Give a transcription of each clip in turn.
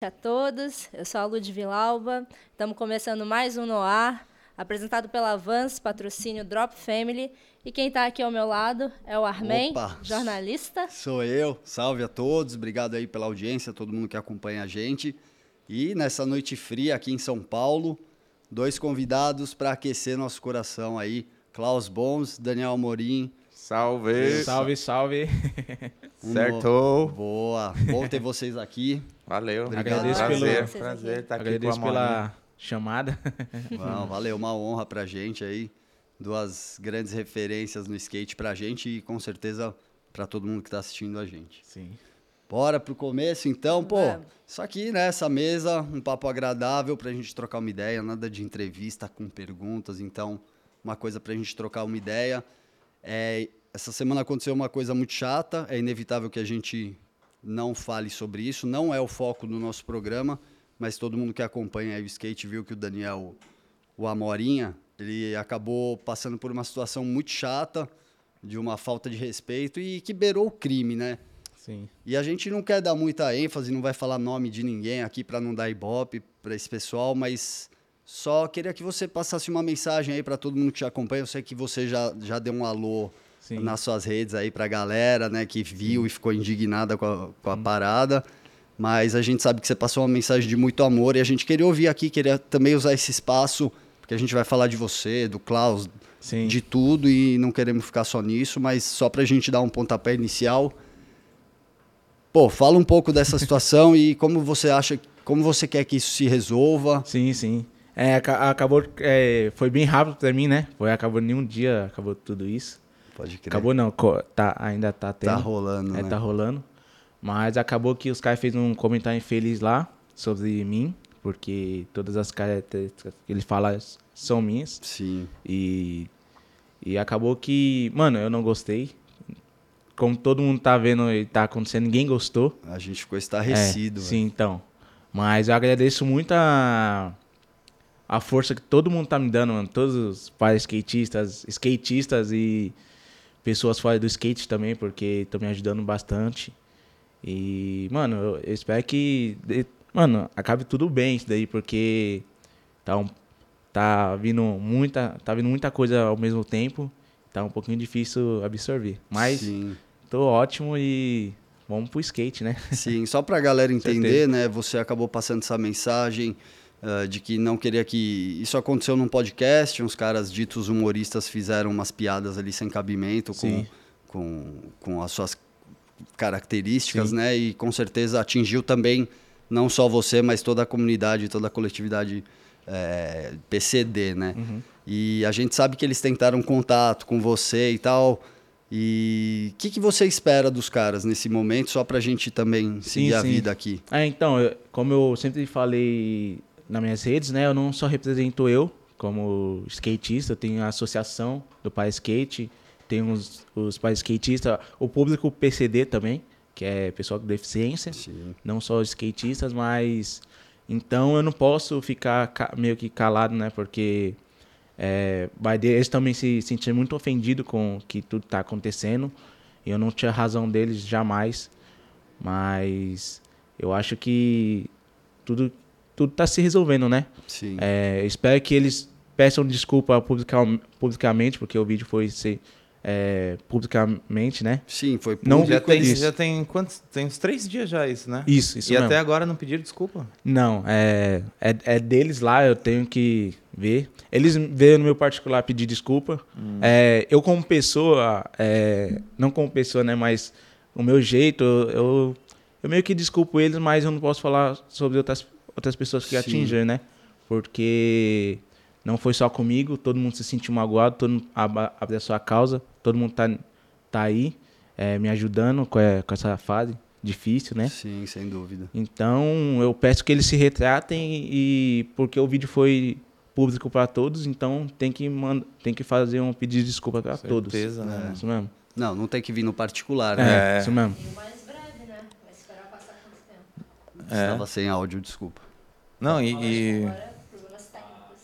a todos, eu sou a Lud Vilauba, estamos começando mais um Noir, apresentado pela Vans, patrocínio Drop Family, e quem está aqui ao meu lado é o Armen, Opa. jornalista. Sou eu, salve a todos, obrigado aí pela audiência, todo mundo que acompanha a gente. E nessa noite fria aqui em São Paulo, dois convidados para aquecer nosso coração aí, Klaus Boms, Daniel Amorim. Salve! Salve, salve. Um Certo! Boa, bom ter vocês aqui. Valeu. Obrigado. Agradeço prazer, pelo- prazer estar aqui Agradeço com a pela chamada. Não, valeu, uma honra pra gente aí. Duas grandes referências no skate pra gente e com certeza pra todo mundo que tá assistindo a gente. Sim. Bora pro começo, então, pô. Vamos. Isso aqui, né? Essa mesa, um papo agradável pra gente trocar uma ideia, nada de entrevista com perguntas. Então, uma coisa pra gente trocar uma ideia. É, essa semana aconteceu uma coisa muito chata, é inevitável que a gente não fale sobre isso. Não é o foco do nosso programa, mas todo mundo que acompanha o skate viu que o Daniel, o Amorinha, ele acabou passando por uma situação muito chata, de uma falta de respeito e que beirou o crime, né? Sim. E a gente não quer dar muita ênfase, não vai falar nome de ninguém aqui para não dar ibope para esse pessoal, mas só queria que você passasse uma mensagem aí para todo mundo que te acompanha. Eu sei que você já, já deu um alô Sim. nas suas redes aí para a galera, né, que viu e ficou indignada com a, com a parada. Mas a gente sabe que você passou uma mensagem de muito amor e a gente queria ouvir aqui, queria também usar esse espaço, porque a gente vai falar de você, do Klaus, Sim. de tudo e não queremos ficar só nisso, mas só pra gente dar um pontapé inicial. Pô, fala um pouco dessa situação e como você acha, como você quer que isso se resolva. Sim, sim. É, aca- acabou. é, foi bem rápido pra mim, né? Foi, acabou em um dia, acabou tudo isso. Pode crer. Acabou não, tá, ainda tá tendo. Tá rolando, É, né? tá rolando. Mas acabou que os caras fez um comentário infeliz lá sobre mim, porque todas as características que ele fala são minhas. Sim. E, e acabou que, mano, eu não gostei. Como todo mundo tá vendo e tá acontecendo, ninguém gostou. A gente ficou estarrecido. É, sim, então. Mas eu agradeço muito a, a força que todo mundo tá me dando, mano. Todos os pais skatistas, skatistas e pessoas fora do skate também, porque estão me ajudando bastante. E, mano, eu, espero que, mano, acabe tudo bem isso daí, porque tá, um, tá vindo muita, tá vindo muita coisa ao mesmo tempo. Tá um pouquinho difícil absorver. Mas Sim. tô ótimo e vamos pro skate, né? Sim, só pra galera entender, né? Você acabou passando essa mensagem ah, de que não queria que. Isso aconteceu num podcast, uns caras ditos humoristas fizeram umas piadas ali sem cabimento com, Sim. com, com as suas características, Sim. né? E com certeza atingiu também não só você, mas toda a comunidade, toda a coletividade eh, PCD, né? Uhum. E a gente sabe que eles tentaram contato com você e tal. E o que, que você espera dos caras nesse momento, só pra gente também seguir a sim. vida aqui? É, então, eu- como eu sempre falei nas minhas redes, né? Eu não só represento eu como skatista, eu tenho a associação do Pai Skate, tenho os, os pais skatistas, o público PCD também, que é pessoal com deficiência, Sim. não só os skatistas, mas então eu não posso ficar ca- meio que calado, né? Porque é, eles também se sentir muito ofendidos com o que tudo tá acontecendo. E eu não tinha razão deles jamais. Mas eu acho que tudo tudo tá se resolvendo, né? Sim. É, espero que eles peçam desculpa publica- publicamente, porque o vídeo foi ser, é, publicamente, né? Sim, foi Não- público. Já tem, Isso. já tem quantos? Tem uns três dias já isso, né? Isso, isso e mesmo. até agora não pediram desculpa. Não, é, é, é deles lá, eu tenho que ver. Eles veio no meu particular pedir desculpa. É, eu como pessoa, é, não como pessoa, né, mas o meu jeito, eu, eu, eu meio que desculpo eles, mas eu não posso falar sobre outras, outras pessoas que Sim. atingem, né? Porque não foi só comigo, todo mundo se sentiu magoado, todo mundo ab- abre a sua causa, todo mundo tá, tá aí é, me ajudando com, é, com essa fase difícil, né? Sim, sem dúvida. Então, eu peço que eles se retratem e porque o vídeo foi público para todos, então tem que mand... tem que fazer um pedido de desculpa para todos. Certeza, É, né? isso mesmo. Não, não tem que vir no particular, né? É, É. isso mesmo. E o mais breve, né? Vai esperar passar quanto tempo? É. Estava sem áudio, desculpa. Não, e, e-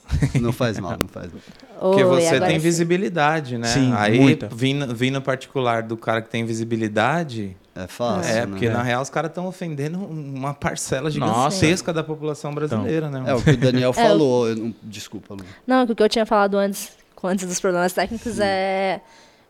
técnicos. Não faz mal, não faz mal. porque você tem sim. visibilidade, né? Sim, Aí, muita. vindo, vindo particular do cara que tem visibilidade, É fácil, É, né? porque na real os caras estão ofendendo uma parcela Nossa. gigantesca da população brasileira, né? É o que o Daniel falou. eu não- Desculpa, Lu. Não, o que eu tinha falado antes, antes dos problemas técnicos é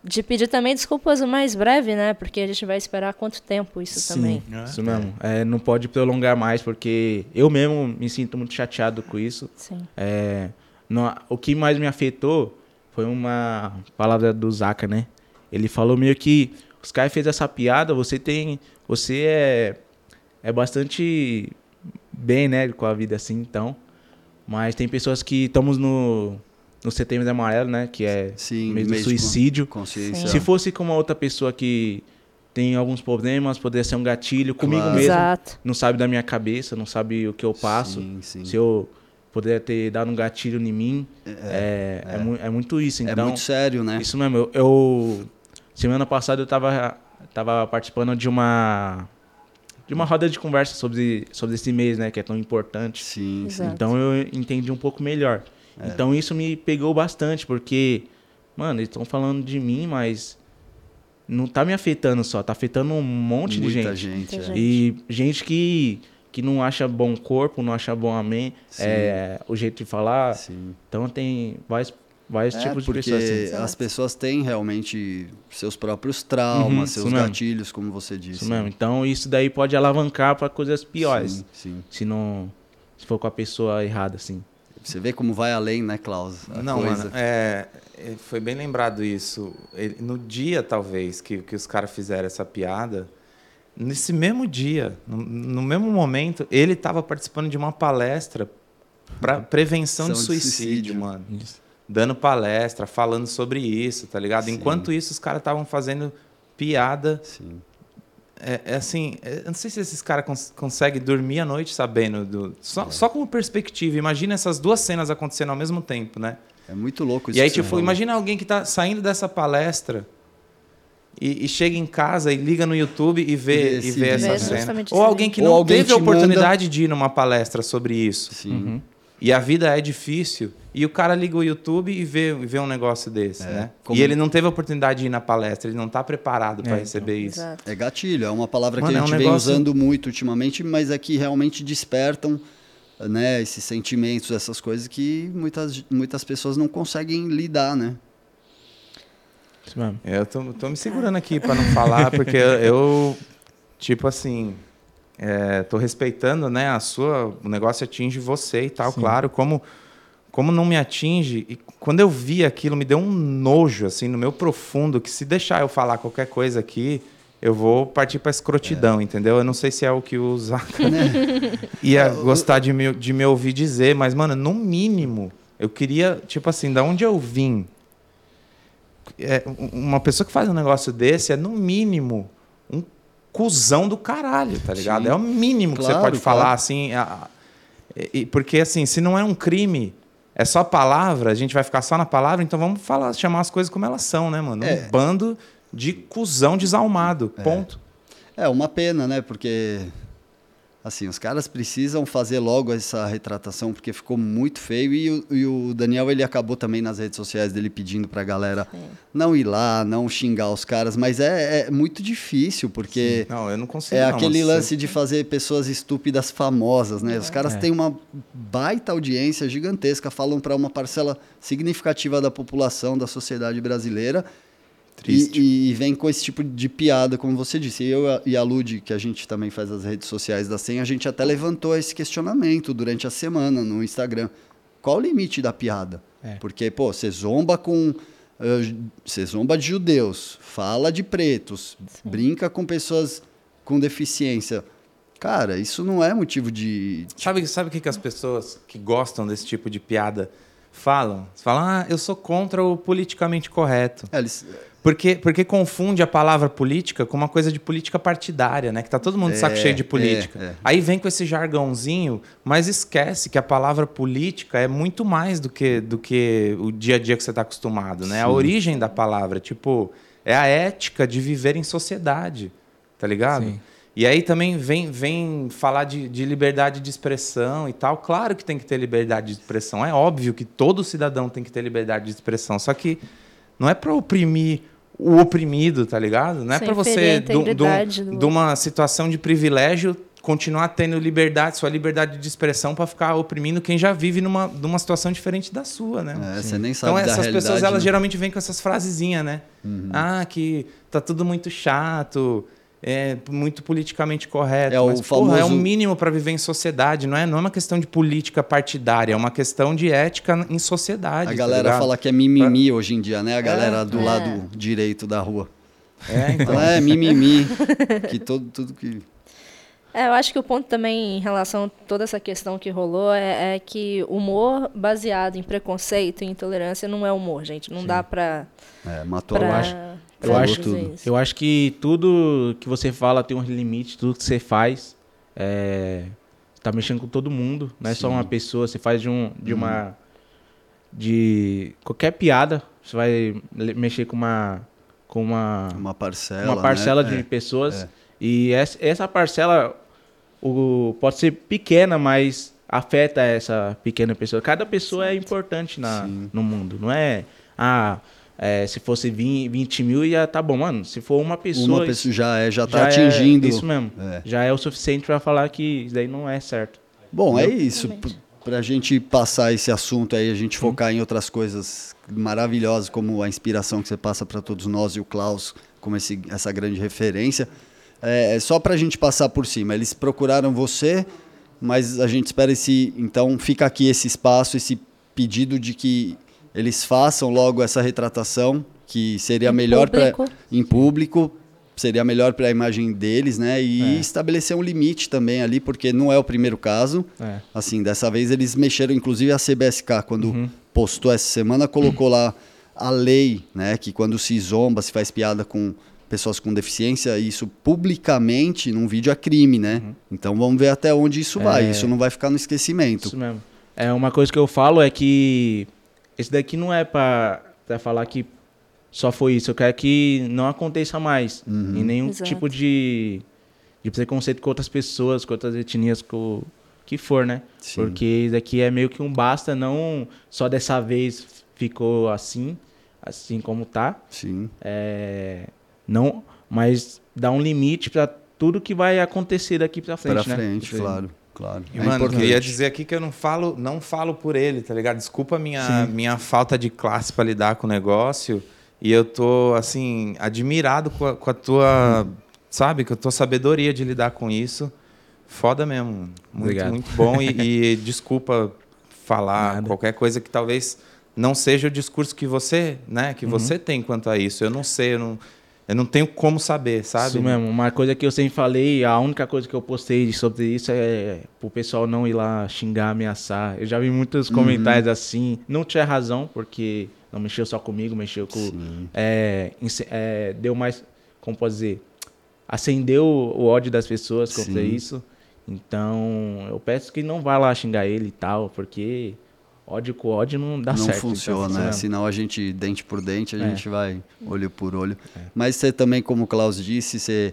de pedir também desculpas o mais breve, né? Porque a gente vai esperar quanto tempo isso também. É. Isso mesmo. É, não pode prolongar mais, porque eu mesmo me sinto muito chateado com isso. Sim. É, não- o que mais me afetou foi uma palavra do Zaka, né? Ele falou meio que os caras fez essa piada, você tem. Você é. É bastante bem, né, com a vida assim, então. Mas tem pessoas que estamos no. No setembro amarelo, né? Que é Sim, mês do suicídio. Consciência. Se fosse com uma outra pessoa que tem alguns problemas, poderia ser um gatilho. Comigo Claro. mesmo, Exato. não sabe da minha cabeça, não sabe o que eu passo. Sim, sim. Se eu puder ter dado um gatilho em mim, é, é, mu- é muito isso. É Então, muito sério, né? isso mesmo. Eu, eu- semana passada eu tava, tava participando de uma de uma roda de conversa sobre, sobre esse mês, né, que é tão importante. Sim, sim. Então eu entendi um pouco melhor. É. Então isso me pegou bastante, porque, mano, eles estão falando de mim, mas não tá me afetando só, tá afetando um monte de Muita gente. gente. Muita é. gente. E gente que, que não acha bom corpo, não acha bom amém, é, o jeito de falar. Sim. Então tem vários, vários É, tipos de porque pessoas assim. as pessoas têm realmente seus próprios traumas, Uhum, seus isso mesmo. gatilhos, como você disse. Isso mesmo. Então isso daí pode alavancar para coisas piores. Sim, sim. Se não. Se for com a pessoa errada, assim. Você vê como vai além, né, Klaus? A Não, coisa. mano, é, é, foi bem lembrado isso. Ele- no dia, talvez, que, que os caras fizeram essa piada, nesse mesmo dia, no, no mesmo momento, ele estava participando de uma palestra para prevenção de São de suicídio, suicídio. mano. Dando palestra, falando sobre isso, tá ligado? Sim. Enquanto isso, os caras estavam fazendo piada. Sim. É, é assim, é, eu não sei se esses caras cons conseguem dormir à noite sabendo. Do, só, só como perspectiva, imagina essas duas cenas acontecendo ao mesmo tempo, né? É muito louco isso E aí, tipo, falou. imagina alguém que tá saindo dessa palestra e, e chega em casa e liga no YouTube e Vê vê, e esse vê essa cena. Ou alguém que Ou não alguém teve a te manda- oportunidade de ir numa palestra sobre isso. Sim. Uhum. E a vida é difícil. E o cara liga o YouTube e vê, e vê um negócio desse, É, né? como- E ele não teve a oportunidade de ir na palestra, ele não tá preparado para então. receber isso. Exato. É gatilho, é uma palavra Mano, que é a um gente vem negócio- usando muito ultimamente, mas é que realmente despertam né, esses sentimentos, essas coisas que muitas, muitas pessoas não conseguem lidar, né? É, Eu tô, tô me segurando aqui para não falar, porque eu, eu, tipo assim, é, tô respeitando, né, a sua, o negócio atinge você e tal, Sim. claro, como, como não me atinge, e quando eu vi aquilo, me deu um nojo, assim, no meu profundo, que se deixar eu falar qualquer coisa aqui, eu vou partir para escrotidão, entendeu? Eu não sei se é o que o Zaca ia gostar de me, de me ouvir dizer, mas, mano, no mínimo, eu queria, tipo assim, da onde eu vim, é, um- uma pessoa que faz um negócio desse é, no mínimo, cuzão do caralho, tá ligado? Sim. É o mínimo que você Claro, pode falar, claro. assim. a- e- porque, assim, se não é um crime, é só palavra, a gente vai ficar só na palavra, então vamos falar, chamar as coisas como elas são, né, mano? É. Um bando de cuzão desalmado. Ponto. É uma pena, né? Porque assim, os caras precisam fazer logo essa retratação porque ficou muito feio e o, e o Daniel ele acabou também nas redes sociais dele pedindo pra galera não ir lá, não xingar os caras, mas é, é muito difícil porque Não, eu não consigo. é não, aquele lance de fazer pessoas estúpidas famosas, né? Os caras É. têm uma baita audiência gigantesca, falam para uma parcela significativa da população, da sociedade brasileira. Triste. E, e vem com esse tipo de piada, como você disse. Eu e a Lud, que a gente também faz as redes sociais da Senha, a gente até levantou esse questionamento durante a semana no Instagram. Qual o limite da piada? É. Porque, pô, você zomba com. eh, Você zomba de judeus, fala de pretos, brinca com pessoas com deficiência. Cara, isso não é motivo de. Sabe, sabe o que, que as pessoas que gostam desse tipo de piada falam? Falam, ah, eu sou contra o politicamente correto. É, eles- Porque, porque confunde a palavra política com uma coisa de política partidária, né? Que tá todo mundo de saco É, cheio de política. é, é. Aí vem com esse jargãozinho, mas esquece que a palavra política é muito mais do que, do que o dia a dia que você está acostumado, né? A Sim. origem da palavra, tipo, é a ética de viver em sociedade, tá ligado? Sim. E aí também vem, vem falar de, de liberdade de expressão e tal. Claro que tem que ter liberdade de expressão. É óbvio que todo cidadão tem que ter liberdade de expressão. Só que não é para oprimir o oprimido, tá ligado? Não é para você, de, um- um- uma situação de privilégio, continuar tendo liberdade, sua liberdade de expressão para ficar oprimindo quem já vive numa, numa situação diferente da sua, né? É, você nem sabe Então essas pessoas elas né? geralmente vêm com essas frasezinhas, né? Ah, que tá tudo muito chato, é muito politicamente correto. É o mas, porra, é o famoso- mínimo para viver em sociedade, não é? Não é uma questão de política partidária, é uma questão de ética em sociedade. A tá galera ligado? fala que é mimimi hoje em dia, né? A galera do É. lado direito da rua. É, então. É mimimi. que todo, tudo que. É, eu acho que o ponto também em relação a toda essa questão que rolou é, é que humor baseado em preconceito e intolerância não é humor, gente. Não dá pra. É, matou pra a. Eu acho, tudo. isso. eu acho que tudo que você fala tem um limite, tudo que você faz é, tá mexendo com todo mundo, não é só Sim. uma pessoa, você faz de um de uma de qualquer piada, você vai mexer com uma com uma Uma parcela. uma parcela né? de É. pessoas é. e essa, parcela o, pode ser pequena, mas afeta essa pequena pessoa. Cada pessoa é importante na, Sim. no mundo, não é? Ah, é, se fosse 20, 20 mil ia tá bom, mano. Se for uma pessoa, Uma pessoa já é, já tá já é atingindo. isso mesmo. É. Já é o suficiente pra falar que isso daí não é certo. Bom, é isso. Realmente. P- Pra gente passar esse assunto aí, a gente focar em outras coisas maravilhosas, como a inspiração que você passa para todos nós e o Klaus, como esse, essa grande referência. É, só pra gente passar por cima. Eles procuraram você, mas a gente espera esse. Então, fica aqui esse espaço, esse pedido de que eles façam logo essa retratação, que seria Em melhor para em público, seria melhor para a imagem deles, né? E É. estabelecer um limite também ali, porque não é o primeiro caso. É. Assim, dessa vez eles mexeram, inclusive a CBSK, quando Uhum. postou essa semana, colocou lá a lei, né? Que quando se zomba, se faz piada com pessoas com deficiência, isso publicamente num vídeo é crime, né? Então vamos ver até onde isso vai. Uhum. É. Isso não vai ficar no esquecimento. Isso mesmo. É uma coisa que eu falo é que esse daqui não é pra, pra falar que só foi isso. Eu quero que não aconteça mais Uhum. em nenhum Exato. tipo de, de preconceito com outras pessoas, com outras etnias, com o que for, né? Sim. Porque isso daqui é meio que um basta, não só dessa vez ficou assim, assim como tá. Sim. É, não, mas dá um limite pra tudo que vai acontecer daqui pra frente, Pra né? frente, Isso aí. claro. Claro. E, É mano, importante. queria dizer aqui que eu não falo, não falo por ele, tá ligado? Desculpa a minha, minha falta de classe pra lidar com o negócio. E eu tô, assim, admirado com a, com a tua, sabe, com a tua sabedoria de lidar com isso. Foda mesmo. Muito, Obrigado. muito bom. E, e desculpa falar Nada. qualquer coisa que talvez não seja o discurso que você, né, que você tem quanto a isso. Eu não sei, eu não, eu não tenho como saber, sabe? Isso mesmo. Uma coisa que eu sempre falei, a única coisa que eu postei sobre isso é pro pessoal não ir lá xingar, ameaçar. Eu já vi muitos Uhum. comentários assim. Não tinha razão, porque não mexeu só comigo, mexeu com. É, é, deu mais. Como pode dizer? Acendeu o ódio das pessoas contra Sim. isso. Então, eu peço que não vá lá xingar ele e tal, porque ódio com ódio não dá não certo. funciona, então, né? Senão a gente, dente por dente, a É. gente vai olho por olho. Mas você também, como o Klaus disse, você,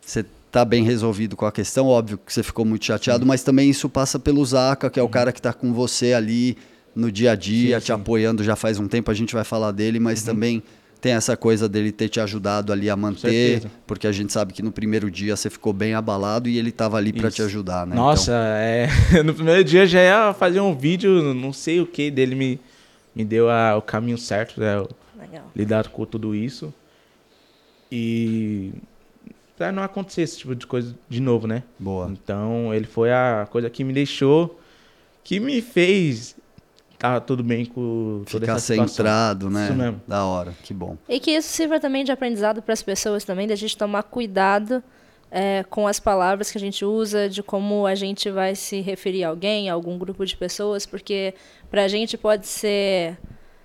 você tá bem resolvido com a questão. Óbvio que você ficou muito chateado, mas também isso passa pelo Zaca, que é o cara que tá com você ali no dia a dia, Sim, te sim. apoiando já faz um tempo. A gente vai falar dele, mas também tem essa coisa dele ter te ajudado ali a manter, porque a gente sabe que no primeiro dia você ficou bem abalado e ele tava ali para te ajudar, né? Nossa, é, no primeiro dia já ia fazer um vídeo, não sei o que, dele me, me deu a- o caminho certo, né? Legal. Lidar com tudo isso. E pra não acontecer esse tipo de coisa de novo, né? Então, boa. Então ele foi a coisa que me deixou, que me fez tá tudo bem com toda Ficar essa situação. centrado, né? Isso mesmo. Da hora, que bom. E que isso sirva também de aprendizado para as pessoas também, da gente tomar cuidado é, com as palavras que a gente usa, de como a gente vai se referir a alguém, a algum grupo de pessoas, porque para a gente pode ser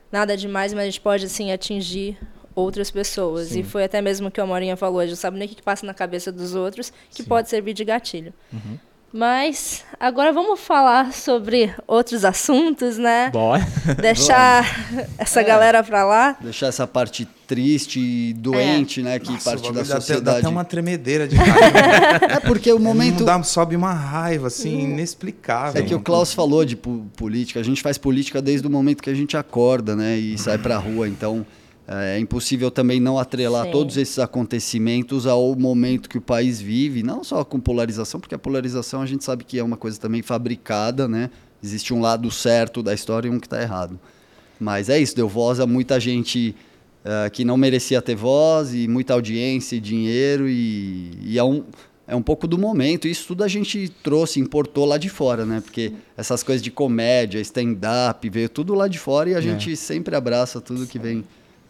nada demais, mas a gente pode assim atingir outras pessoas. E foi até mesmo o que a Morinha falou, a gente não sabe nem o que que passa na cabeça dos outros, que pode servir de gatilho. Mas agora vamos falar sobre outros assuntos, né? Bora. Deixar essa galera pra lá. Deixar essa parte triste e doente, né? Que Nossa, parte da bagulho dá até- Dá sociedade. até uma tremedeira de raiva. É porque o momento. Dá, sobe uma raiva, assim, inexplicável. É que o Klaus falou de po- política. A gente faz política desde o momento que a gente acorda, né? E sai pra rua. Então, É impossível também não atrelar Sim. todos esses acontecimentos ao momento que o país vive, não só com polarização, porque a polarização a gente sabe que é uma coisa também fabricada, né? Existe um lado certo da história e um que está errado. Mas é isso, deu voz a muita gente eh, que não merecia ter voz e muita audiência e dinheiro e, e é, um, é um pouco do momento. Isso tudo a gente trouxe, importou lá de fora, né? Porque essas coisas de comédia, stand-up, veio tudo lá de fora e a gente sempre abraça tudo que vem,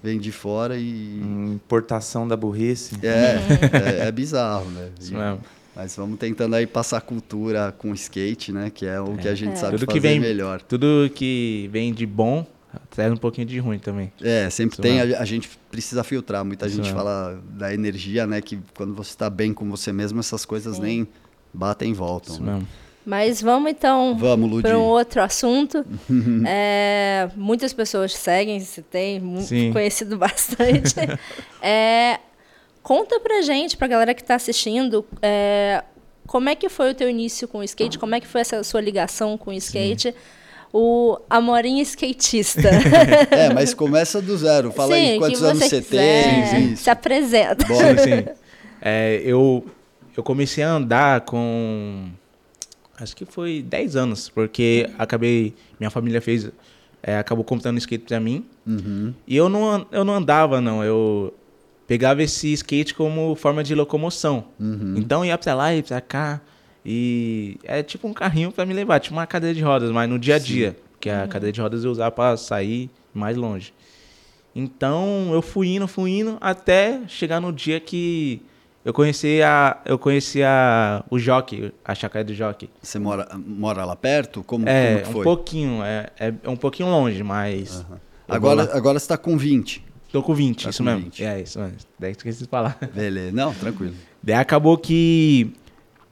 vem de fora e... Importação da burrice. É, é, é bizarro, né? Isso mesmo. Mas vamos tentando aí passar cultura com skate, né? Que é o que a gente É. sabe Tudo fazer que vem melhor. Tudo que vem de bom traz um pouquinho de ruim também. É, sempre Isso tem, a, a gente precisa filtrar. Muita Isso gente mesmo. fala da energia, né? Que quando você está bem com você mesmo, essas coisas nem batem e voltam. Isso né? mesmo. Mas vamos então para um outro assunto. É, muitas pessoas te seguem, você tem Sim. conhecido bastante. É, conta pra gente, pra galera que tá assistindo, é, como é que foi o teu início com o skate? Como é que foi essa sua ligação com o skate? O Amorim skatista. É, mas começa do zero. Fala Sim, aí o quantos anos você tem. isso. Se apresenta. Bora. Sim, sim. É, eu, eu comecei a andar com. Acho que foi 10 anos, porque acabei. Minha família fez. é, acabou comprando skate pra mim. Uhum. E eu não, eu não andava, não. Eu pegava esse skate como forma de locomoção. Uhum. Então ia pra lá e pra cá. E é tipo um carrinho pra me levar, tipo uma cadeira de rodas, mas no dia a dia. Porque a cadeira de rodas eu usava pra sair mais longe. Então eu fui indo, fui indo, até chegar no dia que eu conheci a. Eu conheci a, o jockey, a chácara do jockey. Você mora, mora lá perto? Como, É, como que um foi? pouquinho, é, é um pouquinho longe, mas. vou Agora, agora você tá com 20. Tô com 20, Tá isso com mesmo. 20. É, isso mesmo. Daí esqueci de falar. Beleza. Não, tranquilo. Daí acabou que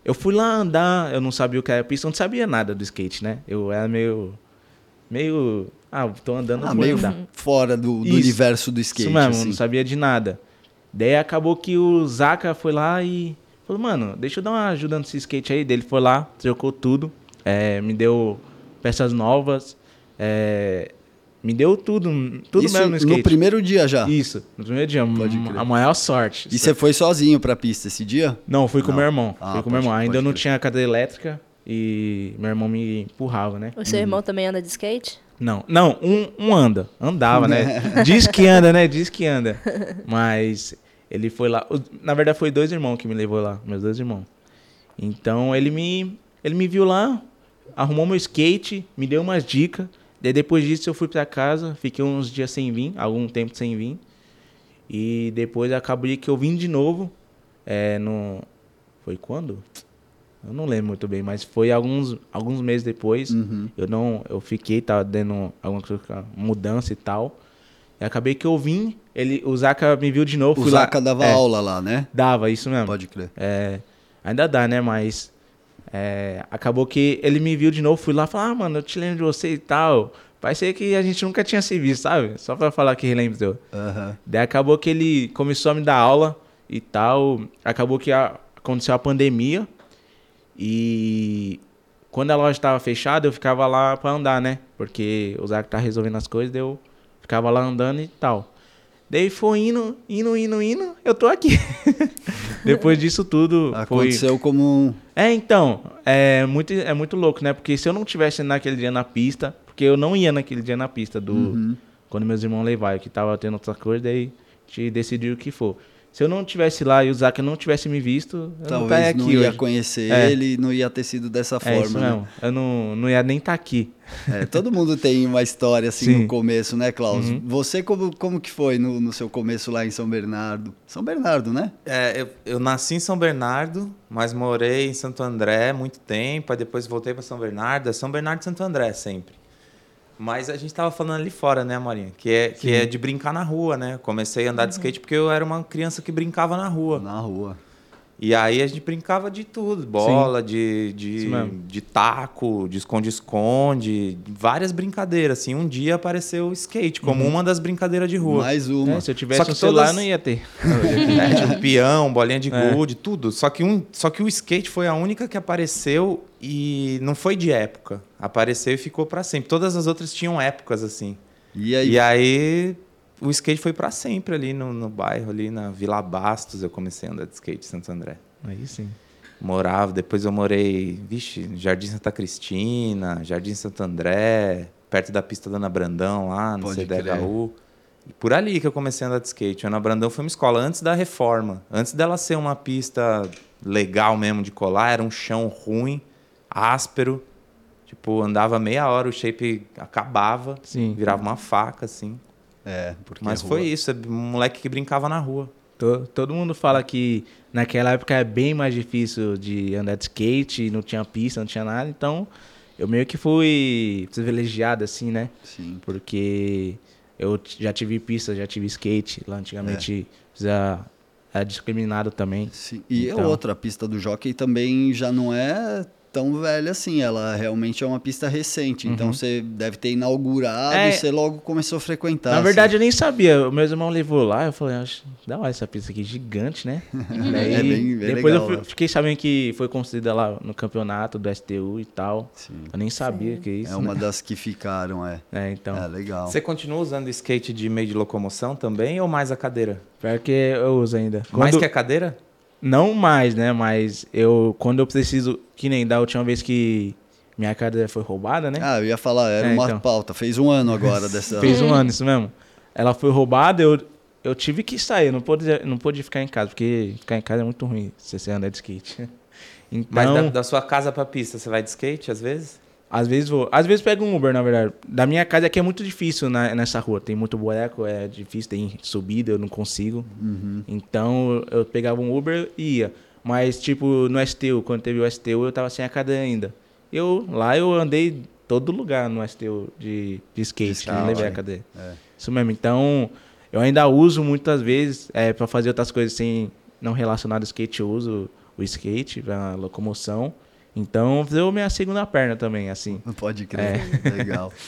eu fui lá andar, eu não sabia o que era pista, eu não sabia nada do skate, né? Eu era meio. meio. Ah, tô andando, Ah, meio andar. fora do, do universo do skate. Isso mesmo, assim. não sabia de nada. Daí acabou que o Zaka foi lá e falou, mano, deixa eu dar uma ajuda nesse skate aí. Daí ele foi lá, trocou tudo, é, me deu peças novas, é, me deu tudo, tudo Isso mesmo no skate. no primeiro dia já. Isso, no primeiro dia, Pode crer. a maior sorte. E você foi sozinho pra pista esse dia? Não, fui com Não. meu irmão. Ah, fui com meu irmão. Ainda pode não crer. tinha cadeira elétrica e meu irmão me empurrava, né? O seu irmão também anda de skate? Não, não, um, um anda. Andava, né? Diz que anda, né? Diz que anda. Mas ele foi lá. Na verdade, foi dois irmãos que me levou lá, meus dois irmãos. Então ele me, ele me viu lá, arrumou meu skate, me deu umas dicas. Daí depois disso eu fui pra casa, fiquei uns dias sem vir, algum tempo sem vir. E depois acabou que eu vim de novo. É, no. Foi quando? Eu não lembro muito bem, mas foi alguns, alguns meses depois. Uhum. Eu não, eu fiquei, tava dando alguma coisa, mudança e tal. E acabei que eu vim, ele, o Zaka me viu de novo, O Zaca lá. dava é, aula lá, né? Dava, isso mesmo. Pode crer. É, ainda dá, né? Mas é, acabou que ele me viu de novo, fui lá falar, ah, mano, eu te lembro de você e tal. Parecia que a gente nunca tinha se visto, sabe? Só pra falar que relembro. Aham. Daí acabou que ele começou a me dar aula e tal. Acabou que a- aconteceu a pandemia. E quando a loja estava fechada, eu ficava lá pra andar, né? Porque o Zac tá resolvendo as coisas, eu ficava lá andando e tal. Daí foi indo, indo, indo, indo, eu tô aqui. Depois disso tudo foi... Aconteceu como um... É, então, é muito, é muito louco, né? Porque se eu não tivesse naquele dia na pista, porque eu não ia naquele dia na pista do Uhum. quando meus irmãos levaram, que tava tendo outra coisa, daí a gente decidiu o que for. Se eu não tivesse lá e o Zaca não tivesse me visto, eu não Talvez não, aqui ia hoje. conhecer É. ele, não ia ter sido dessa É forma, isso né? Eu não, não ia nem estar aqui. É, todo mundo tem uma história assim Sim. no começo, né, Klaus? Uhum. Você, como, como que foi no, no seu começo lá em São Bernardo? São Bernardo, né? É, eu, eu nasci em São Bernardo, mas morei em Santo André muito tempo, aí depois voltei para São Bernardo, é São Bernardo e Santo André sempre. Mas a gente estava falando ali fora, né, Marinha? Que é, que é de brincar na rua, né? Comecei a andar de skate porque eu era uma criança que brincava na rua. Na rua. E aí a gente brincava de tudo, bola, de, de, de taco, de esconde-esconde, várias brincadeiras. Assim, um dia apareceu o skate como uma das brincadeiras de rua. Mais uma. É, se eu tivesse Só que um celular, todas- não ia ter. É, tipo, peão, bolinha de É. gude, tudo. Só que, um, só que o skate foi a única que apareceu e não foi de época. Apareceu e ficou pra sempre. Todas as outras tinham épocas, assim. E aí, E aí o skate foi para sempre ali no, no bairro, ali na Vila Bastos. Eu comecei a andar de skate em Santo André. Aí sim. Morava, depois eu morei, vixe, Jardim Santa Cristina, Jardim Santo André, perto da pista da Ana Brandão, lá no Pode CDHU. E por ali que eu comecei a andar de skate. A Ana Brandão foi uma escola antes da reforma. Antes dela ser uma pista legal mesmo de colar, era um chão ruim, áspero. Tipo, andava meia hora, o shape acabava, Sim. virava uma faca, assim. É, porque Mas foi isso, é um moleque que brincava na rua. To- Todo mundo fala que naquela época é bem mais difícil de andar de skate, não tinha pista, não tinha nada. Então, eu meio que fui privilegiado, assim, né? Sim. Porque eu já tive pista, já tive skate. Lá antigamente É. já era discriminado também. Sim. E Então. outra, a pista do Jockey também já não é tão velha assim. Ela realmente é uma pista recente. Então você deve ter inaugurado Uhum. É. e você logo começou a frequentar. Na assim. verdade, eu nem sabia. O meu irmão levou lá, eu falei, acho da hora essa pista aqui, gigante, né? Daí, É bem- bem depois legal, eu fui- né? fiquei sabendo que foi concedida lá no campeonato do STU e tal. Sim. Eu nem sabia que isso. É uma né? das que ficaram, é. É, então. É, legal. Você continua usando skate de meio de locomoção também ou mais a cadeira? Pior que eu uso ainda. Mais Quando- que a cadeira? Não mais, né? Mas eu, quando eu preciso, que nem da última vez que minha cadeira foi roubada, né? Ah, eu ia falar, era É, uma então. pauta. Fez um ano agora dessa. Fez um ano isso mesmo. Ela foi roubada, eu, eu tive que sair, eu não pude, não pude ficar em casa, porque ficar em casa é muito ruim se você anda de skate. Então, Mas da, da sua casa pra pista, você vai de skate às vezes? Às vezes vou. Às vezes pego um Uber, na verdade. Da minha casa aqui é muito difícil na- nessa rua. Tem muito buraco, é difícil, tem subida, eu não consigo. Uhum. Então eu pegava um Uber e ia. Mas, tipo, no STU, quando teve o STU, eu tava sem a cadeira ainda. Eu, lá eu andei todo lugar no STU de, de skate, skate, não levei a cadeira. É. Isso mesmo. Então, eu ainda uso muitas vezes é, para fazer outras coisas sem não relacionado ao skate, eu uso o skate pra locomoção. Então, deu minha segunda perna também, assim. Pode crer, É. legal.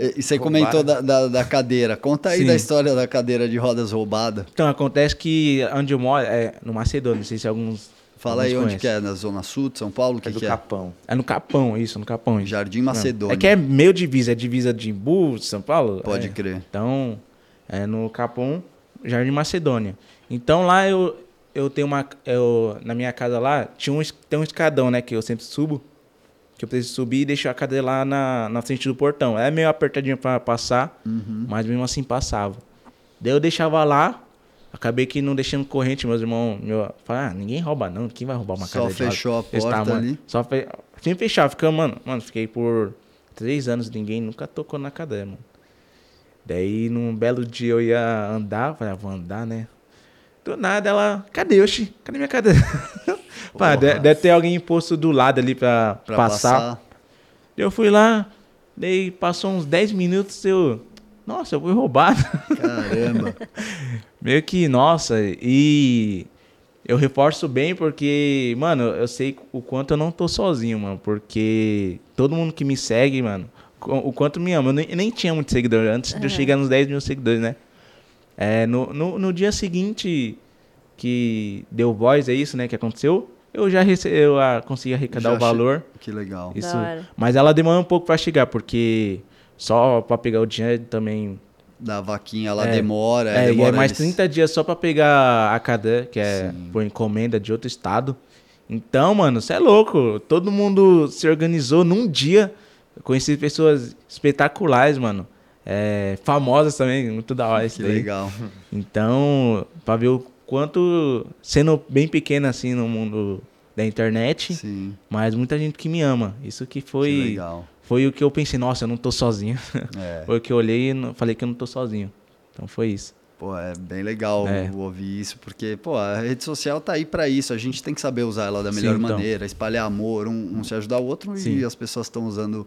E, você comentou da, da, da cadeira. Conta aí Sim. da história da cadeira de rodas roubada. Então, acontece que onde eu moro é no Macedônia, não sei se alguns. Fala aí alguns onde conhecem. que é, na Zona Sul de São Paulo? É Que do que é? Capão. É no Capão, isso, no Capão. isso. Jardim Não. Macedônia. É que é meio divisa, é divisa de Imbu, São Paulo. Pode é. crer. Então, é no Capão, Jardim Macedônia. Então lá eu, eu tenho uma. Eu, na minha casa lá, tinha um, tem um escadão, né? Que eu sempre subo. Que eu preciso subir e deixar a cadeira lá na, na frente do portão. É meio apertadinho pra passar, Uhum. mas mesmo assim passava. Daí eu deixava lá, acabei que não deixando corrente, meus irmãos. Meu, falaram, ah, ninguém rouba não, quem vai roubar uma Só roda fechou a porta tamanho?" ali. Só fe... Sempre fechava, ficava, mano, mano, fiquei por três anos, ninguém nunca tocou na cadeira, mano. Daí, num belo dia eu ia andar, falei, ah, vou andar, né? Do nada ela, cadê, oxi? Cadê minha cadeira? Pá, Porra. de- deve ter alguém posto do lado ali pra, Pra passar. passar. Eu fui lá, daí passou uns 10 minutos, eu. Nossa, eu fui roubado. Caramba. Meio que, nossa, e eu reforço bem porque, mano, eu sei o quanto eu não tô sozinho, mano. Porque todo mundo que me segue, mano, o quanto me ama. Eu nem, nem tinha muito seguidor antes de eu chegar nos 10 mil seguidores, né? É, no, no, no dia seguinte que deu voz, é isso, né, que aconteceu, eu já rece eu ah, consegui arrecadar Já o valor. Que legal. Isso. Mas ela demora um pouco pra chegar, porque só pra pegar o dinheiro também Da vaquinha lá É. demora. é, e demora é mais eles- 30 dias só pra pegar a cadeia, que é Sim. por encomenda de outro estado. Então, mano, você é louco. Todo mundo se organizou num dia. Eu conheci pessoas espetaculares, mano. É, famosas também, muito da hora isso Que daí. legal. Então, pra ver o quanto, sendo bem pequeno assim no mundo da internet, Sim, mas muita gente que me ama. Isso que que foi, legal. foi o que eu pensei, nossa, eu não tô sozinho. É. foi o que eu olhei e falei que eu não tô sozinho. Então foi isso. Pô, é bem legal É. ouvir isso, porque, pô, a rede social tá aí pra isso. A gente tem que saber usar ela da Sim, melhor então. maneira, espalhar amor, um, um se ajudar o outro, e Sim. as pessoas estão usando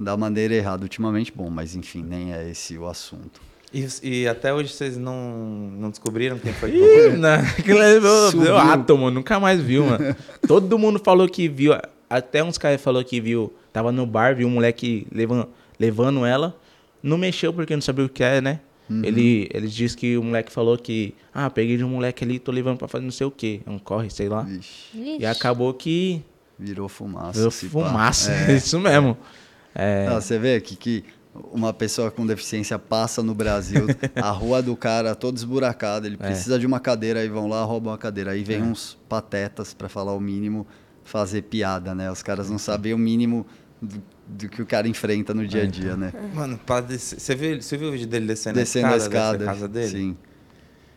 da maneira errada ultimamente. Bom, mas enfim, nem é esse o assunto. E, e até hoje vocês não, não descobriram quem foi que Ih, não, aquilo é meu, Subiu. meu átomo, nunca mais viu, mano. Todo mundo falou que viu, até uns caras falou que viu, tava no bar, viu um moleque levando, levando ela, não mexeu porque não sabia o que é, né? Ele, ele disse que o moleque falou que, ah, peguei de um moleque ali, tô levando pra fazer não sei o que, um corre, sei lá. Vixe, E acabou que virou fumaça. virou fumaça, É. isso mesmo. É, Ah, você vê que, que uma pessoa com deficiência passa no Brasil, a rua do cara toda esburacada, ele precisa de uma cadeira, aí vão lá, roubam uma cadeira. Aí vem uns patetas, para falar o mínimo, fazer piada, né? Os caras não sabem o mínimo do, do que o cara enfrenta no dia a dia, né? Mano, você, viu, você viu o vídeo dele descendo, Descendo a a escada, escada. da casa dele? Sim.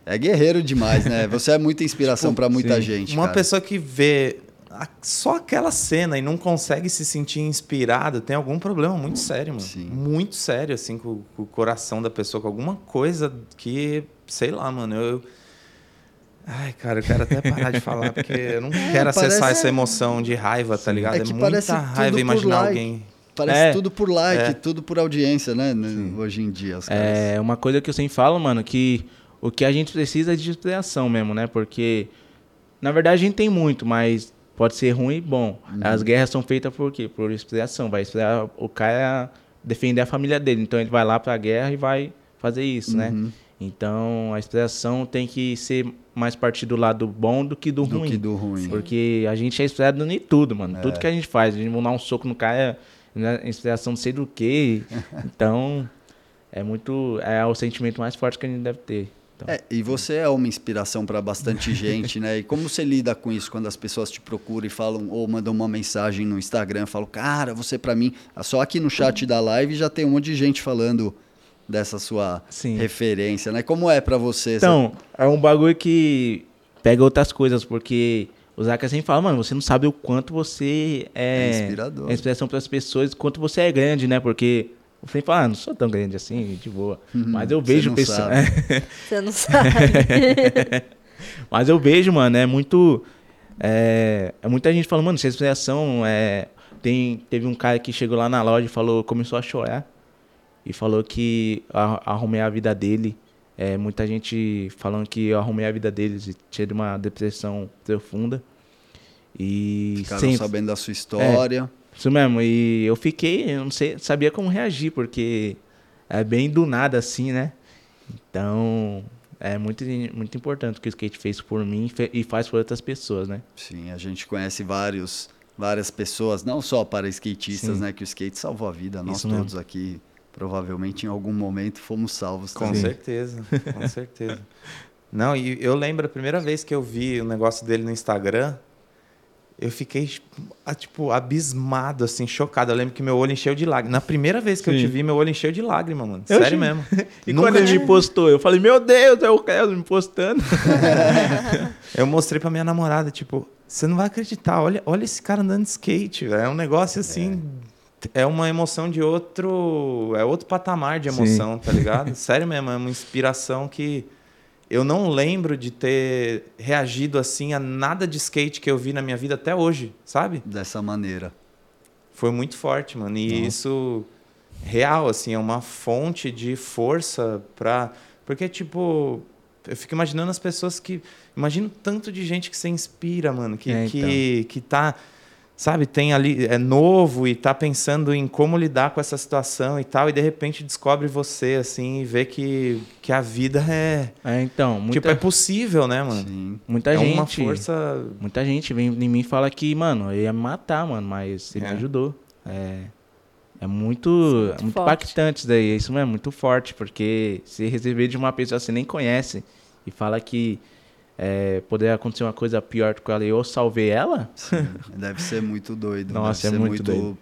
É guerreiro demais, né? Você é muita inspiração para muita sim. gente. Uma cara. pessoa que vê a- só aquela cena e não consegue se sentir inspirado tem algum problema muito sério, mano. Sim. Muito sério, assim, com, com o coração da pessoa, com alguma coisa que, sei lá, mano, eu. Ai, cara, eu quero até parar de falar, porque eu não quero acessar parece- essa emoção de raiva, tá ligado? É É, muita parece tudo raiva por imaginar like. alguém. Parece É. tudo por like, É. tudo por audiência, né? né, Hoje em dia, os caras. É uma coisa que eu sempre falo, mano, que o que a gente precisa é de inspiração mesmo, né? Porque, na verdade, a gente tem muito, mas pode ser ruim e bom. As guerras são feitas por quê? Por inspiração. Vai inspirar o cara a defender a família dele. Então ele vai lá pra guerra e vai fazer isso, né? Então a inspiração tem que ser mais partir do lado bom do que do, Do ruim. que do ruim. Porque a gente é inspirado em tudo, mano. Tudo que a gente faz. A gente vai dar um soco no cara, é inspiração não sei do que. Então, é muito. É o sentimento mais forte que a gente deve ter. Então, É, e você é uma inspiração para bastante gente, né? E como você lida com isso quando as pessoas te procuram e falam ou mandam uma mensagem no Instagram, falam, cara, você para mim, só aqui no chat da live já tem um monte de gente falando dessa sua Sim. referência, né? Como é para você? Então, é um bagulho que pega outras coisas, porque o Zaka sempre fala, mano, você não sabe o quanto você é, É inspirador. é inspiração para as pessoas, o quanto você é grande, né? Porque eu sempre falo, ah, não sou tão grande assim, de boa. Mas eu Uhum. vejo pessoas. Você não sabe. Mas eu vejo, mano, é muito. É, é muita gente falando, mano, essa inspiração é. Tem, teve um cara que chegou lá na loja e falou, começou a chorar. E falou que arrumei a vida dele. É, muita gente falando que eu arrumei a vida deles e tinha de uma depressão profunda. E Ficaram sempre, sabendo da sua história. Isso mesmo, e eu fiquei, eu não sei, sabia como reagir, porque é bem do nada assim, né? Então, é muito, muito importante o que o skate fez por mim e faz por outras pessoas, né? Sim, a gente conhece vários, várias pessoas, não só para skatistas, Sim. né? Que o skate salvou a vida. Nós Isso mesmo. todos aqui, provavelmente, em algum momento, fomos salvos Com também. certeza, com certeza. Não, e eu lembro a primeira vez que eu vi o negócio dele no Instagram, eu fiquei, ah, tipo, abismado, assim, chocado. Eu lembro que meu olho encheu de lágrimas. Na primeira vez que eu Sim. te vi, meu olho encheu de lágrimas, mano. Eu Sério achei- mesmo. E Nunca quando ele me postou, eu falei, meu Deus, é o Carlos me postando. Eu mostrei pra minha namorada, tipo, você não vai acreditar, olha, olha esse cara andando de skate, velho. É um negócio assim. É. uma emoção de outro. É outro patamar de Sim. emoção, tá ligado? Sério mesmo, é uma inspiração que eu não lembro de ter reagido assim a nada de skate que eu vi na minha vida até hoje, sabe? Dessa maneira. Foi muito forte, mano. E isso real, assim, é uma fonte de força pra. Porque, tipo, eu fico imaginando as pessoas que. Imagino tanto de gente que se inspira, mano, que, É, que, que tá. Sabe, tem ali, é novo e tá pensando em como lidar com essa situação e tal, e de repente descobre você, assim, e vê que, que a vida é. É, então, muita, Tipo, é possível, né, mano? Sim. muita é gente. uma força. Muita gente vem em mim e fala que, mano, eu ia me matar, mano, mas você me É. ajudou. É, é muito, muito é muito forte. impactante isso daí. Isso mesmo, é muito forte, porque se receber de uma pessoa que você nem conhece e fala que é, poderia acontecer uma coisa pior com ela e eu salvei ela, Sim, deve ser muito doido. Nossa, deve é ser muito doido.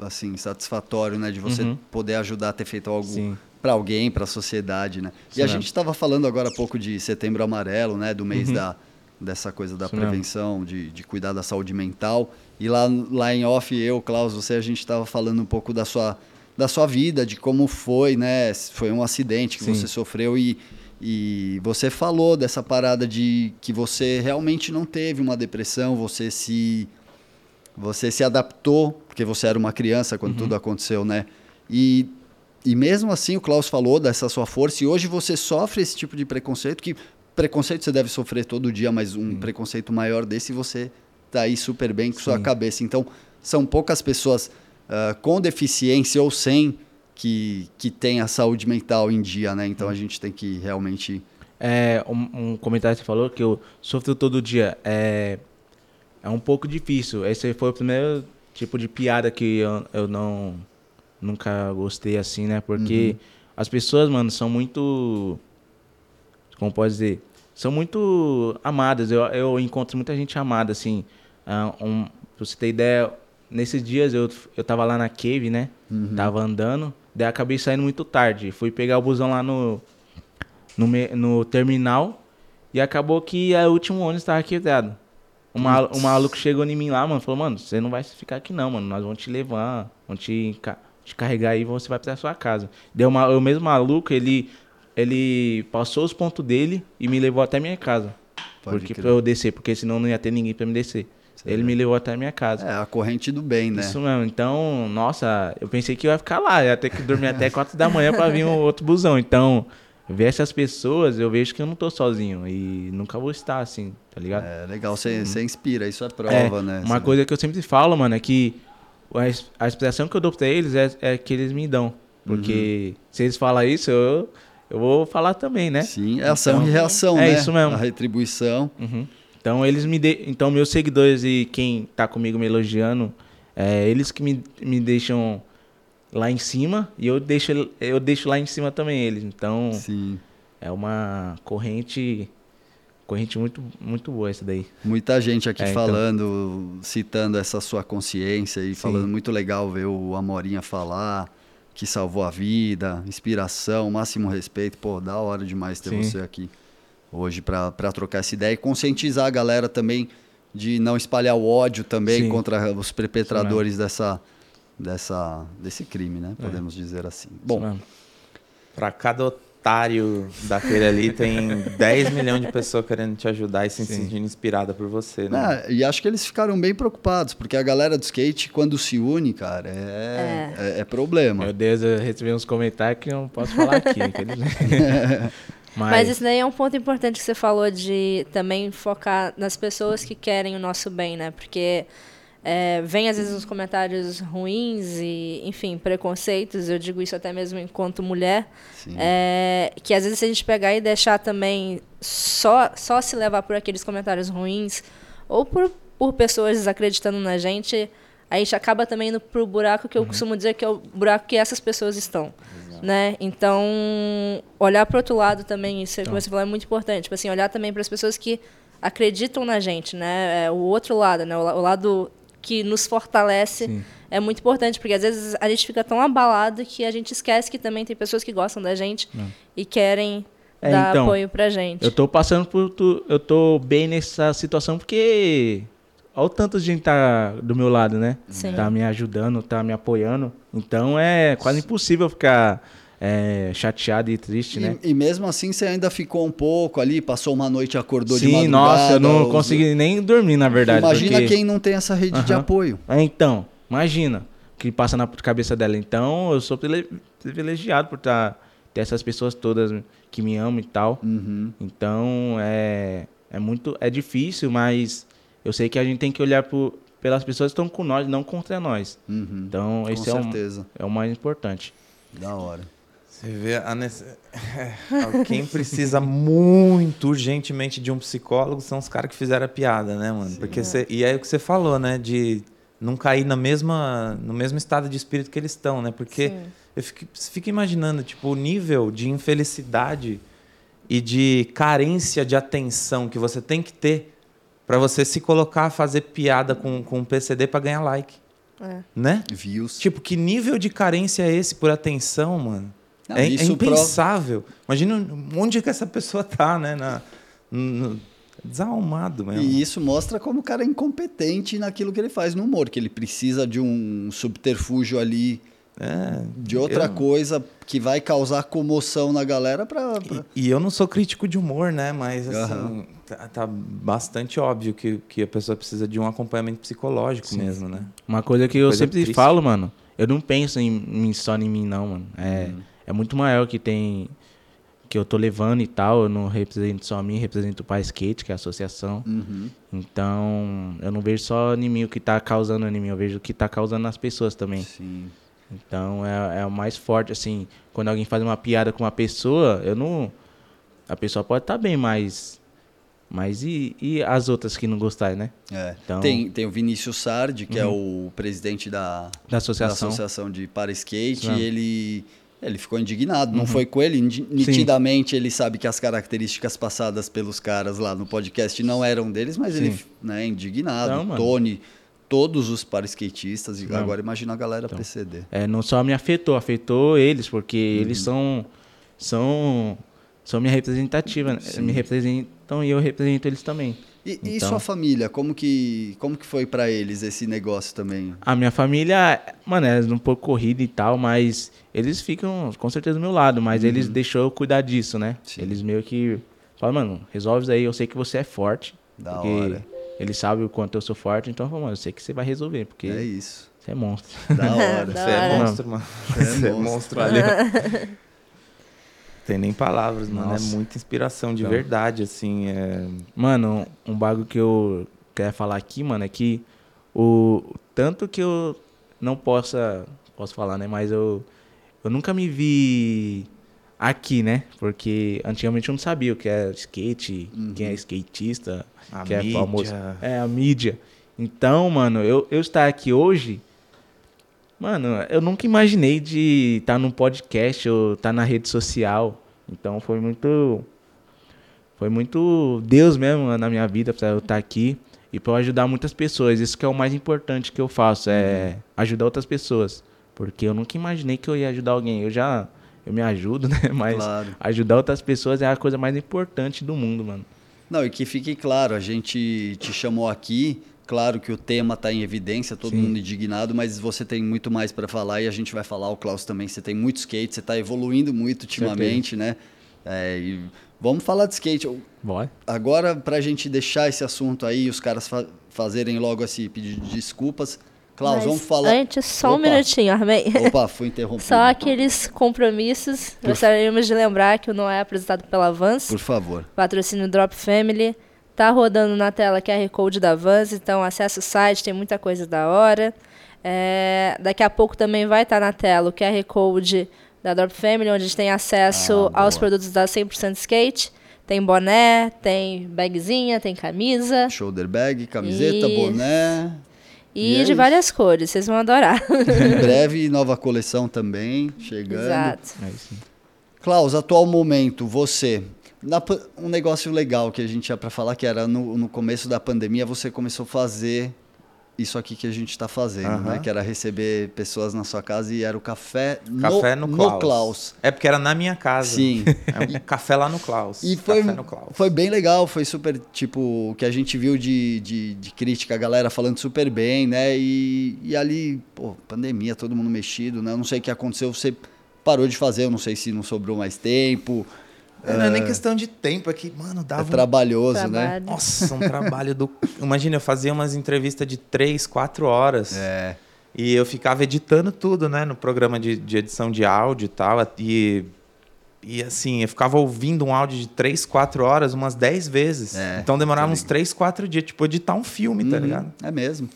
assim, satisfatório, né? De você Uhum. poder ajudar a ter feito algo para alguém, para a sociedade, né? Isso e a mesmo. gente estava falando agora há pouco de Setembro Amarelo, né? Do mês Uhum. da dessa coisa da Isso prevenção, de, de cuidar da saúde mental. E lá, lá em off, eu, Klaus, você, a gente estava falando um pouco da sua, da sua vida, de como foi, né? Foi um acidente que Sim. você sofreu e, e você falou dessa parada de que você realmente não teve uma depressão, você se você se adaptou, porque você era uma criança quando tudo aconteceu, né? E, e mesmo assim o Klaus falou dessa sua força e hoje você sofre esse tipo de preconceito, que preconceito você deve sofrer todo dia, mas um preconceito maior desse você tá aí super bem com sua Sim. cabeça. Então, são poucas pessoas ah, com deficiência ou sem que, que têm a saúde mental em dia, né? Então a gente tem que realmente... É, um, um comentário que você falou que eu sofro todo dia. É, é um pouco difícil. Esse foi o primeiro tipo de piada que eu, eu não nunca gostei assim, né? Porque as pessoas, mano, são muito. Como pode dizer? São muito amadas. Eu, eu encontro muita gente amada, assim. Ah, um, pra você ter ideia, nesses dias eu, eu tava lá na cave, né? Tava andando. Daí acabei saindo muito tarde. Fui pegar o busão lá no, no, no terminal. E acabou que a último ônibus tava quebrado. O, mal, o maluco chegou em mim lá, mano, falou, mano, você não vai ficar aqui não, mano. Nós vamos te levar, vamos te, te carregar aí e você vai pra sua casa. Deu uma, o mesmo maluco, ele, ele passou os pontos dele e me levou até minha casa. Pode porque crer. pra eu descer, porque senão não ia ter ninguém pra me descer. Ele me levou até a minha casa. É, a corrente do bem, né? Isso mesmo. Então, nossa, eu pensei que eu ia ficar lá, ia ter que dormir até 4 da manhã pra vir um outro busão. Então, ver essas pessoas, eu vejo que eu não tô sozinho e nunca vou estar assim, tá ligado? É legal, você inspira, isso é prova, É, né? Uma coisa que eu sempre falo, mano, é que a, a que eu dou pra eles é, é que eles me dão. Porque Uhum. se eles falam isso, eu, eu vou falar também, né? Sim, é ação Então, e reação, é né? isso mesmo. A retribuição. Uhum. Então eles me de... então meus seguidores e quem tá comigo me elogiando, é eles que me, me deixam lá em cima e eu deixo eu deixo lá em cima também eles. Então Sim. é uma corrente corrente muito muito boa essa daí. Muita gente aqui É, então. falando, citando essa sua consciência e falando muito legal ver o Amorinha falar que salvou a vida, inspiração, máximo respeito. Pô, da hora demais ter Sim. você aqui hoje para trocar essa ideia e conscientizar a galera também de não espalhar o ódio também Sim. contra os perpetradores dessa, dessa, desse crime, né? Podemos dizer assim. Bom. Pra cada otário daquele ali, tem 10 milhões de pessoas querendo te ajudar e se Sim. sentindo inspirada por você, né? né, e acho que eles ficaram bem preocupados, porque a galera do skate, quando se une, cara, é, é. é problema. Meu Deus, eu recebi uns comentários que eu não posso falar aqui. Mas, Mas isso daí é um ponto importante que você falou de também focar nas pessoas que querem o nosso bem, né? Porque é, vem às vezes uns comentários ruins e, enfim, preconceitos, eu digo isso até mesmo enquanto mulher, é, que às vezes se a gente pegar e deixar também só, só se levar por aqueles comentários ruins ou por, por pessoas desacreditando na gente, a gente acaba também indo pro buraco que eu costumo dizer que é o buraco que essas pessoas estão. Né? Então, olhar para outro lado também, isso que você falou é muito importante. Tipo assim, olhar também para as pessoas que acreditam na gente, né? É, o outro lado, né? O, la- o lado que nos fortalece Sim. é muito importante, porque às vezes a gente fica tão abalado que a gente esquece que também tem pessoas que gostam da gente e querem É, dar então, apoio pra gente. Eu tô passando por. tu- Eu tô bem nessa situação porque. Olha o tanto de gente tá do meu lado, né? Sim. Tá me ajudando, tá me apoiando. Então é quase impossível ficar é, chateado e triste, né? E, e mesmo assim você ainda ficou um pouco ali, passou uma noite, acordou de Sim, madrugada. nossa, eu não os- consegui nem dormir, na verdade. Imagina porque... quem não tem essa rede de Aham. apoio. É, então, imagina o que passa na cabeça dela. Então, eu sou privile- privilegiado por tá, ter essas pessoas todas que me amam e tal. Uhum. Então, é, é muito é difícil, mas eu sei que a gente tem que olhar por, pelas pessoas que estão com nós, não contra nós. Uhum. Então, Com esse é é o mais importante. Da hora. Você vê a. É, Quem precisa muito urgentemente de um psicólogo são os caras que fizeram a piada, né, mano? Porque você... E é o que você falou, né? De não cair na mesma... no mesmo estado de espírito que eles estão, né? Porque Sim. eu fico, você fica imaginando, tipo, o nível de infelicidade e de carência de atenção que você tem que ter para você se colocar a fazer piada com, com o PCD para ganhar like, É. né? Views. Tipo, que nível de carência é esse por atenção, mano? Não, é, é isso prova- impensável. Imagina onde que essa pessoa tá, né? Na, no- desalmado mesmo. E isso mostra como o cara é incompetente naquilo que ele faz no humor, que ele precisa de um subterfúgio ali, É, de outra eu- coisa que vai causar comoção na galera pra. pra- E, e eu não sou crítico de humor, né? Mas assim, Aham. tá, tá bastante óbvio que, que a pessoa precisa de um acompanhamento psicológico mesmo, né? Uma coisa que eu Coisa sempre triste. falo, mano, eu não penso em, em só em mim, não, mano. É, é muito maior que tem. Que eu tô levando e tal. Eu não represento só a mim, represento o Pai Skate, que é a associação. Uhum. Então, eu não vejo só em mim o que tá causando em mim, eu vejo o que tá causando nas pessoas também. Sim. Então, é, é o mais forte, assim. Quando alguém faz uma piada com uma pessoa, eu não. A pessoa pode estar bem, mas. Mas e, e as outras que não gostarem, né? É. Então- Tem, tem o Vinícius Sardi, que é o presidente da, Da associação. da associação de para skate, Sim. e ele, ele ficou indignado. Não foi com ele, ni- nitidamente ele sabe que as características passadas pelos caras lá no podcast não eram deles, mas ele, Sim. né, indignado. Mano. Tony, todos os para skatistas, e agora imagina a galera Então. PCD. É, não só me afetou, afetou eles, porque eles Uhum. são, são, são minha representativa, né? Sim. me representam e eu represento eles também. E, e Então. sua família, como que, como que foi pra eles esse negócio também? A minha família, mano, é um pouco corrida e tal, mas eles ficam com certeza do meu lado, mas eles deixou eu cuidar disso, né? Uhum. Sim. Eles meio que falam, mano, resolve isso aí, eu sei que você é forte. Da porque hora. Eles sabem o quanto eu sou forte, então eu falo, mano, eu sei que você vai resolver, porque É isso. você é monstro. Da hora. Da Você é monstro, mano. Você é é monstro. ali. Tem nem palavras, mano. Nossa. É muita inspiração de Então. verdade, assim. É... Mano, um bagulho que eu quero falar aqui, mano, é que o tanto que eu não possa, posso falar, né, mas eu eu nunca me vi aqui, né? Porque antigamente eu não sabia o que é skate, quem é skatista, A que é mídia. famoso. É a mídia. Então, mano, eu, eu estar aqui hoje, mano, eu nunca imaginei de estar num podcast ou estar na rede social. Então foi muito foi muito Deus mesmo na minha vida para eu estar aqui e para eu ajudar muitas pessoas. Isso que é o mais importante que eu faço, é ajudar outras pessoas. Porque eu nunca imaginei que eu ia ajudar alguém. Eu já eu me ajudo, né? Mas Claro. ajudar outras pessoas é a coisa mais importante do mundo, mano. Não, e que fique claro, a gente te chamou aqui, claro que o tema está em evidência, todo Sim. mundo indignado, mas você tem muito mais para falar e a gente vai falar, o Klaus também, você tem muito skate, você está evoluindo muito ultimamente, né? É, e vamos falar de skate. Bora. Agora, para a gente deixar esse assunto aí, os caras fa- fazerem logo esse pedido de desculpas, Klaus, Mas vamos falar... Antes, só um Opa. minutinho, Armei. Opa, fui interrompido. Só aqueles compromissos. Gostaríamos de lembrar que o Não é apresentado pela Vans. Por favor. Patrocínio Drop Family. Tá rodando na tela QR Code da Vans, então acessa o site, tem muita coisa da hora. É, daqui a pouco também vai estar na tela o QR Code da Drop Family, onde a gente tem acesso Ah, aos produtos da 100% Skate. Tem boné, tem bagzinha, tem camisa. Shoulder bag, camiseta, boné. E, E é de isso. várias cores, vocês vão adorar. Em breve, nova coleção também, chegando. Exato. É isso. Klaus, atual momento, você. na um negócio legal que a gente tinha para falar, que era no, no começo da pandemia, você começou a fazer isso aqui que a gente está fazendo, né? Que era receber pessoas na sua casa e era o café no, Café no, Klaus. Klaus. É porque era na minha casa. Sim. É um café lá no Klaus. E foi, Café no Klaus. foi bem legal, foi super, tipo, o que a gente viu de, de, de crítica, a galera falando super bem, né? E, e ali, pô, pandemia, todo mundo mexido, né? Eu não sei o que aconteceu, você parou de fazer, eu não sei se não sobrou mais tempo, Não é nem questão de tempo, é que, mano, dava é um trabalhoso, né? Trabalho. Nossa, um trabalho do. Imagina, eu fazia umas entrevistas de três, quatro horas. É, E eu ficava editando tudo, né? No programa de, de edição de áudio e tal. E, e assim, eu ficava ouvindo um áudio de três, quatro horas umas dez vezes. É, então demorava tô uns três, quatro dias. Tipo, editar um filme, tá Uhum, ligado? É mesmo.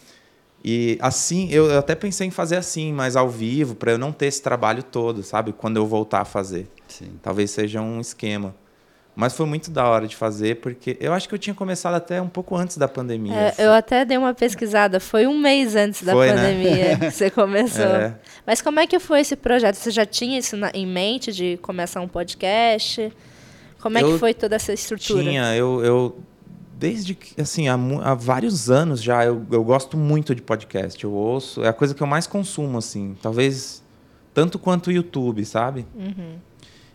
E assim, eu, até pensei em fazer assim, mas ao vivo, pra eu não ter esse trabalho todo, sabe? Quando eu voltar a fazer. Sim. Talvez seja um esquema. Mas foi muito da hora de fazer, porque eu acho que eu tinha começado até um pouco antes da pandemia. É, assim. eu até dei uma pesquisada, foi um mês antes da Foi, né? pandemia que você começou. É. Mas como é que foi esse projeto? Você já tinha isso na- em mente de começar um podcast? Como é Eu que foi toda essa estrutura? Tinha, eu, eu desde que, assim, há, há vários anos já, eu, eu gosto muito de podcast. Eu ouço, é a coisa que eu mais consumo, assim. Talvez tanto quanto o YouTube, sabe? Uhum.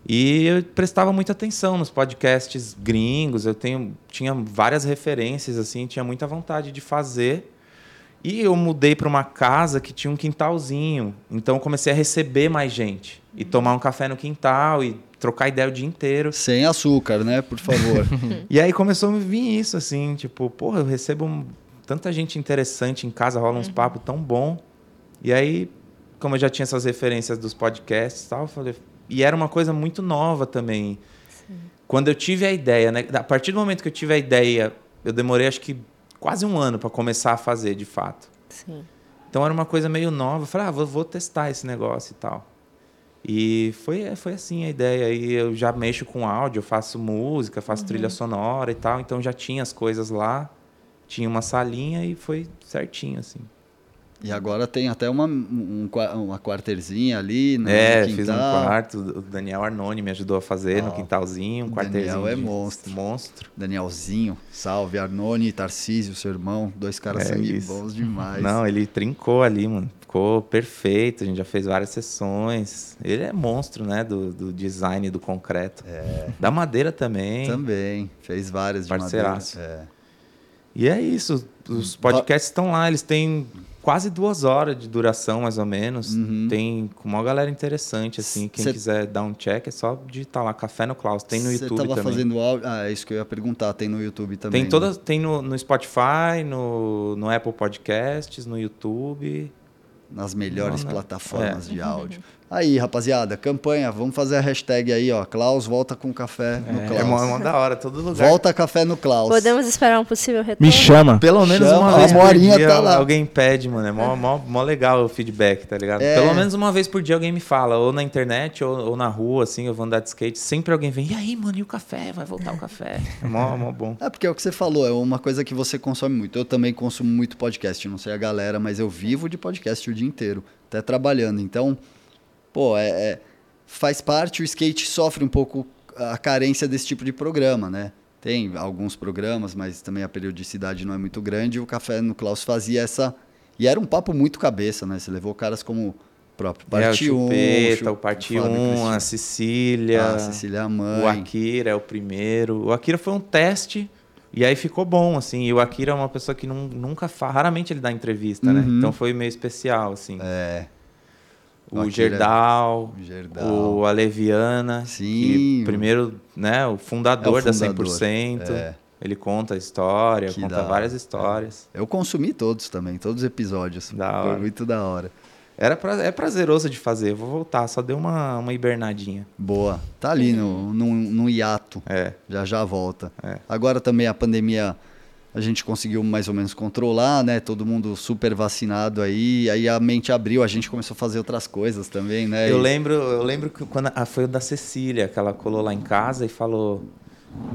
E eu prestava muita atenção nos podcasts gringos. Eu tenho, tinha várias referências, assim, tinha muita vontade de fazer. E eu mudei para uma casa que tinha um quintalzinho. Então eu comecei a receber mais gente. E tomar um café no quintal e trocar ideia o dia inteiro. Sem açúcar, né? Por favor. E aí começou a me vir isso, assim, tipo, porra, eu recebo um- tanta gente interessante em casa, rola uns papos tão bom. E aí, como eu já tinha essas referências dos podcasts e tal, eu falei, e era uma coisa muito nova também. Quando eu tive a ideia, né? A partir do momento que eu tive a ideia, eu demorei acho que quase um ano para começar a fazer de fato. Sim. Então era uma coisa meio nova. Eu falei, ah, vou, vou testar esse negócio e tal. E foi, foi assim a ideia. Aí eu já mexo com áudio, faço música, faço trilha sonora e tal. Então já tinha as coisas lá, tinha uma salinha e foi certinho, assim. E agora tem até uma, um, uma quarterzinha ali no é, quintal. fiz um quarto. O Daniel Arnone me ajudou a fazer no Ó, quintalzinho, um o quarterzinho. Daniel é monstro. Monstro. Danielzinho, salve. Arnone, Tarcísio, seu irmão. Dois caras É sangue isso. bons demais. Não, ele trincou ali, mano. Ficou perfeito. A gente já fez várias sessões. Ele é monstro, né? Do, do design do concreto. Da madeira também. Também. Fez várias de Parceiraço. madeira. E é isso. Os podcasts estão lá. Eles têm quase duas horas de duração, mais ou menos. Tem com uma galera interessante, assim. Quem Cê- quiser dar um check, é só digitar lá. Café no Klaus. Tem no Você YouTube tava também. fazendo áudio. Ah, é isso que eu ia perguntar. Tem no YouTube também. Tem né? todas, tem no, no Spotify, no, no Apple Podcasts, no YouTube. Nas melhores Não, não. plataformas É. de áudio. Aí, rapaziada, campanha. Vamos fazer a hashtag aí, ó. Klaus volta com café no É, Klaus. é mó, é mó da hora, todo lugar. Volta café no Klaus. Podemos esperar um possível retorno? Me chama. Pelo menos Chama, uma a vez por Morinha dia tá lá. alguém pede, mano. É mó, mó, mó legal o feedback, tá ligado? É. Pelo menos uma vez por dia alguém me fala, ou na internet, ou, ou na rua, assim, eu vou andar de skate. Sempre alguém vem, e aí, mano, e o café? Vai voltar o café. É mó, mó bom. É porque é o que você falou, é uma coisa que você consome muito. Eu também consumo muito podcast, não sei a galera, mas eu vivo de podcast o dia inteiro, até trabalhando. Então, pô, é, é- faz parte, o skate sofre um pouco a carência desse tipo de programa, né? Tem alguns programas, mas também a periodicidade não é muito grande. O Café no Klaus fazia essa. E era um papo muito cabeça, né? Você levou caras como o próprio é, o Parte 1, Chupeta, o Parte Fábio 1, Cristiano. a Cecília, a Cecília Mãe. o Akira é o primeiro. O Akira foi um teste, e aí ficou bom, assim. E o Akira é uma pessoa que nun- nunca raramente ele dá entrevista, né? Uhum. Então foi meio especial, assim. É, o Gerdau, o Aleviana, Sim. primeiro, né, o fundador, É o da fundador, 100%. é. Ele conta a história, Que conta da várias histórias. Eu consumi todos também, todos os episódios. Da Foi hora. muito da hora. Era pra, é prazeroso de fazer, vou voltar, só deu uma, uma hibernadinha. Boa. Tá ali no, no, no hiato. É. Já já volta. É. Agora também a pandemia a gente conseguiu mais ou menos controlar, né? Todo mundo super vacinado aí. Aí a mente abriu, a gente começou a fazer outras coisas também, né? Eu E- lembro, eu lembro que quando a, foi o da Cecília, que ela colou lá em casa e falou: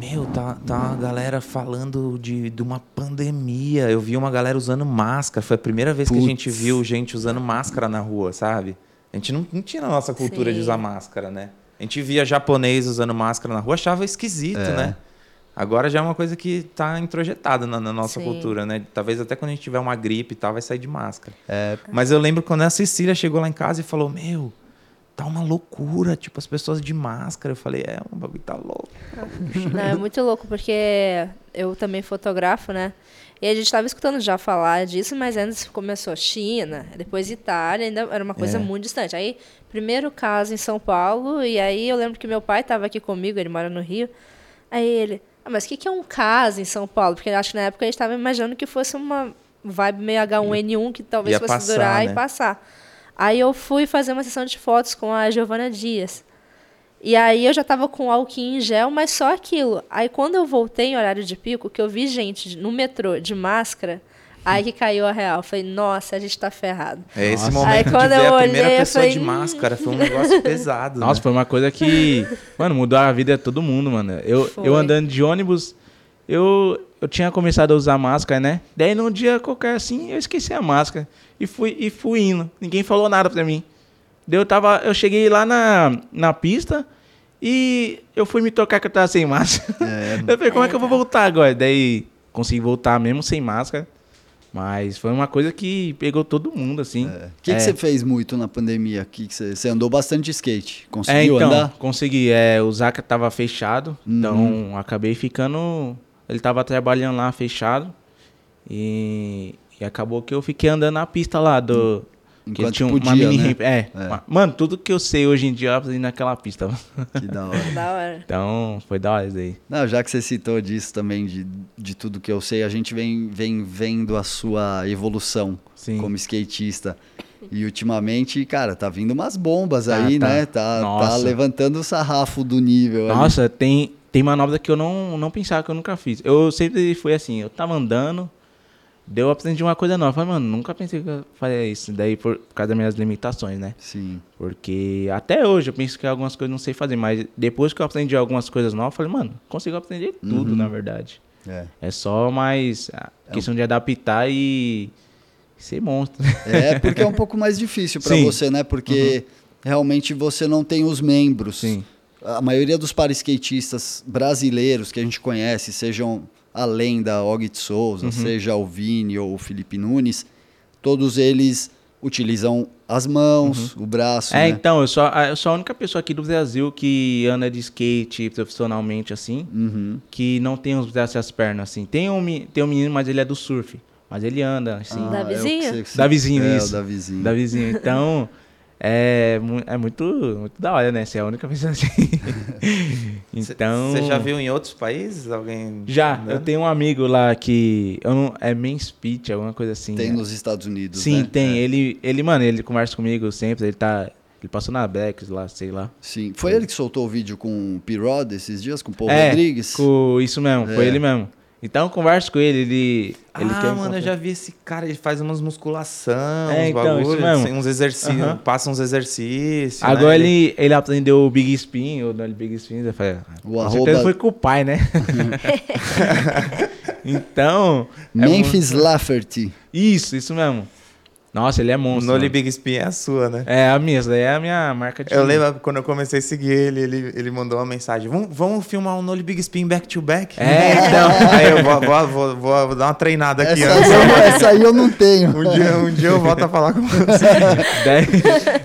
Meu, tá, tá uma galera falando de, de uma pandemia. Eu vi uma galera usando máscara. Foi a primeira vez que a gente viu gente usando máscara na rua, sabe? A gente não, não tinha na nossa cultura de Sim. usar máscara, né? A gente via japonês usando máscara na rua, achava esquisito, É. né? Agora já é uma coisa que tá introjetada na, na nossa Sim. cultura, né? Talvez até quando a gente tiver uma gripe e tal, vai sair de máscara. É, Mas eu lembro quando a Cecília chegou lá em casa e falou: Meu, tá uma loucura, tipo, as pessoas de máscara. Eu falei: É, o bagulho tá louco. Não, é muito louco, porque eu também fotografo, né? E a gente estava escutando já falar disso, mas antes começou China, depois Itália, ainda era uma coisa É. muito distante. Aí, primeiro caso em São Paulo, e aí eu lembro que meu pai estava aqui comigo, ele mora no Rio. Aí ele, ah, mas o que, que é um caso em São Paulo? Porque eu acho que na época a gente estava imaginando que fosse uma vibe meio H1N1 que talvez Ia fosse passar, durar né? e passar. Aí eu fui fazer uma sessão de fotos com a Giovana Dias. E aí eu já tava com álcool em gel, mas só aquilo. Aí quando eu voltei em horário de pico, que eu vi gente no metrô de máscara, aí que caiu a real. Eu falei, nossa, a gente tá ferrado. É esse Nossa. momento Aí de quando ver eu a primeira olhei, eu pessoa falei, de máscara. Foi um negócio pesado. Nossa, né? foi uma coisa que, mano, mudou a vida de todo mundo, mano. Eu, Foi. eu andando de ônibus, eu, eu tinha começado a usar máscara, né? Daí num dia qualquer assim, eu esqueci a máscara e fui, e fui indo. Ninguém falou nada pra mim. Daí eu, tava, eu cheguei lá na, na pista e eu fui me tocar que eu tava sem máscara. É. Eu falei, como é que eu vou voltar agora? Daí consegui voltar mesmo sem máscara. Mas foi uma coisa que pegou todo mundo, assim. O que, É. que você fez muito na pandemia? Que que você, você andou bastante de skate. É, Conseguiu então, andar? consegui. É, o Zaca tava fechado, Uhum. então acabei ficando. Ele tava trabalhando lá fechado. E, e acabou que eu fiquei andando na pista lá do. que Enquanto tinha podia, uma mini né? ramp. É, É. ma- Mano, tudo que eu sei hoje em dia eu aprendi naquela pista. Que da hora. Da hora. Então, foi da hora isso aí. Não, já que você citou disso também, de, de tudo que eu sei, a gente vem, vem vendo a sua evolução Sim. como skatista. E ultimamente, cara, tá vindo umas bombas Tá, aí, tá. né? Tá, tá levantando o sarrafo do nível. ali. Nossa, tem, tem manobra que eu não, não pensava que eu nunca fiz. Eu sempre fui assim, eu tava andando, Daí eu aprendi uma coisa nova. Falei, mano, nunca pensei que eu faria isso. Daí por causa das minhas limitações, né? Sim. Porque até hoje eu penso que algumas coisas eu não sei fazer, mas depois que eu aprendi algumas coisas novas, eu falei, mano, consigo aprender tudo, Uhum. na verdade. É. É só mais a questão de adaptar e ser monstro. É, porque é um pouco mais difícil para você, né? Porque realmente você não tem os membros. Sim. A maioria dos paraskatistas brasileiros que a gente conhece, sejam além da Og de Souza, seja o Vini ou o Felipe Nunes, todos eles utilizam as mãos, o braço, É, né? então, eu sou, a- eu sou a única pessoa aqui do Brasil que anda de skate profissionalmente, assim, Uhum. que não tem os braços e as pernas, assim. Tem um, tem um menino, mas ele é do surf. Mas ele anda, assim. Da é o que vizinha? você- que você- Da vizinha, é, isso. o da vizinha. Da vizinha. Então, é, é muito, muito da hora, né? Você é a única pessoa assim. então. Você já viu em outros países alguém? Já, né? eu tenho um amigo lá que. Eu não, é main speech, alguma coisa assim. Tem né? nos Estados Unidos, Sim, né? tem. É. Ele, ele, mano, ele conversa comigo sempre. Ele tá. Ele passou na Bex lá, sei lá. Sim. Foi ele que soltou o vídeo com o P-Rod esses dias, com o Paul é, Rodrigues? com- isso mesmo, foi É. ele mesmo. Então eu converso com ele, ele. ele ah, mano, eu já vi esse cara, ele faz umas musculação, É, uns então, bagulhos, isso mesmo. assim, uns exercícios, passa uns exercícios. Agora né? ele, ele aprendeu o Big Spin, ou não, Big Spin, eu falei, ah, O arroba- foi com o pai, né? então, é Memphis Lafferty. Isso, isso mesmo. Nossa, ele é monstro. Noli mano. Big Spin é a sua, né? É a minha, essa daí é a minha marca de. Eu lembro quando eu comecei a seguir ele, ele, ele mandou uma mensagem: vamos, vamos filmar um Noli Big Spin back to back? É, então. Aí eu vou, vou, vou, vou- vou dar uma treinada aqui Essa antes. aí, eu, essa aí eu não tenho. Um dia, um dia eu volto a falar com você. Daí-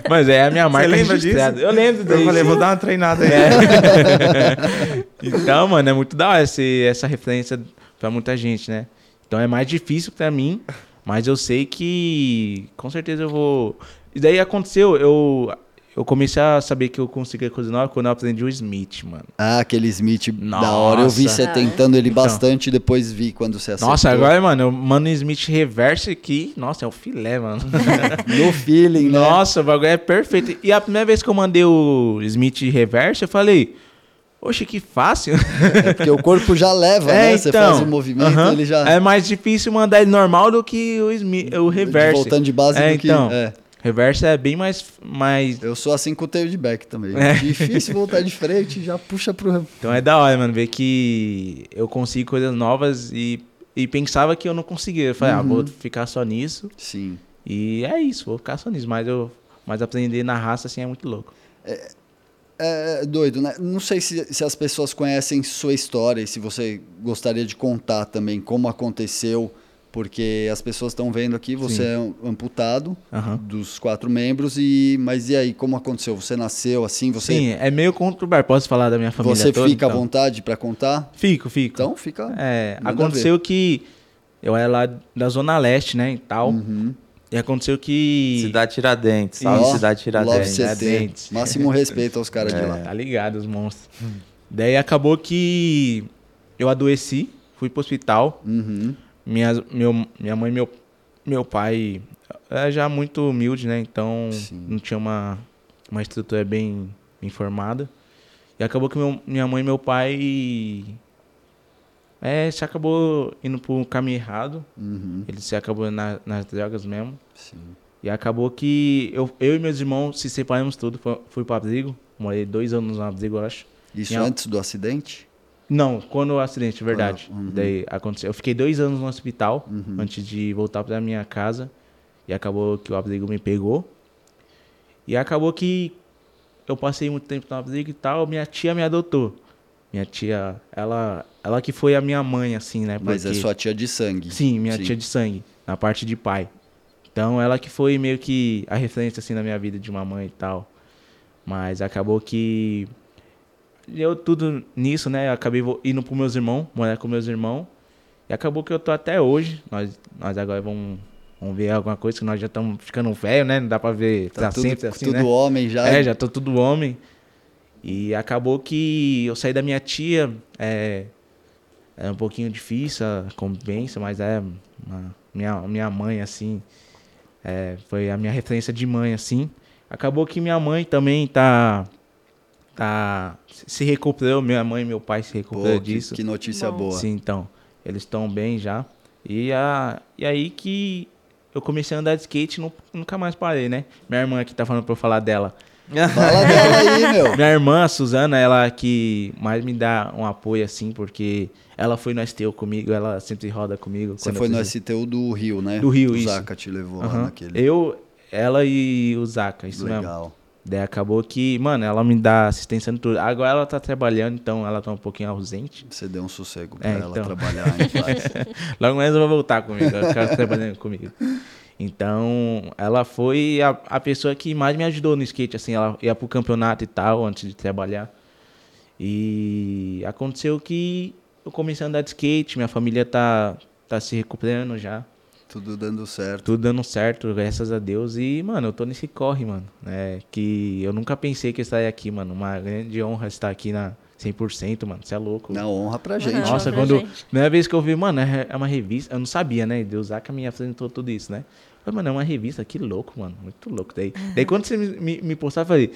Mas é a minha marca lembra disso? Eu lembro daí. Eu falei, vou dar uma treinada aí. Então, mano, é muito da hora esse- essa referência pra muita gente, né? Então é mais difícil pra mim, mas eu sei que com certeza eu vou. E daí aconteceu, eu, eu comecei a saber que eu conseguia nova quando eu aprendi o Smith, mano. Ah, aquele Smith da Nossa. hora. Eu vi você tentando ele Então. bastante, depois vi quando você acertou. Nossa, agora, mano, eu mando o Smith reverse aqui. Nossa, é o filé, mano. No feeling, né? Nossa, o bagulho é perfeito. E a primeira vez que eu mandei o Smith reverse, eu falei, oxe, que fácil. É porque o corpo já leva, né? Você faz o movimento, aham. ele já... É mais difícil mandar ele normal do que o, Smith, o reverse. Voltando de base é, do que... então, é. reverse é bem mais, mais... Eu sou assim com o tail de back também. É. Difícil voltar de frente, já puxa pro... Então é da hora, mano, ver que eu consigo coisas novas e, e pensava que eu não conseguia. Eu falei, ah, Uhum. vou ficar só nisso. Sim. E é isso, vou ficar só nisso. Mas, eu, mas aprender na raça, assim, é muito louco. É doido, né? Não sei se, se as pessoas conhecem sua história e se você gostaria de contar também como aconteceu, porque as pessoas estão vendo aqui, você Sim. é um amputado dos quatro membros, e mas e aí, como aconteceu? Você nasceu assim? Você, Sim, é meio conturbado. Posso falar da minha família você toda? fica à então? vontade para contar? Fico, fico. Então fica. É, aconteceu que eu era lá da Zona Leste, né, e tal. Uhum. E aconteceu que... Cidade Tiradentes, salve Ó, Cidade Tiradentes. Tiradentes. Máximo respeito aos caras de É, lá. Tá ligado, os monstros. Daí acabou que eu adoeci, fui pro hospital. Uhum. Minha, meu, minha mãe e meu, meu pai é já muito humilde, né? Então Sim. não tinha uma, uma estrutura bem, bem formada. E acabou que meu- minha mãe e meu pai. É, se acabou indo pro caminho errado. Uhum. Ele se acabou na- nas drogas mesmo. Sim. E acabou que eu, eu e meus irmãos se separamos tudo. Fui, fui pro abrigo. Morei dois anos no abrigo, eu acho. Isso antes do acidente? Não, quando o acidente, verdade. Quando- uhum. Daí aconteceu. Eu fiquei dois anos no hospital Uhum. antes de voltar pra minha casa. E acabou que o abrigo me pegou. E acabou que eu passei muito tempo no abrigo e tal. Minha tia me adotou. Minha tia, ela, ela que foi a minha mãe, assim, né? Mas é porque- sua tia de sangue. Sim, minha tia de sangue, na parte de pai. Então, ela que foi meio que a referência, assim, na minha vida de uma mãe e tal. Mas acabou que eu tudo nisso, né? Eu acabei indo pros meus irmãos, morar com meus irmãos. E acabou que eu tô até hoje. Nós, nós agora vamos, vamos ver alguma coisa, que nós já estamos ficando velho, né? Não dá pra ver Tá pra tudo, sempre assim, tudo né? homem já. É, já tô tudo homem. E acabou que eu saí da minha tia. É, é um pouquinho difícil a convivência, mas é uma- minha, minha mãe, assim. é, foi a minha referência de mãe, assim. Acabou que minha mãe também tá. tá se recuperou. Minha mãe e meu pai se Pô, recuperou que, disso. que notícia Bom. boa. Sim, então. Eles estão bem já. E, a, e aí que eu comecei a andar de skate e nunca mais parei, né? Minha irmã aqui tá falando pra eu falar dela. Fala dela aí, meu. Minha irmã, a Suzana, ela que mais me dá um apoio, assim, porque ela foi no STU comigo, ela sempre roda comigo. Você foi no STU do Rio, né? Do Rio, o isso. O Zaca te levou uhum. lá naquele. Eu, ela e o Zaca, isso Legal. mesmo. Daí acabou que, mano, ela me dá assistência em tudo. Agora ela tá trabalhando, então ela tá um pouquinho ausente. Você deu um sossego pra É, ela então. trabalhar em paz. Logo mais ela vai voltar comigo, ela ficar trabalhando comigo. Então, ela foi a, a pessoa que mais me ajudou no skate, assim, ela ia pro campeonato e tal, antes de trabalhar. E aconteceu que eu comecei a andar de skate, minha família tá, tá se recuperando já. Tudo dando certo. Tudo dando certo, graças a Deus. E, mano, eu tô nesse corre, mano. É, que eu nunca pensei que eu estaria aqui, mano. Uma grande honra estar aqui na 100%, mano. Você é louco. Na honra pra gente. Nossa, pra quando. gente. Primeira vez que eu vi, mano, é é uma revista. Eu não sabia, né? Deus Zaca me apresentou tudo isso, né? Falei, mano, é uma revista, que louco, mano. Muito louco. Daí, daí quando você me, me, postava, eu falei,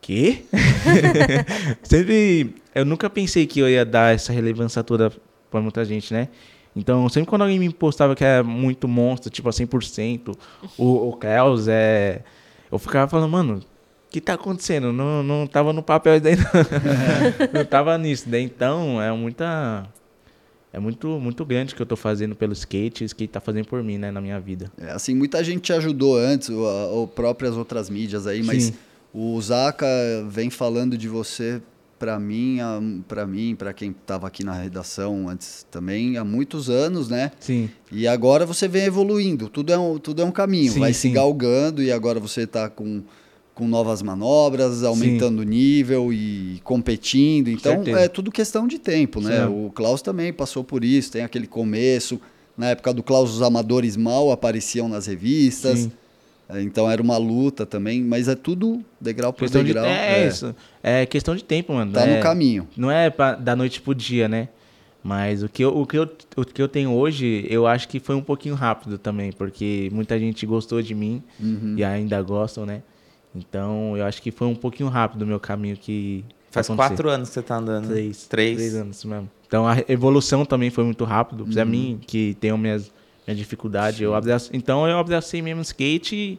quê? sempre. Eu nunca pensei que eu ia dar essa relevância toda pra muita gente, né? Então, sempre quando alguém me postava que era muito monstro, tipo a 100%, o, o Klaus, é. Eu ficava falando, mano, o que tá acontecendo? Não, não tava no papel daí, não. não tava nisso. Daí, então, é muita. É muito, muito grande o que eu tô fazendo pelo skate e o skate tá fazendo por mim, né, na minha vida. É, assim, muita gente te ajudou antes, ou, ou próprias outras mídias aí, mas Sim. o Zaca vem falando de você pra mim, a- pra mim, para quem tava aqui na redação antes também, há muitos anos, né? Sim. E agora você vem evoluindo, tudo é um, tudo é um caminho, Sim, vai se sim. galgando e agora você tá com, com novas manobras, aumentando o nível e competindo, então Certeza. é tudo questão de tempo, né? Sim. O Klaus também passou por isso, tem aquele começo, na época do Klaus os amadores mal apareciam nas revistas, Sim. é, então era uma luta também, mas é tudo degrau por Questão de, degrau, é, é, isso. É questão de tempo, mano. tá é, no caminho. Não é pra, da noite pro dia, né? Mas o que, eu, o, que eu, o que eu tenho hoje, eu acho que foi um pouquinho rápido também, porque muita gente gostou de mim Uhum. e ainda gostam, né? Então, eu acho que foi um pouquinho rápido o meu caminho que Faz aconteceu. quatro anos que você tá andando. Três. Três. Três anos mesmo. Então, a evolução também foi muito rápido. Pra mim, que tenho minhas, minha dificuldade, eu abraço, então eu abracei mesmo o skate e,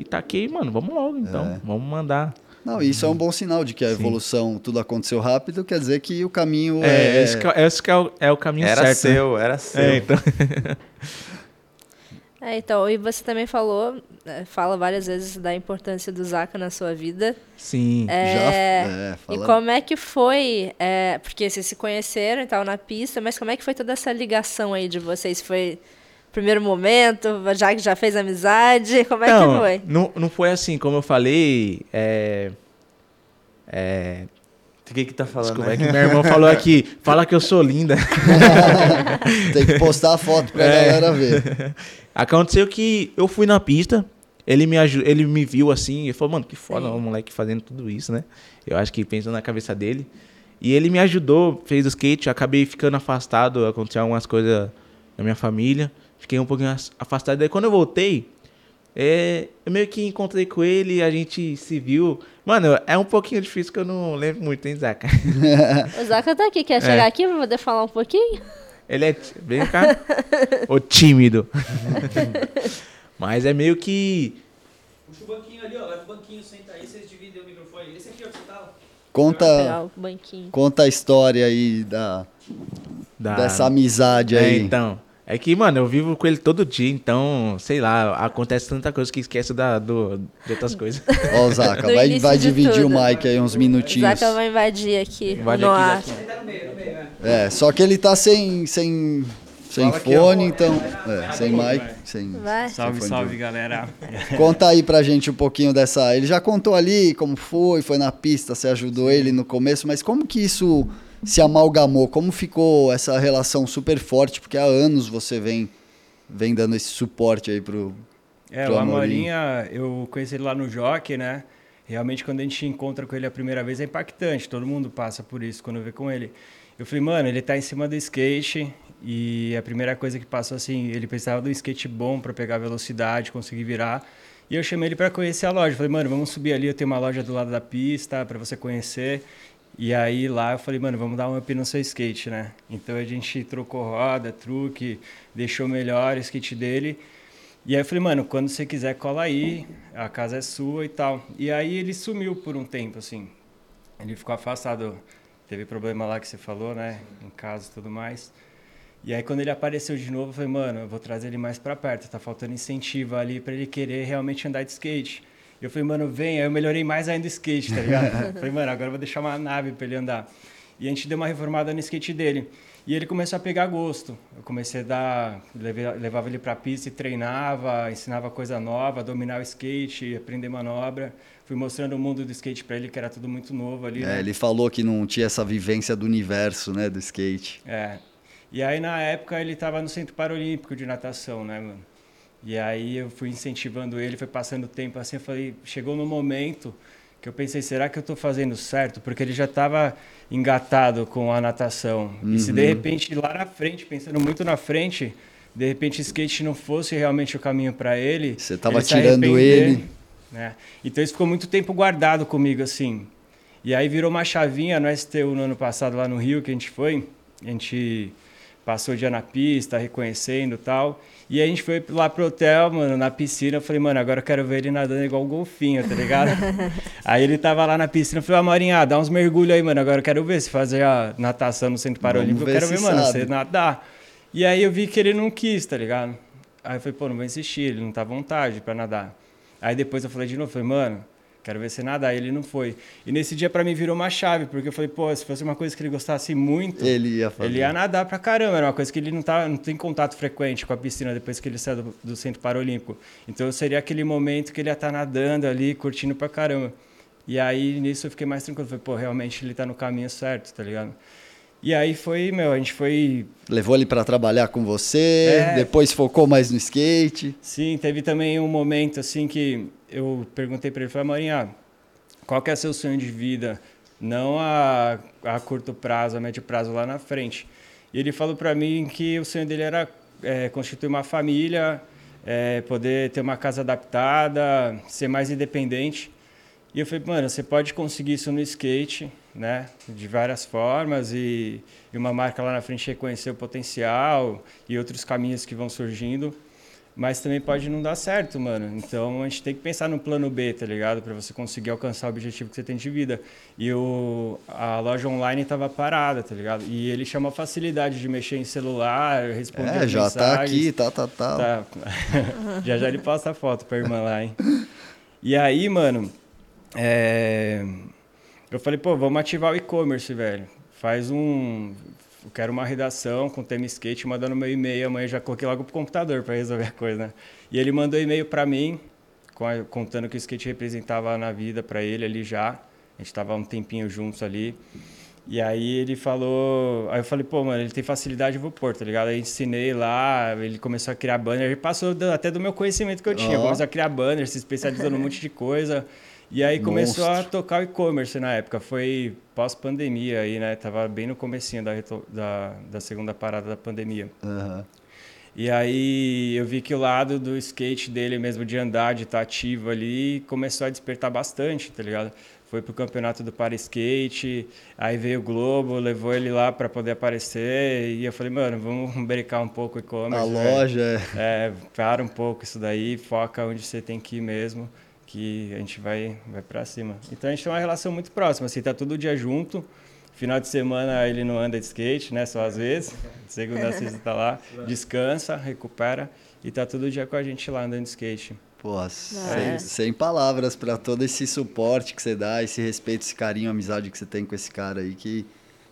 e taquei, mano, vamos logo então. É. Vamos mandar. Não, isso é um bom sinal de que a Sim. evolução, tudo aconteceu rápido, quer dizer que o caminho É, é... esse, que, é- esse que é, o, é o caminho Era certo. né? seu, era seu. É, então. É, então, e você também falou, é, fala várias vezes da importância do Zaca na sua vida. Sim. É, Já- é, e como é que foi, é, porque vocês se conheceram e tal na pista, mas como é que foi toda essa ligação aí de vocês? Foi primeiro momento, já que já fez amizade, como é não, que foi? Não, não foi assim, como eu falei. É, é, O que que tá falando? desculpa, né? é que minha irmã falou aqui, fala que eu sou linda. Tem que postar a foto pra É. galera ver. Aconteceu que eu fui na pista, ele me, aju- ele me viu assim, e falou, mano, que foda, o moleque fazendo tudo isso, né? Eu acho que pensando na cabeça dele. E ele me ajudou, fez o skate, eu acabei ficando afastado, aconteceu algumas coisas na minha família, fiquei um pouquinho as- afastado. Daí quando eu voltei, é, eu meio que encontrei com ele, a gente se viu. Mano, é um pouquinho difícil que eu não lembro muito, hein, Zaca? O Zaca tá aqui, É. quer chegar aqui pra poder falar um pouquinho? Ele é. Vem cá. Ô tímido. Mas é meio que. Puxa o banquinho ali, ó. Leva o banquinho, senta aí, vocês dividem o microfone. Esse aqui, ó, que você tá. Conta, o banquinho. conta a história aí da, da- dessa amizade É, aí. então. É que, mano, eu vivo com ele todo dia, então, sei lá, acontece tanta coisa que esquece da, do, de outras coisas. Ó, o Zaca, vai, vai dividir tudo. o mic aí uns minutinhos. Zaca vai invadir aqui Invade no aqui, ar. Zaca. Ele tá no meio, no meio, né? É, só que ele tá sem, sem, sem Fala aqui, fone, então. É, sem mic, sem. Vai. sem Salve, de salve, ouvido. galera. Conta aí pra gente um pouquinho dessa. Ele já contou ali como foi, foi na pista, você ajudou ele no começo, mas como que isso se amalgamou? Como ficou essa relação super forte? Porque há anos você vem, vem dando esse suporte aí pro. É, Pro o. Amorinha, eu conheci ele lá no Jockey, né? Realmente, quando a gente encontra com ele a primeira vez, é impactante. Todo mundo passa por isso quando vê com ele. Eu falei, mano, ele tá em cima do skate e a primeira coisa que passou, assim, ele precisava de um skate bom para pegar velocidade, conseguir virar. E eu chamei ele para conhecer a loja. Falei, mano, vamos subir ali, eu tenho uma loja do lado da pista para você conhecer. E aí lá eu falei, mano, vamos dar um up no seu skate, né? Então a gente trocou roda, truque, deixou melhor o skate dele. E aí eu falei, mano, quando você quiser, cola aí, a casa é sua e tal. E aí ele sumiu por um tempo, assim. Ele ficou afastado, teve problema lá que você falou, né? Em casa e tudo mais. E aí quando ele apareceu de novo, eu falei, mano, eu vou trazer ele mais para perto, tá faltando incentivo ali para ele querer realmente andar de skate. Eu falei, mano, vem, aí eu melhorei mais ainda o skate, tá ligado? falei, mano, agora eu vou deixar uma nave para ele andar. E a gente deu uma reformada no skate dele. E ele começou a pegar gosto. Eu comecei a dar, levava ele para pista e treinava, ensinava coisa nova, dominar o skate, aprender manobra. Fui mostrando o mundo do skate para ele, que era tudo muito novo ali. É, né? ele falou que não tinha essa vivência do universo, né, do skate. É, e aí, na época, ele estava no Centro Paralímpico de natação, né, mano? E aí eu fui incentivando ele, foi passando o tempo assim, eu falei, chegou no momento que eu pensei, será que eu estou fazendo certo? Porque ele já estava engatado com a natação. Uhum. E se de uhum. repente lá na frente, pensando muito na frente, de repente skate não fosse realmente o caminho para ele, você estava tirando ele, né? Então isso ficou muito tempo guardado comigo assim. E aí virou uma chavinha no STU no ano passado lá no Rio que a gente foi, a gente passou o dia na pista, reconhecendo tal. E a gente foi lá pro hotel, mano, na piscina. Eu falei, mano, agora eu quero ver ele nadando igual um golfinho, tá ligado? aí ele tava lá na piscina. Eu falei, ah, Marinha, dá uns mergulhos aí, mano. Agora eu quero ver se fazer a natação no Centro Paralímpico. Eu quero ver, mano, você nadar. E aí eu vi que ele não quis, tá ligado? Aí eu falei, pô, não vou insistir, ele não tá à vontade pra nadar. Aí depois eu falei de novo, falei, mano, quero ver você nadar. E ele não foi. E nesse dia para mim virou uma chave, porque eu falei, pô, se fosse uma coisa que ele gostasse muito, ele ia, fazer. ele ia nadar pra caramba. Era uma coisa que ele não, tá, não tem contato frequente com a piscina depois que ele saiu do, do Centro Paralímpico. Então seria aquele momento que ele ia estar tá nadando ali, curtindo pra caramba. E aí nisso eu fiquei mais tranquilo. Falei, pô, realmente ele tá no caminho certo, tá ligado? E aí foi, meu, a gente foi. Levou ele para trabalhar com você, é... depois focou mais no skate. Sim, teve também um momento assim que eu perguntei para ele, falei, Marinha, qual que é seu sonho de vida? Não a, a curto prazo, a médio prazo lá na frente. E ele falou para mim que o sonho dele era é, constituir uma família, é, poder ter uma casa adaptada, ser mais independente. E eu falei, mano, você pode conseguir isso no skate, né? De várias formas e, e uma marca lá na frente reconhecer o potencial e outros caminhos que vão surgindo. Mas também pode não dar certo, mano. Então a gente tem que pensar no plano B, tá ligado? Para você conseguir alcançar o objetivo que você tem de vida. E o, a loja online estava parada, tá ligado? E ele chamou a facilidade de mexer em celular, responder É, já mensagens. tá aqui, tá, tá, tá. tá. já já ele passa a foto pra irmã lá, hein? E aí, mano, é... eu falei, pô, vamos ativar o e-commerce, velho. Faz um eu quero uma redação com tema skate, mandando meu e-mail. Amanhã já coloquei logo pro computador para resolver a coisa, né? E ele mandou e-mail para mim, contando que o skate representava na vida para ele ali já. A gente tava um tempinho juntos ali. E aí ele falou. Aí eu falei, pô, mano, ele tem facilidade, eu vou pôr, tá ligado? Aí ensinei lá, ele começou a criar banner, ele passou até do meu conhecimento que eu tinha. Oh. Começou a criar banner, se especializou num monte de coisa. E aí começou Monstro. a tocar o e-commerce na época. Foi pós-pandemia aí, né? Tava bem no comecinho da, da, da segunda parada da pandemia. Uhum. E aí eu vi que o lado do skate dele mesmo, de andar, de estar tá ativo ali, começou a despertar bastante, tá ligado? Foi pro campeonato do para skate, aí veio o Globo, levou ele lá para poder aparecer, e eu falei, mano, vamos brincar um pouco o e-commerce. A loja. É, para um pouco isso daí, foca onde você tem que ir mesmo que a gente vai, vai para cima. Então a gente tem uma relação muito próxima, assim, tá todo dia junto. Final de semana ele não anda de skate, né, só às vezes. Segunda a sexta tá lá, descansa, recupera e tá todo dia com a gente lá andando de skate. Pô, sem, sem palavras para todo esse suporte que você dá, esse respeito, esse carinho, amizade que você tem com esse cara aí que,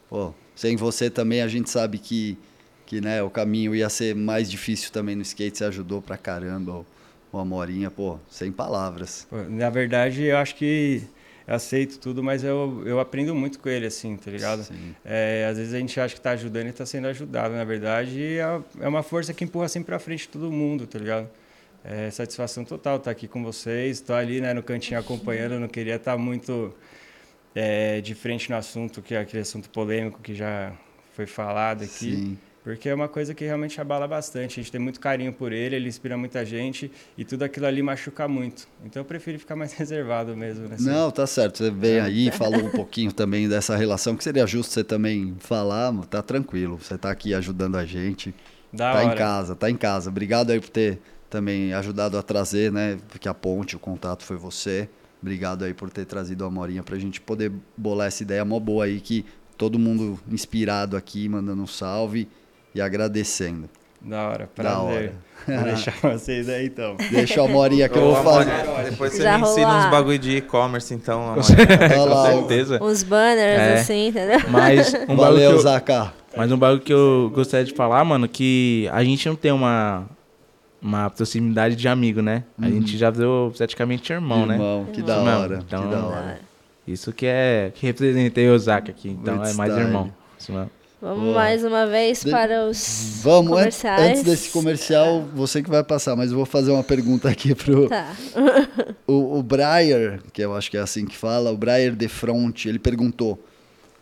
pô, sem você também a gente sabe que que né, o caminho ia ser mais difícil também no skate, você ajudou pra caramba o Amorinha, pô, sem palavras. Na verdade, eu acho que eu aceito tudo, mas eu, eu aprendo muito com ele, assim, tá ligado? É, às vezes a gente acha que tá ajudando e tá sendo ajudado. Na verdade, é, é uma força que empurra sempre pra frente todo mundo, tá ligado? É satisfação total estar tá aqui com vocês. Estou ali né, no cantinho acompanhando, não queria estar tá muito é, de frente no assunto, que é aquele assunto polêmico que já foi falado aqui. Sim. Porque é uma coisa que realmente abala bastante. A gente tem muito carinho por ele, ele inspira muita gente e tudo aquilo ali machuca muito. Então eu prefiro ficar mais reservado mesmo. Nessa... Não, tá certo. Você veio aí e falou um pouquinho também dessa relação, que seria justo você também falar, tá tranquilo. Você tá aqui ajudando a gente. Da tá hora. em casa, tá em casa. Obrigado aí por ter também ajudado a trazer, né? Porque a ponte, o contato foi você. Obrigado aí por ter trazido a Morinha pra gente poder bolar essa ideia mó boa aí, que todo mundo inspirado aqui, mandando um salve e agradecendo. Da hora, Da prazer. Vou deixar vocês aí então. Deixa a Morinha que eu Ô, vou fazer. Depois você Já me ensina uns bagulho de e-commerce, então. Lá, Com certeza. Uns banners, É. assim, entendeu? Mas um bagulho Valeu, que eu- Zaca. Mas um bagulho que eu gostaria de falar, mano, que a gente não tem uma, uma proximidade de amigo, né? A gente já virou praticamente irmão, né? Irmão, que da mesmo. hora. Então, que da hora. Isso que é que representei o Zac aqui. Então Muito é mais style. irmão. Isso mesmo. Vamos Boa. mais uma vez para os Vamos, an- comerciais. antes desse comercial, você que vai passar, mas eu vou fazer uma pergunta aqui pro Tá. o, o Breyer, que eu acho que é assim que fala, o Breyer de Front, ele perguntou: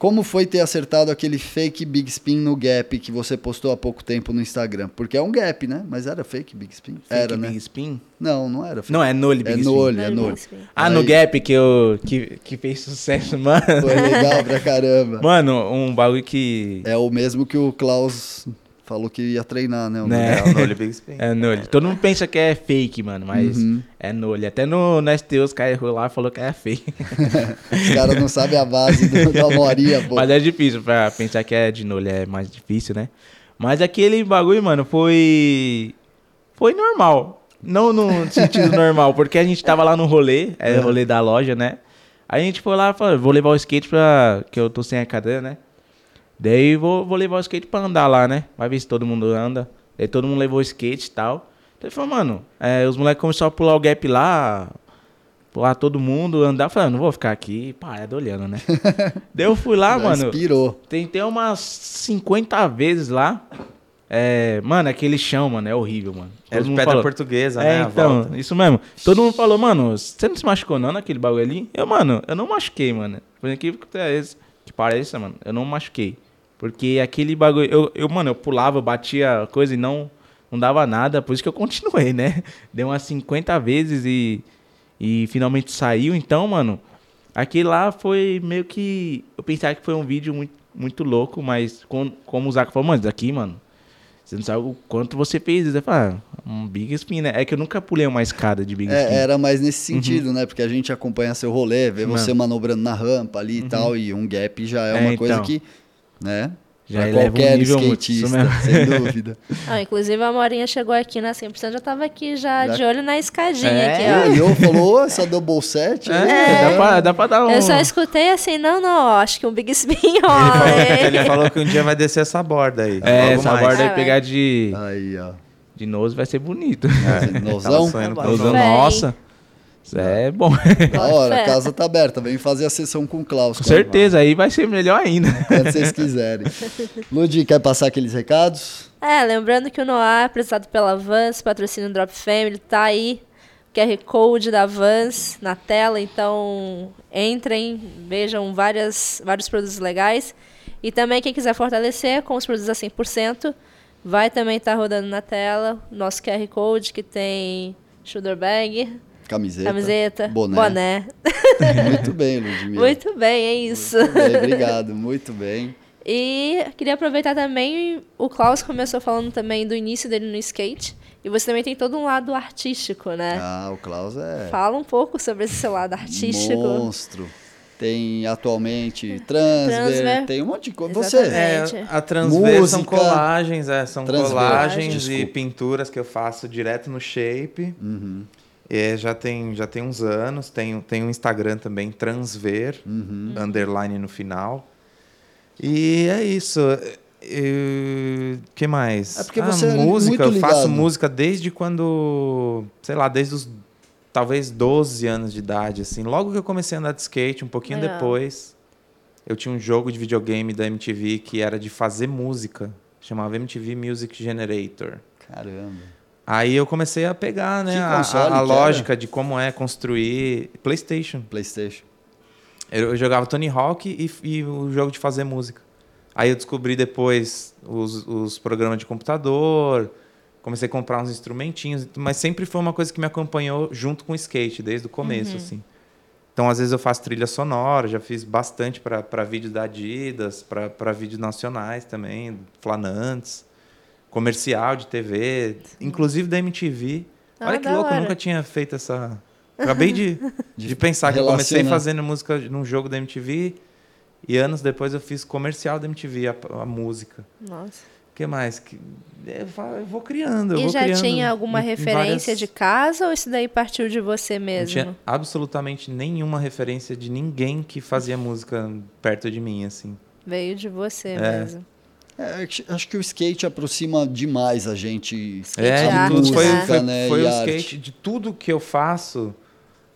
Como foi ter acertado aquele fake Big Spin no Gap que você postou há pouco tempo no Instagram? Porque é um Gap, né? Mas era fake Big Spin? era, Fake né? Big Spin? Não, não era fake. Não, é Nole Big é Spin. Nole, é Nole Nole. Big Spin. Ah, no Aí- Gap que, eu, que, que fez sucesso, mano. Foi legal pra caramba. Mano, um bagulho que. É o mesmo que o Klaus falou que ia treinar, né? o Né? Nole. É o Nole Big Spin. É Nole. Todo mundo pensa que é fake, mano, mas Uhum. é Nole. Até no, no STU os caras errou lá e falou que é fake. Os caras não sabem a base do, da Morinha, pô. Mas é difícil pra pensar que é de Nole, é mais difícil, né? Mas aquele bagulho, mano, foi. Foi normal. Não no sentido normal, porque a gente tava lá no rolê, é o rolê da loja, né? Aí a gente foi lá e falou, vou levar o skate pra. que eu tô sem a cadeira, né? Daí vou, vou levar o skate pra andar lá, né? Vai ver se todo mundo anda. Daí todo mundo levou o skate e tal. Daí ele falou, mano, é, os moleques começaram a pular o gap lá, pular todo mundo, andar. Eu falei, ah, não vou ficar aqui, parado olhando, né? Daí eu fui lá, Já mano. Inspirou. Tentei umas 50 vezes lá. É, mano, aquele chão, mano, é horrível, mano. É Todo de mundo pedra falou- portuguesa, É, né? a então, volta. isso mesmo. Todo mundo falou, mano, você não se machucou não naquele bagulho ali? Eu, mano, eu não machuquei, mano. Por incrível que pareça, mano, eu não machuquei. Porque aquele bagulho, eu, eu, mano, eu pulava, eu batia coisa e não, não dava nada, por isso que eu continuei, né? Deu umas 50 vezes e, e finalmente saiu. Então, mano, aquele lá foi meio que. Eu pensava que foi um vídeo muito, muito louco, mas com, como o Zaco falou, mano, isso aqui, mano, você não sabe o quanto você fez. Eu falei, ah, um Big Spin, né? É que eu nunca pulei uma escada de Big Spin. É, era mais nesse sentido, né? Porque a gente acompanha seu rolê, vê Uhum. você manobrando na rampa ali e tal, e um gap já é, É, uma coisa então. que, né? Já pra eleva um qualquer nível skatista, sem dúvida. Ah, inclusive a Morinha chegou aqui na 100%, já tava aqui já, Já- de olho na escadinha É, aqui, ó. Olhou, falou, "Ô, essa double set aí, É, Dá, pra, dá pra dar um. Eu só escutei assim, não, não, ó, acho que um Big Spin Ele falou, rola. ele falou que um dia vai descer essa borda aí. É, essa mais. borda aí Ah, pegar de, Aí, ó. de nose vai ser bonito. Tava Nozão, nossa. Isso é bom. da hora, a casa tá aberta, vem fazer a sessão com o Klaus. Com certeza, aí vai ser melhor ainda. Quando vocês quiserem. Ludi, quer passar aqueles recados? É, lembrando que o Noah, apresentado pela Vans, patrocínio Drop Family, tá aí. QR Code da Vans na tela, então entrem, vejam várias, vários produtos legais. E também quem quiser fortalecer com os produtos a 100%, vai também estar rodando na tela nosso QR Code que tem shoulder bag, Camiseta. camiseta, boné. boné. Muito bem, Ludmilla. Muito bem, é isso. Muito bem, obrigado, muito bem. E queria aproveitar também, o Klaus começou falando também do início dele no skate. E você também tem todo um lado artístico, né? Ah, o Klaus é Fala um pouco sobre esse seu lado artístico. monstro. Tem atualmente transver, Transver. tem um monte de coisa. Você. É, a Transver são Música. colagens, é, são Transver, colagens e pinturas que eu faço direto no shape. Uhum, É, já, tem, já tem uns anos, tem, tem um Instagram também, Transver, uhum. underline no final. E é isso. O que mais? É porque Ah, você é música, muito eu faço música desde quando, sei lá, desde os talvez 12 anos de idade, assim. Logo que eu comecei a andar de skate, um pouquinho Legal. depois, eu tinha um jogo de videogame da MTV que era de fazer música, chamava MTV Music Generator. Caramba. Aí eu comecei a pegar, né, a, a- lógica de como é construir PlayStation. PlayStation. Eu, eu jogava Tony Hawk e, e o jogo de fazer música. Aí eu descobri depois os, os programas de computador, comecei a comprar uns instrumentinhos, mas sempre foi uma coisa que me acompanhou junto com o skate, desde o começo, assim. Então, às vezes eu faço trilha sonora, já fiz bastante para vídeos da Adidas, para vídeos nacionais também, flanantes, comercial de TV, inclusive da MTV. Ah, Olha que louco, eu nunca tinha feito essa. Acabei de, de pensar que eu comecei fazendo música num jogo da MTV e anos depois eu fiz comercial da MTV, a, a música. Nossa. O que mais? Que, eu, vou criando. Eu E vou já criando tinha alguma em- em referência várias- de casa ou isso daí partiu de você Não mesmo? tinha absolutamente nenhuma referência de ninguém que fazia música perto de mim, assim. Veio de você É. mesmo. É, acho- que o skate aproxima demais a gente. É, a de tudo. tudo, foi, foi, né, foi o arte. skate, de tudo que eu faço,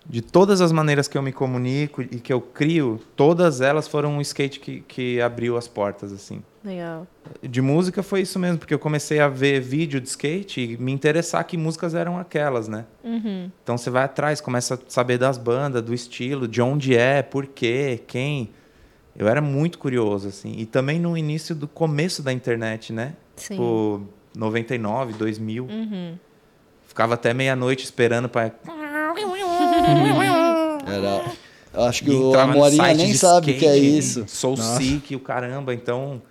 de todas as maneiras que eu me comunico e que eu crio, todas elas foram um skate que, que abriu as portas, assim. Legal. De música foi isso mesmo, porque eu comecei a ver vídeo de skate e me interessar que músicas eram aquelas, né? Uhum. Então você vai atrás, começa a saber das bandas, do estilo, de onde é, por quê, quem. Eu era muito curioso, assim. E também no início do começo da internet, né? Sim. Tipo, 99, 2000. Uhum. Ficava até meia-noite esperando para Era, eu acho que E o Amorinha site nem de sabe o que é isso. Soul Seek, o caramba. Então,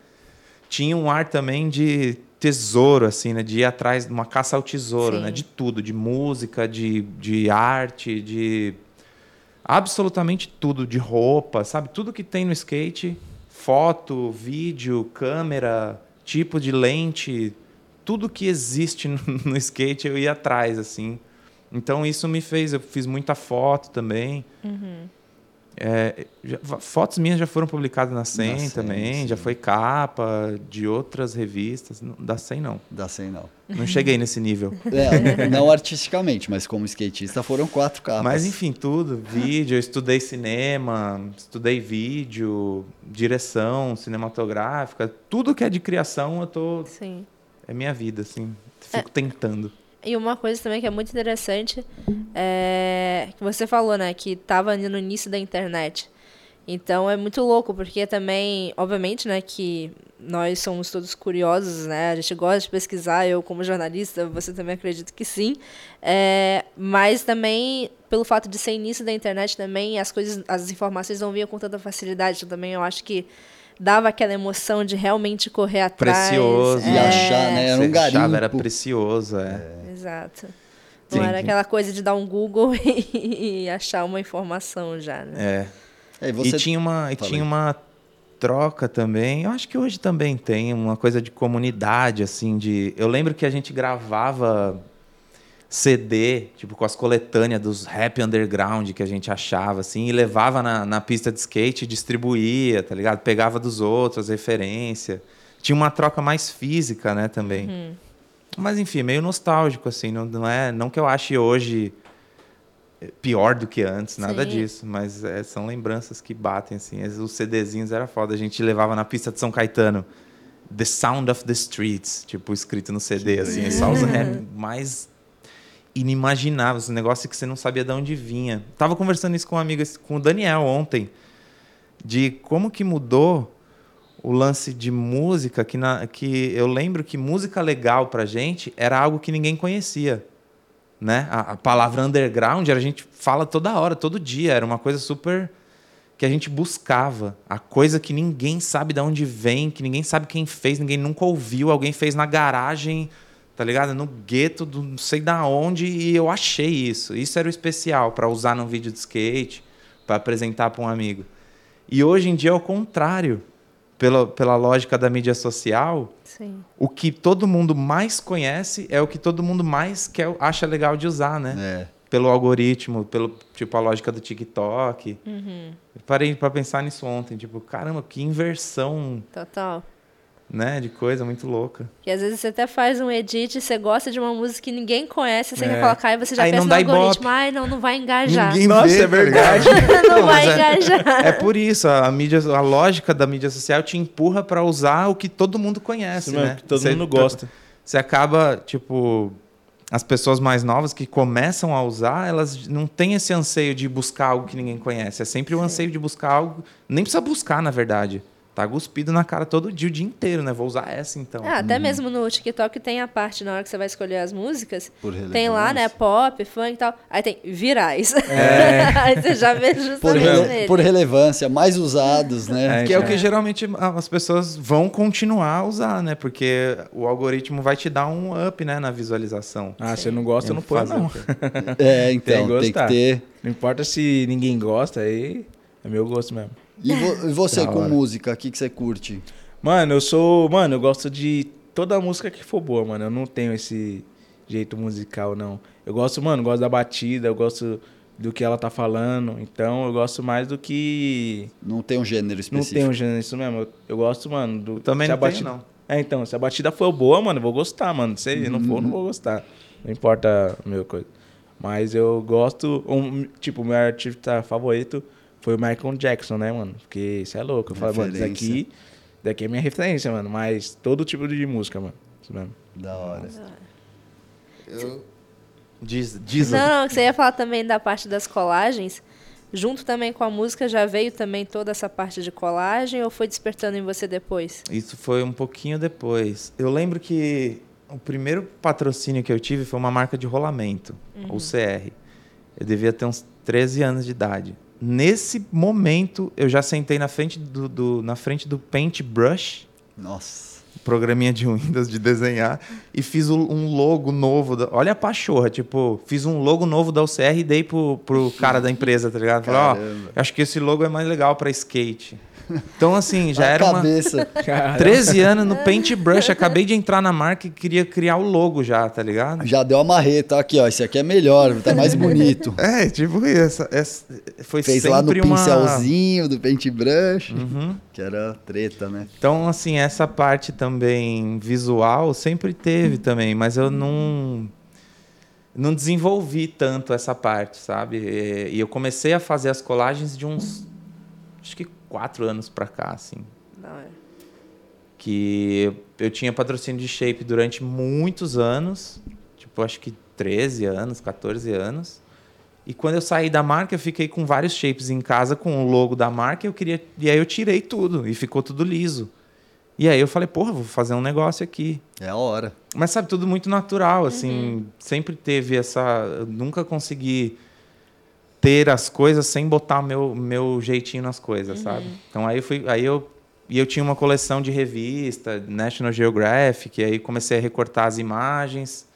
tinha um ar também de tesouro, assim, né? De ir atrás de uma caça ao tesouro, Sim. né? De tudo. De música, de, de arte, de... Absolutamente tudo. De roupa, sabe? Tudo que tem no skate. Foto, vídeo, câmera, tipo de lente. Tudo que existe no, skate eu ia atrás, assim. Então, isso me fez... Eu fiz muita foto também. É, já- fotos minhas já foram publicadas na 100 100, também, sim. já foi capa de outras revistas. Não, da 100 não. Dá sem não. Não cheguei nesse nível. É, não artisticamente, mas como skatista foram quatro capas. Mas enfim, tudo. Vídeo, eu estudei cinema, estudei vídeo, direção cinematográfica. Tudo que é de criação, eu tô. Sim. É minha vida, assim. Fico tentando. E uma coisa também que é muito interessante é que você falou, né, que estava ali no início da internet. Então é muito louco, porque também, obviamente, né, que nós somos todos curiosos, né? A gente gosta de pesquisar, eu como jornalista, você também acredito que sim. É, mas também, pelo fato de ser início da internet também, as coisas, as informações não vinham com tanta facilidade. Então também eu acho que dava aquela emoção de realmente correr atrás. Precioso. E é, achar, né? Era um Você achava, garimpo. era precioso, é. Exato. Não Sim, era sim. aquela coisa de dar um Google e, achar uma informação já, né? É. É, e você... E tinha uma, e tinha uma troca também. Eu acho que hoje também tem uma coisa de comunidade, assim, de. Eu lembro que a gente gravava CD, tipo, com as coletâneas dos rap underground que a gente achava, assim, e levava na, na pista de skate e distribuía, tá ligado? Pegava dos outros, referência. Tinha uma troca mais física, né, também. Mas enfim, meio nostálgico, assim, não, não é. Não que eu ache hoje pior do que antes, nada Sim. disso. Mas é, são lembranças que batem, assim. Os CDzinhos era foda. A gente levava na pista de São Caetano. The Sound of the Streets, tipo, escrito no CD, assim. Só os rap mais inimagináveis, um negócio que você não sabia de onde vinha. Tava conversando isso com um amigo, com o Daniel ontem, de como que mudou o lance de música, que, na, que eu lembro que música legal pra gente era algo que ninguém conhecia. Né? A, a palavra underground a gente fala toda hora, todo dia. Era uma coisa super que a gente buscava. A coisa que ninguém sabe de onde vem, que ninguém sabe quem fez, ninguém nunca ouviu, alguém fez na garagem, tá ligado? No gueto, do não sei da onde, e eu achei isso. Isso era o especial para usar num vídeo de skate, para apresentar para um amigo. E hoje em dia é o contrário. Pela, pela lógica da mídia social, Sim. o que todo mundo mais conhece é o que todo mundo mais quer, acha legal de usar, né? É. Pelo algoritmo, pelo tipo a lógica do TikTok. Eu parei para pensar nisso ontem, tipo, caramba, que inversão, Total. Né, de coisa muito louca. E às vezes você até faz um edit, você gosta de uma música que ninguém conhece, você É. quer colocar e você já Aí pensa não no algoritmo. Ai, não, não vai engajar. Ninguém Nossa, vê, é tá ligado? não Não, vai é- engajar. É por isso, a mídia, a lógica da mídia social te empurra para usar o que todo mundo conhece, mesmo, né? que todo Você- mundo gosta. Você acaba, tipo, as pessoas mais novas que começam a usar, elas não têm esse anseio de buscar algo que ninguém conhece. É sempre o anseio de buscar algo, nem precisa buscar, na verdade. Tá cuspido na cara todo dia, o dia inteiro, né? Vou usar essa então. Ah, até mesmo no TikTok tem a parte na hora que você vai escolher as músicas. Por Tem lá, né? Pop, funk e tal. Aí tem virais. Aí você já vê Por, justamente rele- nele. por relevância, mais usados, né? que é o Já. que geralmente as pessoas vão continuar a usar, né? Porque o algoritmo vai te dar um up, né, na visualização. Ah, você não gosta, Eu não fazer não. o? É, Tem então, que tem, que ter. Não importa se ninguém gosta, aí é meu gosto mesmo. E, vo- e você Da com hora. música, o que, que você curte? Mano, eu sou. Mano, eu gosto de toda música que for boa, mano. Eu não tenho esse jeito musical, não. Eu gosto, mano, eu gosto da batida, eu gosto do que ela tá falando. Então eu gosto mais do que. Não tem um gênero Não específico. tem um gênero isso mesmo. Eu, eu gosto, mano, do. Também não batida... não. É, então, se a batida for boa, mano, eu vou gostar, mano. Se não for, eu não vou gostar. Não importa a meu coisa. Mas eu gosto. Um, tipo, o meu artista favorito foi o Michael Jackson, né, mano? Porque isso é louco. Eu falo, mano, isso Referência. daqui, daqui é minha referência, mano. Mas todo tipo de música, mano. Isso mesmo. Da hora. Diz, diz Não, não, que você ia falar também da parte das colagens. Junto também com a música, já veio também toda essa parte de colagem ou foi despertando em você depois? Isso foi um pouquinho depois. Eu lembro que o primeiro patrocínio que eu tive foi uma marca de rolamento, o CR. Eu devia ter uns 13 anos de idade. Nesse momento, eu já sentei na frente do, do- na frente do Paintbrush, Nossa. Programinha de Windows de desenhar, e fiz um logo novo. da- olha a pachorra, tipo, fiz um logo novo da UCR e dei pro, pro cara da empresa, tá ligado? Falei, ó, eu acho que esse logo é mais legal pra skate. Então, assim, já a era uma. cabeça. 13 anos no Paintbrush, acabei de entrar na marca e queria criar o logo já, tá ligado? Já deu a marreta. Aqui, ó. Esse aqui é melhor, tá mais bonito. É, tipo isso. Essa, foi Fez lá no uma... pincelzinho do paintbrush, Uhum. Que era treta, né? Então, assim, essa parte também visual sempre teve também, mas eu não não desenvolvi tanto essa parte, sabe? E, eu comecei a fazer as colagens de uns acho que quatro anos pra cá, assim. Não, é. que eu tinha patrocínio de shape durante muitos anos, tipo, acho que 13 anos, 14 anos. E quando eu saí da marca, eu fiquei com vários shapes em casa com o logo da marca, e eu queria, e aí eu tirei tudo e ficou tudo liso. E aí eu falei, porra, vou fazer um negócio aqui. É a hora. Mas sabe, tudo muito natural, assim, sempre teve essa, eu nunca consegui ter as coisas sem botar meu meu jeitinho nas coisas, sabe? Então aí eu fui, aí eu e eu tinha uma coleção de revista, National Geographic, e aí comecei a recortar as imagens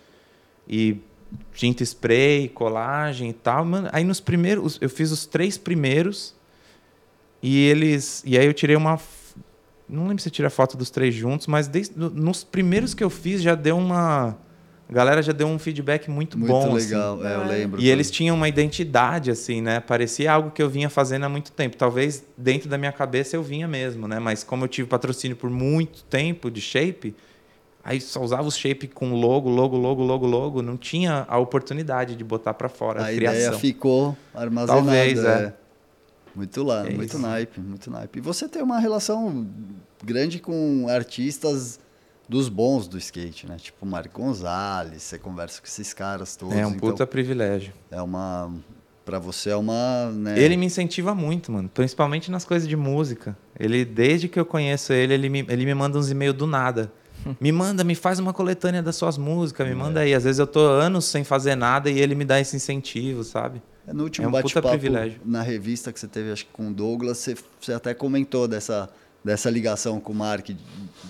e tinta spray, colagem e tal. Mano, aí nos primeiros, eu fiz os três primeiros e eles, e aí eu tirei uma não lembro se eu tirei a foto dos três juntos, mas desde, no- nos primeiros que eu fiz já deu uma a galera já deu um feedback muito, Muito bom assim. legal. É, eu lembro. E eles tinham uma identidade, assim, né? Parecia algo que eu vinha fazendo há muito tempo. Talvez dentro da minha cabeça eu vinha mesmo, né? Mas como eu tive patrocínio por muito tempo de shape, aí só usava o shape com logo, logo, logo, logo, logo. Não tinha a oportunidade de botar pra fora a, A criação. ideia ficou armazenada. Talvez, é. é. Muito lá, É muito isso. naipe, muito naipe. E você tem uma relação grande com artistas dos bons do skate, né? Tipo Marco Gonzalez, você conversa com esses caras todos. É um então puta privilégio. É uma... Pra você é uma... Né? Ele me incentiva muito, mano. Principalmente nas coisas de música. Ele, desde que eu conheço ele, ele me, ele me manda uns e-mails do nada. Me manda, me faz uma coletânea das suas músicas, me manda aí. Às vezes eu tô anos sem fazer nada e ele me dá esse incentivo, sabe? É, No último É um bate-papo privilégio. na revista que você teve, acho que com o Douglas, você, você até comentou dessa, dessa ligação com o Mark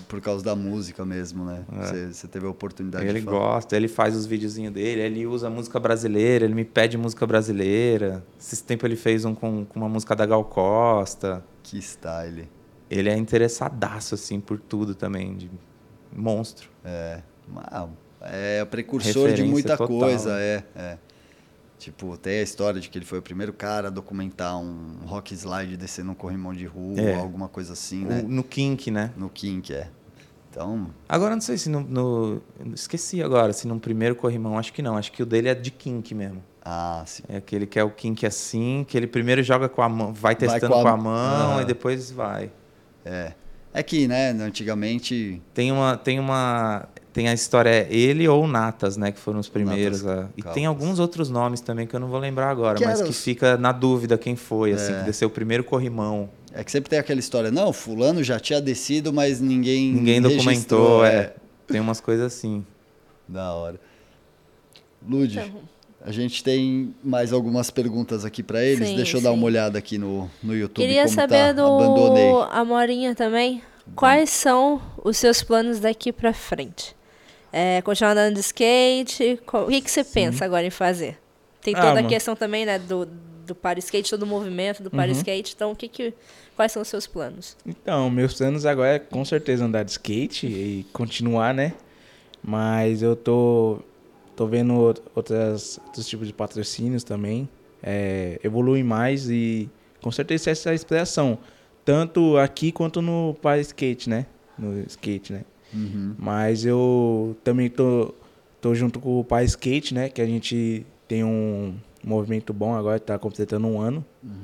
por causa da música mesmo, né? Você, você teve a oportunidade Ele de falar. gosta, ele faz os videozinhos dele, ele usa música brasileira, ele me pede música brasileira. Esse tempo ele fez um com, com uma música da Gal Costa. Que style. Ele é interessadaço, assim, por tudo também, de monstro. É, uma- é precursor de Referência muita total, coisa, né? é, é. Tipo, tem a história de que ele foi o primeiro cara a documentar um rock slide descendo um corrimão de rua, É. alguma coisa assim, O- né? no Kink, né? No Kink, é. Então, Agora não sei se no, no- Esqueci agora, se no primeiro corrimão, acho que não. Acho que o dele é de Kink mesmo. ah, sim. É aquele que é o Kink assim, que ele primeiro joga com a mão, vai testando com com a- a, mão Aham. e depois vai. É. É que, né, antigamente Tem uma, tem uma, tem a história é ele ou Natas, né, que foram os primeiros. Natas ah. E tem alguns outros nomes também que eu não vou lembrar agora, Que mas que os- fica na dúvida quem foi, assim, É. que desceu o primeiro corrimão. É que sempre tem aquela história, não, fulano já tinha descido, mas ninguém Ninguém documentou, registrou, é. Tem umas coisas assim. Da hora. Lud, Então. A gente tem mais algumas perguntas aqui para eles. Sim, Deixa eu dar sim. uma olhada aqui no, no YouTube. Queria como saber tá. do Abandonei. Amorinha também. Quais são os seus planos daqui pra frente? É, continuar andando de skate? Co- O que, que você pensa agora em fazer? Tem Ah, toda a mano. questão também, né, do, do para skate, todo o movimento do Uhum. para skate. Então, o que que, quais são os seus planos? Então, meus planos agora é com certeza andar de skate e continuar, né? Mas eu tô, tô vendo out- outras, outros tipos de patrocínios também. É, evoluir mais e com certeza essa é a inspiração. Tanto aqui quanto no para skate, né? No skate, né? Uhum. Mas eu também tô, tô junto com o Pai Skate, né? Que a gente tem um movimento bom agora, tá completando um ano. Então-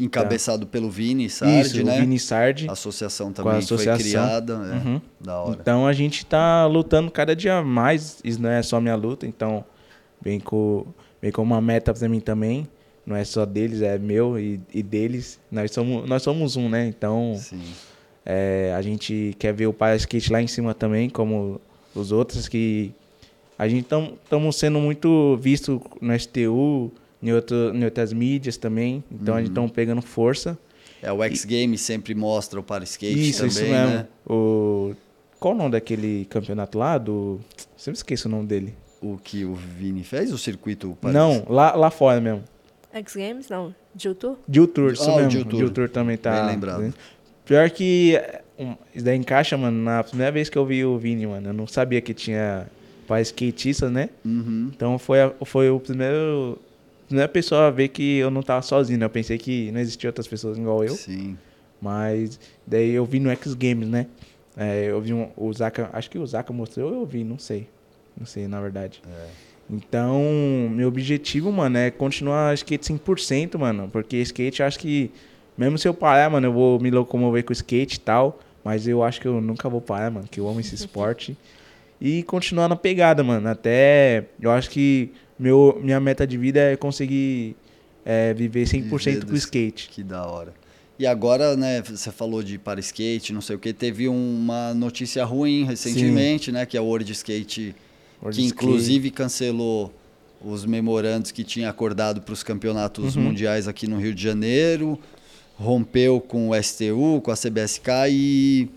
Encabeçado pelo Vini Sardi, Isso, né? o Vini Sardi. A associação Com a também associação. foi criada. é. Uhum. Da hora. Então a gente tá lutando cada dia mais. Isso não é só minha luta, então vem com, vem com uma meta pra mim também. Não é só deles, é meu e, e deles. Nós somos, nós somos um, né? Então é, a gente quer ver o Para Skate lá em cima também, como os outros que a gente estamos sendo muito visto no STU, em, outro, em outras mídias também. Então a gente estamos pegando força. É, o X Games sempre mostra o para skate isso, também, isso mesmo. né? O, qual o nome daquele campeonato lá? Do, sempre esqueço o nome dele. O que o Vini fez, o circuito para Não, lá, lá fora mesmo. X Games? Não. Jill Tour, isso Ah, o mesmo. Jill Tour. Jill Tour também tá. Bem lembrado. Pior que um, isso daí encaixa, mano, na primeira vez que eu vi o Vini, mano. Eu não sabia que tinha para skatistas, né? Uhum. Então foi, a- foi o primeiro. A Primeira pessoa a ver que eu não tava sozinho, né? Eu pensei que não existia outras pessoas igual eu. Sim. Mas daí eu vi no X Games, né? É, eu vi um, o Zaka, acho que o Zaka mostrou, eu vi, não sei. Não sei, na verdade. Então, meu objetivo, mano, é continuar skate 100%, mano. Porque skate, eu acho que, mesmo se eu parar, mano, eu vou me locomover com skate e tal. Mas eu acho que eu nunca vou parar, mano, que eu amo esse esporte. E continuar na pegada, mano. Até, eu acho que meu, minha meta de vida é conseguir é, viver 100% Viver com skate. Que da hora. E agora, né, você falou de para skate, não sei o que, teve uma notícia ruim recentemente, né, que é o World Skate, World que Skate. inclusive cancelou os memorandos que tinha acordado para os campeonatos Uhum. mundiais aqui no Rio de Janeiro, rompeu com o STU, com a CBSK e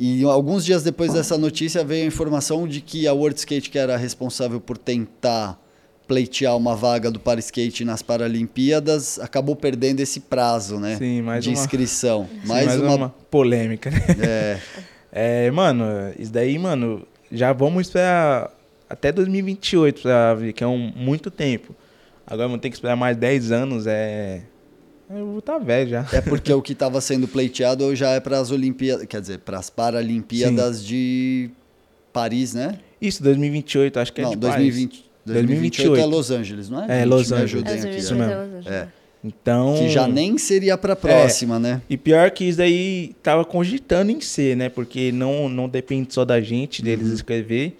e alguns dias depois dessa notícia veio a informação de que a World Skate, que era responsável por tentar pleitear uma vaga do para skate nas Paralimpíadas, acabou perdendo esse prazo, né? Sim, mais de uma- inscrição. Sim, mais, uma, polêmica, né? É, É, mano, isso daí, mano, já vamos esperar até 2028 pra ver, que é um, muito tempo. Agora vamos ter que esperar mais 10 anos, é... Eu vou estar velho já. é porque o que estava sendo pleiteado já é para as Olimpíadas, quer dizer, para as Paralimpíadas de Paris, né? Isso, 2028, acho que é não, de 2020, 2028 é 2028. Los Angeles, não é? É, Gente, Los me Angeles. ajudem É, aqui, isso mesmo. É. Então... Que já nem seria para a próxima, né? E pior que isso daí tava cogitando em ser, né? Porque não, não depende só da gente, deles escrever.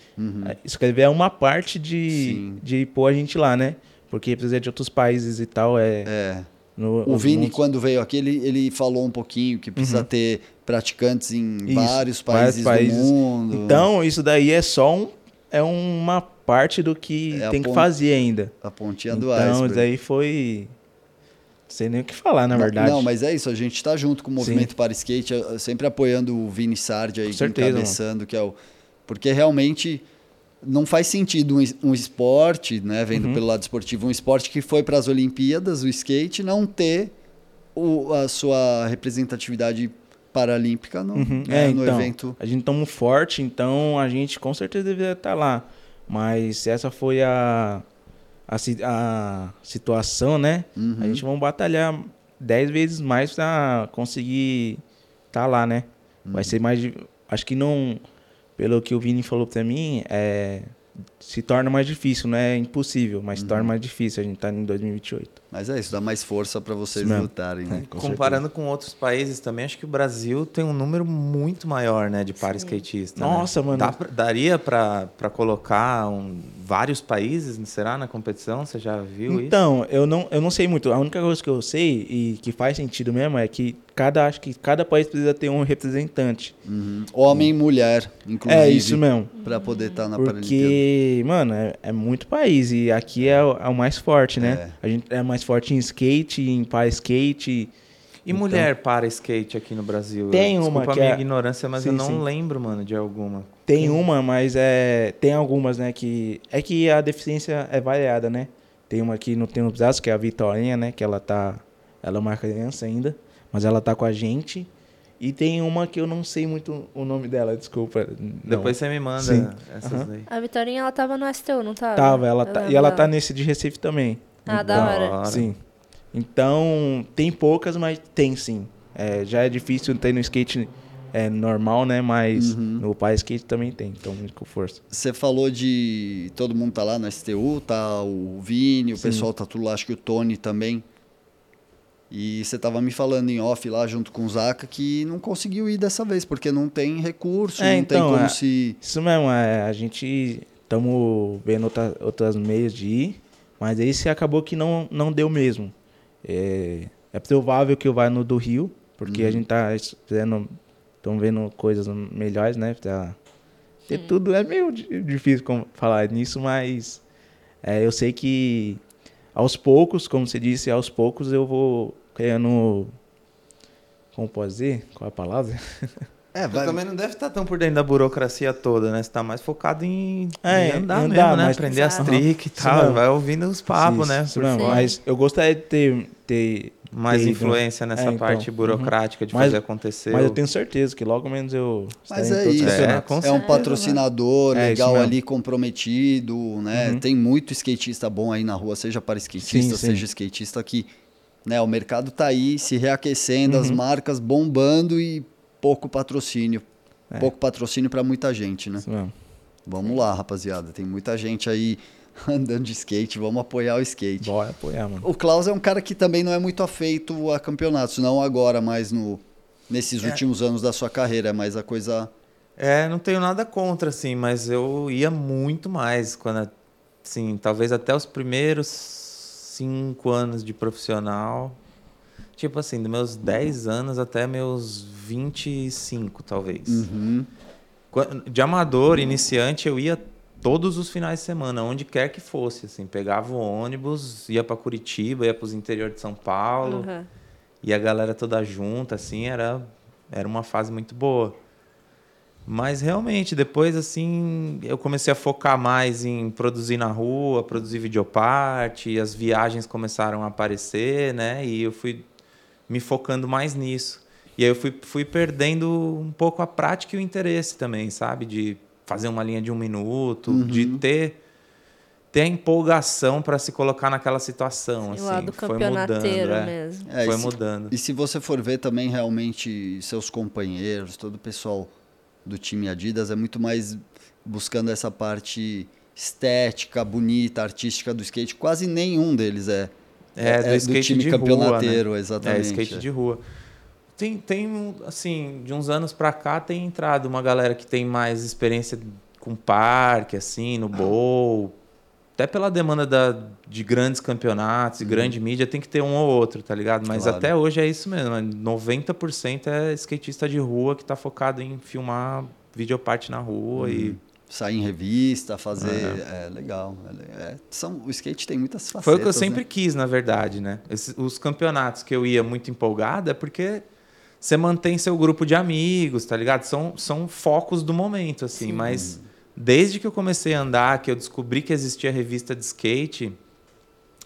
É, Escrever é uma parte de, Sim. de pôr a gente lá, né? Porque precisa de outros países e tal. É, É. no- O Vini, mundos- quando veio aqui, ele, ele falou um pouquinho que precisa ter praticantes em Uhum. Isso, vários vários países, países. do mundo. Então, isso daí é só um, é uma parte do que É tem que fazer ainda. a pontinha do Então, iceberg. isso daí foi. Não sei nem o que falar, na verdade. Não, mas é isso, a gente está junto com o movimento para skate, sempre apoiando o Vini Sardi aí, certeza, encabeçando, que é o. Porque realmente não faz sentido um, es- esporte, né, vendo Uhum. pelo lado esportivo, um esporte que foi para as Olimpíadas, o skate, não ter o- a sua representatividade paralímpica no, Uhum. né, É, no então, evento. A gente estamos forte, então a gente com certeza deveria estar lá. Mas se essa foi a, a, a situação, né? Uhum. A gente vai batalhar dez vezes mais para conseguir estar lá, né? Uhum. Vai ser mais. Acho que não. Pelo que o Vini falou pra mim, é, se torna mais difícil, não é impossível, mas se Uhum. torna mais difícil. A gente tá em 2028. Mas é isso, dá mais força para vocês lutarem, né? Com Comparando com outros países também, acho que o Brasil tem um número muito maior, né, de para skatista. né? Nossa, mano. Dá pra- daria pra colocar um vários países, será, na competição? Você já viu isso? Então, eu não, eu não sei muito. A única coisa que eu sei e que faz sentido mesmo é que cada, acho que cada país precisa ter um representante. Uhum. Homem e mulher, inclusive. É isso mesmo. Pra poder estar na Paralimpíada. Porque, mano, é, é muito país e aqui é, o- é o mais forte, né? É. A gente é mais forte em skate, em para skate. E mulher para skate aqui no Brasil? Então. Tem uma Desculpa que a minha é- ignorância, mas eu Sim, não sim. lembro, mano, de alguma. Tem uma, mas é tem algumas, né, que é que a deficiência é variada, né? Tem uma que não tem os braços, que é a Vitorinha, né, que ela tá ela é uma criança ainda, mas ela tá com a gente. E tem uma que eu não sei muito o nome dela, desculpa. Não. Depois você me manda Sim. essas Aham. daí. A Vitorinha, ela tava no STU, não tava? tava, ela tá, e ela tá nesse de Recife também. Ah, da Da hora. hora. Sim. Então, tem poucas, mas tem sim. É, já é difícil ter no skate é, normal, né? Mas Uhum. no pai skate também tem, então muito com força. Você falou de. Todo mundo tá lá no STU, tá o Vini, o Sim. pessoal tá tudo lá, acho que o Tony também. E você tava me falando em off lá junto com o Zaca que não conseguiu ir dessa vez, porque não tem recurso, É, não tem então, como é- se. Isso mesmo, é, a gente estamos vendo outra, outras meios de ir, mas esse acabou que não, não deu mesmo. É, é provável que eu vá no do Rio, porque a gente tá vendo, estamos vendo coisas melhores, né? Pra ter tudo. É meio di- difícil falar nisso, mas é, eu sei que aos poucos, como você disse, aos poucos eu vou criando. Como pode dizer? Qual é a palavra? É, Você vai. também não deve estar tão por dentro da burocracia toda, né? Você tá mais focado em, É, em andar, andar, mesmo, né? mas- Aprender as tricks e tal. Vai ouvindo os papos, Isso, né? fora. Mas eu gostaria de ter, ter Mais ido, influência nessa É, então, parte uhum. burocrática de Mas- fazer acontecer. Mas eu tenho certeza que logo menos eu Mas é isso, É, É um patrocinador É, legal ali, comprometido, né? Uhum. Tem muito skatista bom aí na rua, seja para skatista, Sim, sim. seja skatista que, né? O mercado tá aí se reaquecendo, as Uhum. marcas bombando e pouco patrocínio. É. Pouco patrocínio para muita gente, né? Isso mesmo. Vamos lá, rapaziada. Tem muita gente aí andando de skate, vamos apoiar o skate. Bora apoiar, mano. O Klaus é um cara que também não é muito afeito a campeonatos, não agora, mas no, nesses últimos anos da sua carreira, mas a coisa. É, não tenho nada contra, assim, mas eu ia muito mais quando, assim, talvez até os primeiros cinco anos de profissional. Tipo assim, dos meus 10 anos até meus 25, talvez. Uhum. De amador, iniciante, eu ia todos os finais de semana, onde quer que fosse, assim, pegava o ônibus, ia para Curitiba, ia para os interior de São Paulo, Uhum. e a galera toda junta, assim, era, era uma fase muito boa. Mas realmente, depois, assim, eu comecei a focar mais em produzir na rua, produzir videoparte, as viagens começaram a aparecer, né? E eu fui me focando mais nisso. E aí eu fui, fui perdendo um pouco a prática e o interesse também, sabe? De fazer uma linha de um minuto, de ter, ter a empolgação para se colocar naquela situação, O assim. lado Foi mudando, campeonateiro é. mesmo. É, Foi e se- mudando. E se você for ver também realmente seus companheiros, todo o pessoal do time Adidas é muito mais buscando essa parte estética, bonita, artística do skate. Quase nenhum deles é, É, do skate time de rua, campeonateiro, né? exatamente. É, skate de rua. Tem, tem, assim, de uns anos pra cá tem entrado uma galera que tem mais experiência com parque, assim, no bowl. Até pela demanda da, de grandes campeonatos e grande mídia, tem que ter um ou outro, tá ligado? Mas Claro. até hoje é isso mesmo. é 90% é skatista de rua que tá focado em filmar videoparte na rua e Sair em revista, fazer. É, legal. É, é, são, o skate tem muitas facetas. Foi o que eu né? sempre quis, na verdade, né? Esses- os campeonatos que eu ia muito empolgado é porque você mantém seu grupo de amigos, tá ligado? São, são focos do momento, assim. Mas desde que eu comecei a andar, que eu descobri que existia revista de skate,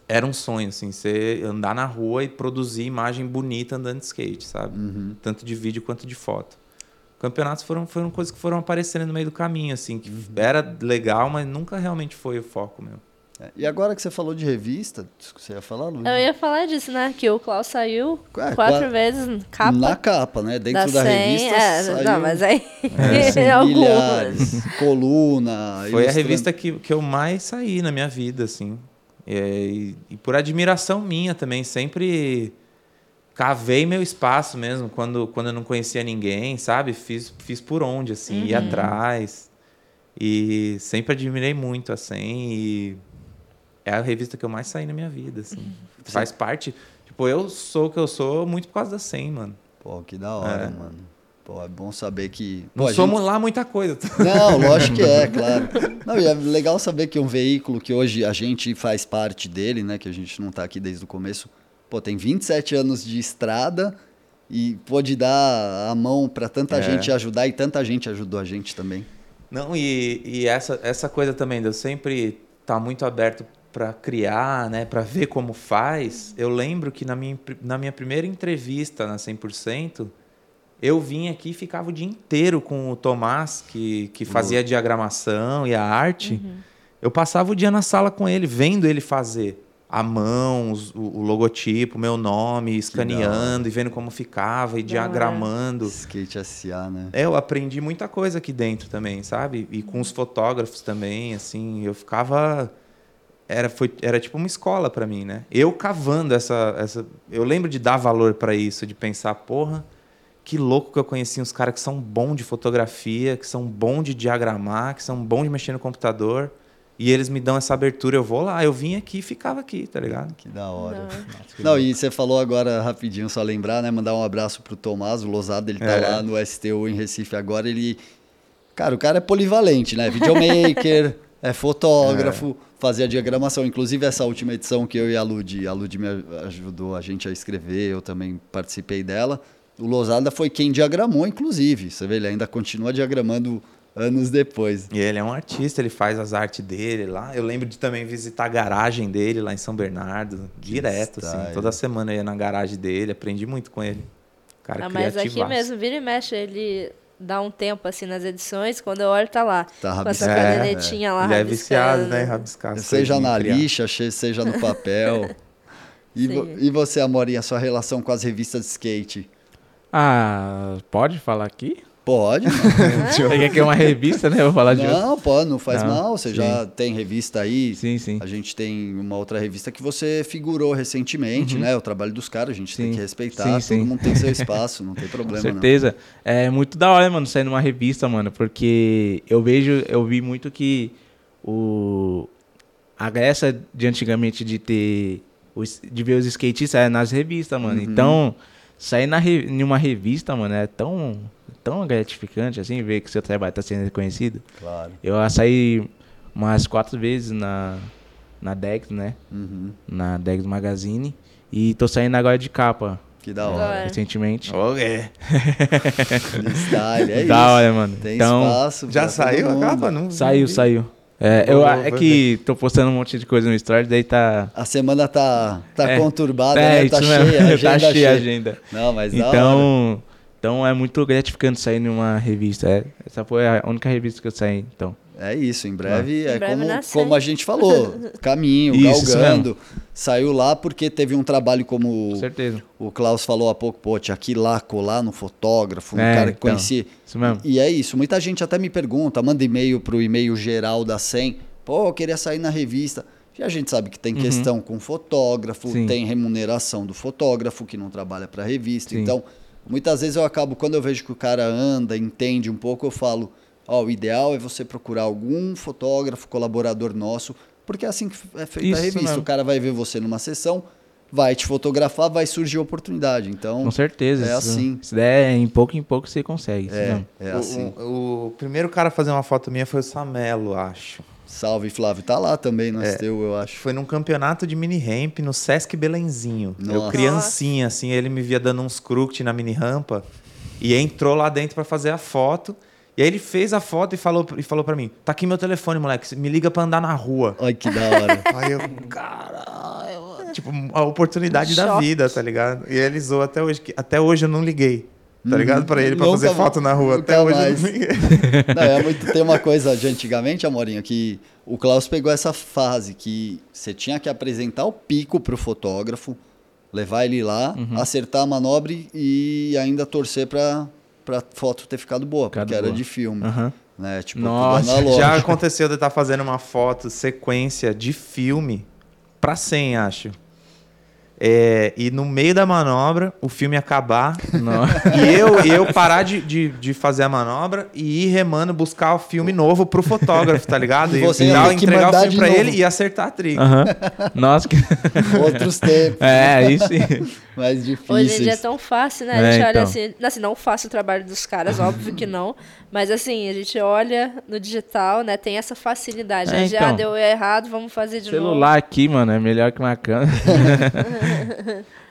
era um sonho, assim, você andar na rua e produzir imagem bonita andando de skate, sabe? Uhum. Tanto de vídeo quanto de foto. Campeonatos foram, foram coisas que foram aparecendo no meio do caminho, assim, que Uhum. era legal, mas nunca realmente foi o foco meu. É, E agora que você falou de revista, você ia falar, Luiz? Eu ia falar disso, né? Que o Klaus saiu É, quatro qua- vezes capa Na capa, né? Dentro da, 100. revista. É, saiu não, mas aí. milhares, algumas. coluna. Foi a ilustrando- revista que, que eu mais saí na minha vida, assim. E, e por admiração minha também, sempre cavei meu espaço mesmo, quando, quando eu não conhecia ninguém, sabe? Fiz, fiz por onde, assim, ia atrás. E sempre admirei muito a 100 e é a revista que eu mais saí na minha vida, assim. Faz parte. Tipo, eu sou o que eu sou muito por causa da 100, mano. Pô, que da hora, É. mano. Pô, é bom saber que. Não Pô, a somos lá muita coisa. Não, lógico que é, claro. Não, e é legal saber que um veículo que hoje a gente faz parte dele, né? Que a gente não tá aqui desde o começo, pô, tem 27 anos de estrada e pôde dar a mão para tanta É. gente ajudar e tanta gente ajudou a gente também. Não, e, e essa, essa coisa também de eu sempre estar muito aberto para criar, né, para ver como faz. Eu lembro que na minha, na minha primeira entrevista na 100%, eu vim aqui e ficava o dia inteiro com o Tomás, que, que fazia a diagramação e a arte. Eu passava o dia na sala com ele, vendo ele fazer a mão, os- o, o logotipo, meu nome, escaneando e vendo como ficava e diagramando. Skate SA, né? É, eu aprendi muita coisa aqui dentro também, sabe? E com os fotógrafos também, assim, eu ficava era foi era tipo uma escola pra mim, né? Eu cavando essa essa eu lembro de dar valor pra isso, de pensar, porra, que louco que eu conheci uns caras que são bons de fotografia, que são bons de diagramar, que são bons de mexer no computador. E eles me dão essa abertura, eu vou lá, eu vim aqui e ficava aqui, tá ligado? Que da hora. Não. Não, e você falou agora rapidinho, só lembrar, né? Mandar um abraço pro Tomás, o Losado, ele tá É. lá no STU em Recife agora, ele... Cara, o cara é polivalente, né? Videomaker, é fotógrafo, fazia diagramação. Inclusive essa última edição que eu e a Lud, a Lud me ajudou a gente a escrever, eu também participei dela. O Losada foi quem diagramou, inclusive. Você vê, ele ainda continua diagramando anos depois. E ele é um artista, ele faz as artes dele lá. Eu lembro de também visitar a garagem dele lá em São Bernardo, direto, style. assim. Toda semana eu ia na garagem dele, aprendi muito com ele. Cara, Ah, mas aqui mesmo, vira e mexe, ele dá um tempo assim nas edições, quando eu olho tá lá. Tá com essa rabiscando. É, cadernetinha lá Ele é viciado, né? Rabiscar. Seja na lixa, seja no papel. E, vo- e você, Amorinha, sua relação com as revistas de skate? Ah, pode falar aqui? Pode? Quer que é uma revista, né? Vou falar de não, pode, não faz Não, mal. Você sim. já tem revista aí. Sim, sim. A gente tem uma outra revista que você figurou recentemente, né? O trabalho dos caras, a gente tem Uhum. Sim. que respeitar. Sim, Todo mundo tem seu espaço, não tem Com problema, certeza. É muito da hora, mano, sair numa revista, mano, porque eu vejo, eu vi muito que o a graça de antigamente de ter os- de ver os skatistas é nas revistas, mano. Uhum. Então, sair na em uma revista, mano, é tão tão gratificante assim ver que seu trabalho tá sendo reconhecido. Claro. Eu saí umas quatro vezes na na Dex, né? Uhum. Na Dex Magazine e tô saindo agora de capa Que da Da hora. recentemente. Oh, é. Freestyle, é da isso. hora, mano. Tem então, espaço. Já saiu a capa? Não, Saiu, vi. saiu. É, eu, é que tô postando um monte de coisa no story, daí tá. A semana tá, tá É. conturbada, é, né? Tá cheia, mesmo, a agenda tá cheia cheia. a agenda. Não, mas da hora. Então, então é muito gratificante sair numa revista. É, essa foi a única revista que eu saí, então. É isso, em breve é Em breve como, como a gente falou, caminho, Isso, isso galgando. Saiu lá porque teve um trabalho como Com certeza. o Klaus falou há pouco, pô, tinha ir lá colar no fotógrafo, no É, cara que então. conhecia. Isso mesmo. E é isso, muita gente até me pergunta, manda e-mail pro e-mail geral da SEM, pô, eu queria sair na revista. E a gente sabe que tem questão com fotógrafo, Uhum. Sim. tem remuneração do fotógrafo que não trabalha para revista. Sim. Então, muitas vezes eu acabo, quando eu vejo que o cara anda, entende um pouco, eu falo, ó, o ideal é você procurar algum fotógrafo, colaborador nosso, porque é assim que é feita a Isso revista. mesmo. O cara vai ver você numa sessão, vai te fotografar, vai surgir oportunidade. Então, Com certeza. é assim. Se der em pouco em pouco você consegue. é, é O- assim. O, o primeiro cara a fazer uma foto minha foi o Samelo, acho. Salve, Flávio. Tá lá também no É. STU, eu acho. Foi num campeonato de mini ramp no Sesc Belenzinho. Eu Nossa. criancinha, assim, ele me via dando uns crooked na mini rampa e entrou lá dentro pra fazer a foto. E aí ele fez a foto e falou, e falou pra mim: tá aqui meu telefone, moleque, me liga pra andar na rua. Ai, que da hora. Aí eu, caralho, tipo, a oportunidade da Choque. vida, tá ligado? E ele zoou até hoje, que até hoje eu não liguei. Tá ligado? Pra ele, pra Nunca fazer foto na rua. Até hoje mais. não é muito, tem uma coisa de antigamente, Amorinha, que o Klaus pegou essa fase que você tinha que apresentar o pico pro fotógrafo, levar ele lá, Uhum. acertar a manobra e ainda torcer pra, pra foto ter ficado boa, Ficado porque era boa. de filme. Aham. Né? Tipo, Nossa. Já aconteceu de estar fazendo uma foto sequência de filme pra 100, acho. É, e no meio da manobra, o filme acabar. Não. E eu, eu parar de, de, de fazer a manobra e ir remando buscar o filme novo pro fotógrafo, tá ligado? E você e dar- entregar o filme pra novo. ele e acertar a trilha. Aham. Nossa, que... Outros tempos É, isso mais Hoje em dia é tão fácil, né? É, A gente olha então. assim, assim, não faço o trabalho dos caras, óbvio que não. Mas assim, a gente olha no digital, né? Tem essa facilidade. É, né? Já então. deu errado, vamos fazer de Celular aqui, mano, é melhor que uma câmera.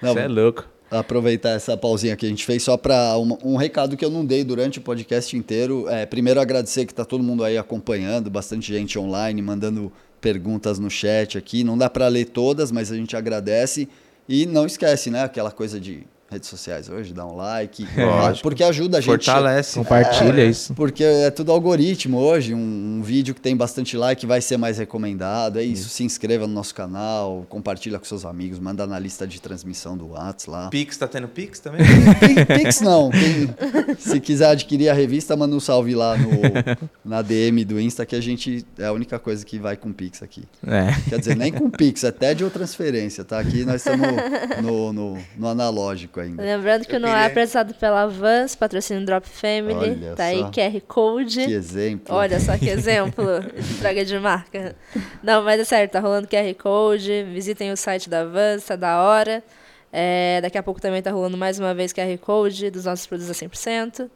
Não, Você é louco. aproveitar essa pausinha que a gente fez só para um, um recado que eu não dei durante o podcast inteiro. É, primeiro agradecer que tá todo mundo aí acompanhando, bastante gente online mandando perguntas no chat aqui. Não dá para ler todas, mas a gente agradece e não esquece, né, aquela coisa de redes sociais hoje, dá um like, Lógico. porque ajuda a gente. Fortalece. Compartilha isso. Porque é tudo algoritmo hoje. Um, um vídeo que tem bastante like vai ser mais recomendado. É isso. Se inscreva no nosso canal, compartilha com seus amigos, manda na lista de transmissão do Whats lá. Pix, tá tendo Pix também? Pi- Pix não. Quem- se quiser adquirir a revista, manda um salve lá no, na DM do Insta, que a gente é a única coisa que vai com Pix aqui. É. Quer dizer, nem com Pix, é TED ou transferência, tá? Aqui nós estamos no, no, no analógico ainda. Lembrando que Eu não é apresentado pela Vans, patrocínio Drop Family. Olha tá aí só. QR Code. Que exemplo. Olha só que exemplo de entrega de marca. Não, mas é sério, tá rolando QR Code. Visitem o site da Vans, tá da hora. É, daqui a pouco também tá rolando mais uma vez QR Code dos nossos produtos a 100%.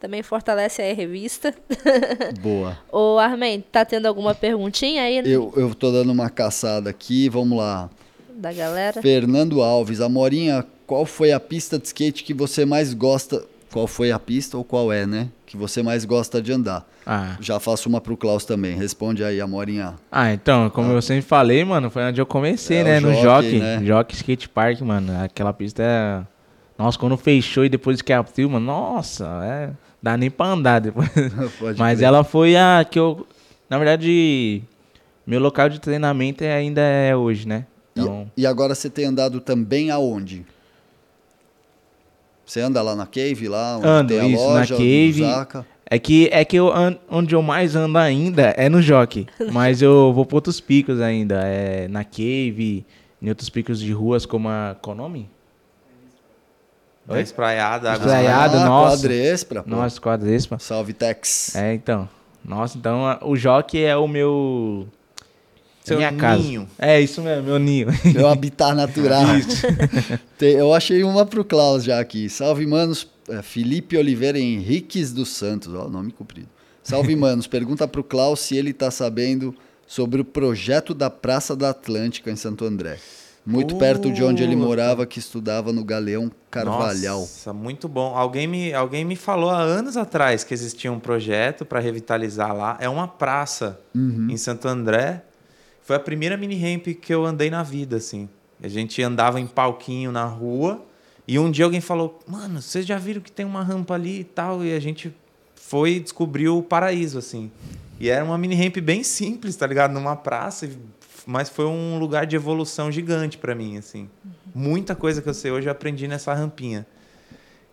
Também fortalece aí a revista. Boa. Ô, Armin, tá tendo alguma perguntinha aí Eu, eu tô dando uma caçada aqui, vamos lá. da galera? Fernando Alves, Amorinha, qual foi a pista de skate que você mais gosta? Qual foi a pista ou qual é, né? Que você mais gosta de andar? Ah. Já faço uma pro Klaus também. Responde aí, Amorinha. ah, então, como eu sempre falei, mano, foi onde eu comecei, É, né? no Jockey, Jockey. né? Jockey Skate Park, mano. Aquela pista é. Nossa, quando fechou e depois que abriu, mano, nossa, é. Dá nem pra andar depois. Mas crer. ela foi a que eu. Na verdade, meu local de treinamento é- ainda é hoje, né? E- Então. E, agora você tem andado também aonde? Você anda lá na Cave, lá onde Ando, tem a isso, na loja, do Cave. Zaca? É que, é que eu onde eu mais ando ainda é no Jockey. mas eu vou pra outros picos ainda. É na Cave, em outros picos de ruas como a. Qual o nome? Da espraiada, água. Espraiada, ah, nossa. Quadrespra, pô. Nossa, quadrespa. Salve, Tex. É, então. Nossa, então a- o Jockey é o meu. Seu minha casa. ninho. É isso mesmo, meu ninho. Meu habitat natural. Eu achei uma pro Klaus já aqui. Salve, manos. É, Felipe Oliveira Henriques dos Santos. Ó, nome comprido. Salve, manos. Pergunta pro Klaus se ele tá sabendo sobre o projeto da Praça da Atlântica em Santo André. Muito perto de onde ele morava, que estudava no Galeão Carvalhal. Nossa, muito bom. Alguém me, alguém me falou há anos atrás que existia um projeto para revitalizar lá. É uma praça Uhum. em Santo André. Foi a primeira mini ramp que eu andei na vida, assim. A gente andava em palquinho na rua e um dia alguém falou: "Mano, vocês já viram que tem uma rampa ali e tal?" E a gente foi e descobriu o paraíso, assim. E era uma mini ramp bem simples, tá ligado? Numa praça, mas foi um lugar de evolução gigante para mim, assim. Muita coisa que eu sei hoje eu aprendi nessa rampinha.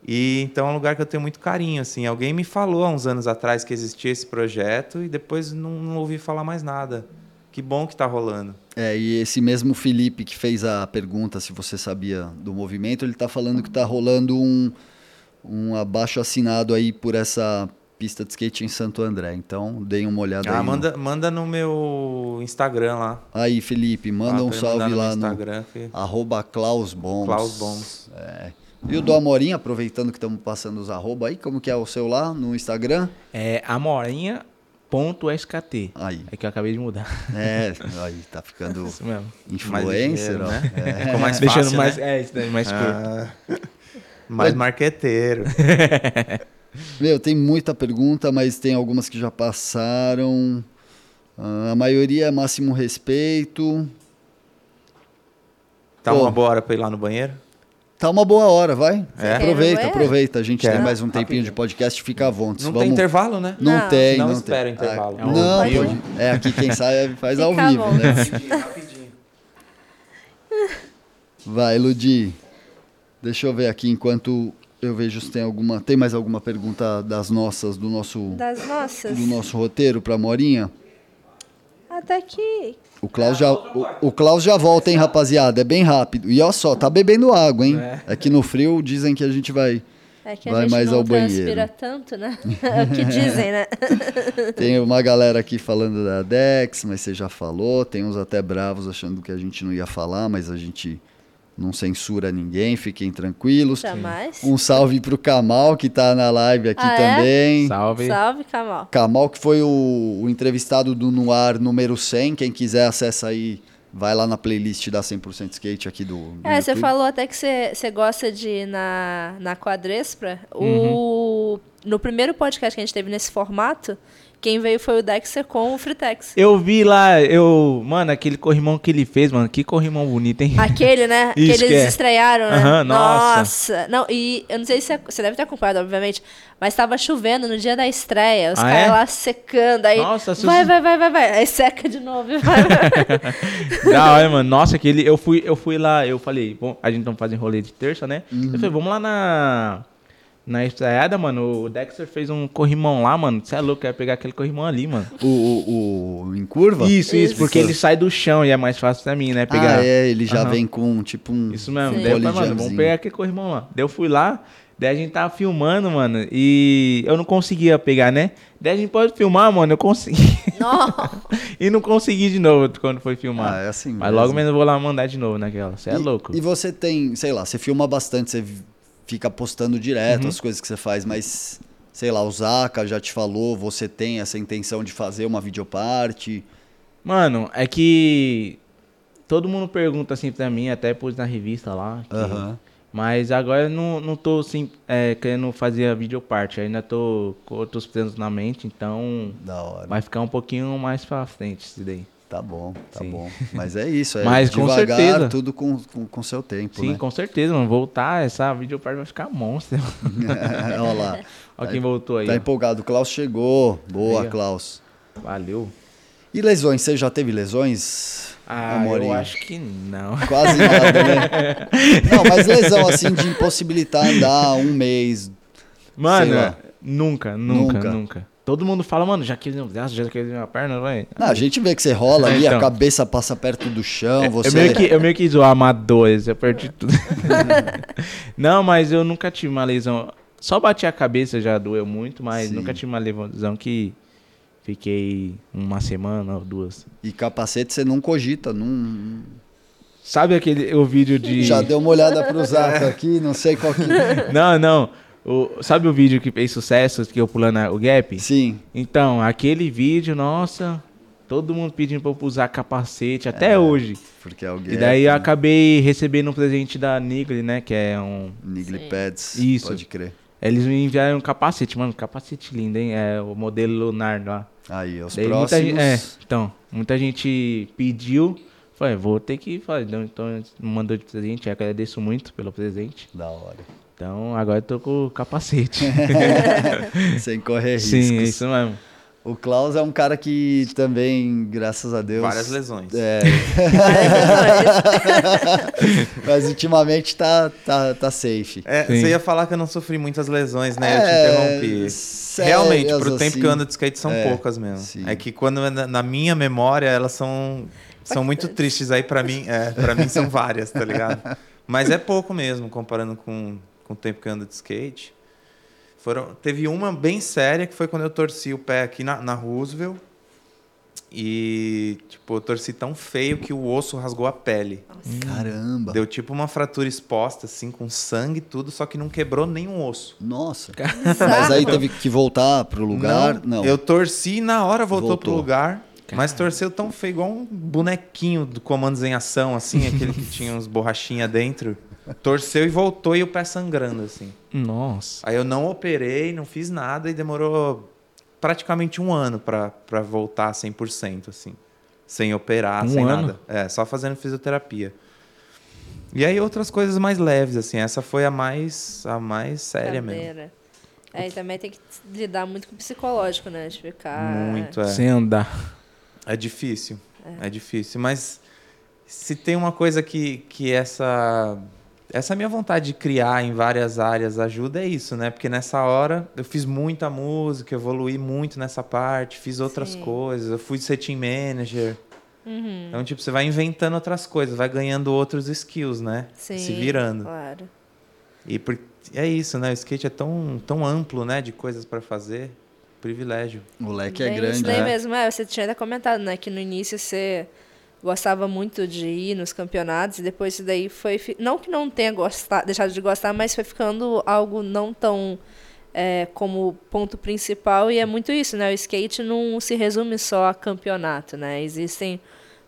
E então é um lugar que eu tenho muito carinho, assim. Alguém me falou há uns anos atrás que existia esse projeto e depois não, não ouvi falar mais nada. Que bom que tá rolando. É, e esse mesmo Felipe que fez a pergunta se você sabia do movimento, ele tá falando que tá rolando um, um abaixo assinado aí por essa pista de skate em Santo André. Então, deem uma olhada Ah, aí. no- manda, manda no meu Instagram lá. Aí, Felipe, manda Ah, um eu salve lá no Instagram. que- arroba Klaus Bons. Klaus Bons. É. E o do Amorim, aproveitando que estamos passando os arroba aí, como que é o seu lá no Instagram? É amorinha.skt. Aí. É que eu acabei de mudar. É, aí tá ficando Isso mesmo. influencer, ligeiro, ó. né? É. Ficou mais Deixando fácil, mais. né? É, isso daí, mais curto. Ah, mais marqueteiro. Meu, tem muita pergunta, mas tem algumas que já passaram. Ah, a maioria é máximo respeito. Tá Pô. uma boa hora pra ir lá no banheiro? Tá uma boa hora, vai. É? Aproveita, Quer no aproveita. A gente Quero. tem mais um tempinho Rapidinho. de podcast, fica à vontade. Não Vamos... tem intervalo, né? Não, Não. tem, Não não, espera tem. intervalo. Ah, É um não, pode pode. É, aqui quem sai faz ao vivo, bom. né? Rapidinho. Vai, Ludi. Deixa eu ver aqui enquanto eu vejo se tem alguma. Tem mais alguma pergunta das nossas, do nosso, Das nossas. do nosso roteiro para Morinha? Até que. O Klaus, já, o, o Klaus já volta, hein, rapaziada? É bem rápido. E olha só, tá bebendo água, hein? É. que no frio dizem que a gente vai. É que a Vai gente mais não ao banheiro. transpira tanto, né? É o que dizem, né? Tem uma galera aqui falando da Dex, mas você já falou. Tem uns até bravos achando que a gente não ia falar, mas a gente não censura ninguém, fiquem tranquilos. Jamais. Um salve pro Kamal, que tá na live aqui Ah, é? também. Salve. Salve, Kamal. Kamal, que foi o, o entrevistado do Noir número 100. Quem quiser acessa aí, vai lá na playlist da 100% Skate aqui do, do É, você YouTube. falou até que você você gosta de ir na, na Quadrespra. Uhum. O, no primeiro podcast que a gente teve nesse formato, quem veio foi o Dexter com o Fritex. Eu vi lá, eu. Mano, aquele corrimão que ele fez, mano. Que corrimão bonito, hein? Aquele, né? que Isso eles que é. estrearam, né? Aham, nossa. Nossa. Não, e eu não sei se você- você deve ter acompanhado, obviamente, mas tava chovendo no dia da estreia. Os Ah, caras é? lá secando. Aí Nossa, se vai, vai, vai, vai, vai. Aí seca de novo e vai, vai. Da hora, mano. Nossa, aquele. Eu fui, eu fui lá, eu falei, bom, a gente não faz rolê de terça, né? Eu falei, vamos lá na. Na estreada, mano, o Dexter fez um corrimão lá, mano. Você é louco, eu ia pegar aquele corrimão ali, mano. O, o, o- em curva? Isso, isso, Isso. porque ele sai do chão e é mais fácil pra mim, né? Pegar. Ah, é, ele já Aham. vem com tipo um. Isso mesmo. Daí eu falei, mano, vamos pegar aquele corrimão lá. Daí eu fui lá, daí a gente tava filmando, mano, e eu não conseguia pegar, né? Daí a gente pode filmar, mano, eu consegui. Nossa. e não consegui de novo quando foi filmar. Ah, é assim Mas mesmo. logo menos eu vou lá mandar de novo naquela. Você é E- louco. E você tem, sei lá, você filma bastante, você fica postando direto Uhum. as coisas que você faz, mas, sei lá, o Zaka já te falou, você tem essa intenção de fazer uma videoparte. Mano, é que todo mundo pergunta assim pra mim, até pus na revista lá. que- Aham. Mas agora eu não, não tô assim, é, querendo fazer a videoparte. Ainda tô com outros planos na mente, então Da hora. vai ficar um pouquinho mais pra frente isso daí. Tá bom, tá Sim. bom. Mas é isso, é Mas com devagar, certeza. tudo com, com, com seu tempo, Sim, né? com certeza, mano. Voltar, essa videoparte vai ficar monstro. Olha lá. Olha quem voltou aí. Tá ó. empolgado. O Klaus chegou. Boa, Aí. Klaus. Valeu. E lesões? Você já teve lesões? Ah, eu acho que não. Quase nada, né? Não, mas lesão assim de impossibilitar andar um mês. Mano, nunca, nunca, Nunca. nunca, Todo mundo fala, mano, já quis um braço, já quis uma perna, vai. Não, a gente vê que você rola É, ali, a então. cabeça passa perto do chão, você. Eu meio que, eu meio que zoar amadores, eu perdi tudo. não, mas eu nunca tive uma lesão. Só bati a cabeça já doeu muito, mas Sim. nunca tive uma lesão que fiquei uma semana ou duas. E capacete você não cogita, não. Sabe aquele o vídeo de. Já deu uma olhada pro Zaco aqui, não sei qual que. Não, não. O, sabe o vídeo que fez sucesso, que eu pulando o gap? Sim. Então, aquele vídeo, nossa, todo mundo pedindo pra eu usar capacete, até hoje. Porque alguém. E daí eu acabei recebendo um presente da Nigli, né? Que é um. Nigli Sim. Pads. Isso. Pode crer. Eles me enviaram um capacete, mano, capacete lindo, hein? É o modelo lunar lá. Aí, os Daí próximos. gente, é, então, muita gente pediu. Falei, vou ter que fazer. Então, Então, mandou de presente. Agradeço muito pelo presente. Da hora. Então, agora eu tô com o capacete. Sem correr Sim, é riscos. isso mesmo. O Klaus é um cara que também, graças a Deus. Várias lesões. É, mas ultimamente tá, tá, tá safe. É, Sim. você ia falar que eu não sofri muitas lesões, né? É, eu te interrompi. sérias, Realmente, pro tempo assim. que eu ando de skate são É, poucas mesmo. sim. É que quando é na, minha memória elas são são muito tristes aí pra mim, é, para mim são várias, tá ligado? Mas é pouco mesmo comparando com, com o tempo que eu ando de skate. Foram, teve uma bem séria que foi quando eu torci o pé aqui na, na Roosevelt. E, tipo, eu torci tão feio que o osso rasgou a pele. Caramba. Deu tipo uma fratura exposta, assim, com sangue e tudo, só que não quebrou nenhum osso. Nossa. Mas aí teve que voltar pro lugar? Não. Eu torci e na hora voltou, Voltou. pro lugar. Mas torceu tão feio, igual um bonequinho do Comandos em Ação, assim, aquele que tinha uns borrachinha dentro. Torceu e voltou e o pé sangrando, assim. Nossa. Aí eu não operei, não fiz nada e demorou praticamente um ano pra, pra voltar 100%, assim. Sem operar, Um sem ano? nada. É, só fazendo fisioterapia. E aí outras coisas mais leves, assim. Essa foi a mais, a mais séria mesmo. Cadeira. É, e também tem que lidar muito com o psicológico, né? De ficar. Muito, é. Sem andar. É difícil. É. difícil. Mas se tem uma coisa que, que essa essa minha vontade de criar em várias áreas ajuda é isso, né? Porque nessa hora eu fiz muita música, evoluí muito nessa parte, fiz outras Sim. coisas, eu fui ser team manager. Uhum. Então, tipo, você vai inventando outras coisas, vai ganhando outros skills, né? Sim, Se virando. Claro. E por- é isso, né? O skate é tão, tão amplo, né? De coisas pra fazer. Privilégio. O leque é Bem grande, Isso daí né? mesmo, é, você tinha até comentado, né, que no início você gostava muito de ir nos campeonatos e depois isso daí foi, não que não tenha gostado, deixado de gostar, mas foi ficando algo não tão é, como ponto principal e é muito isso, né, o skate não se resume só a campeonato, né, existem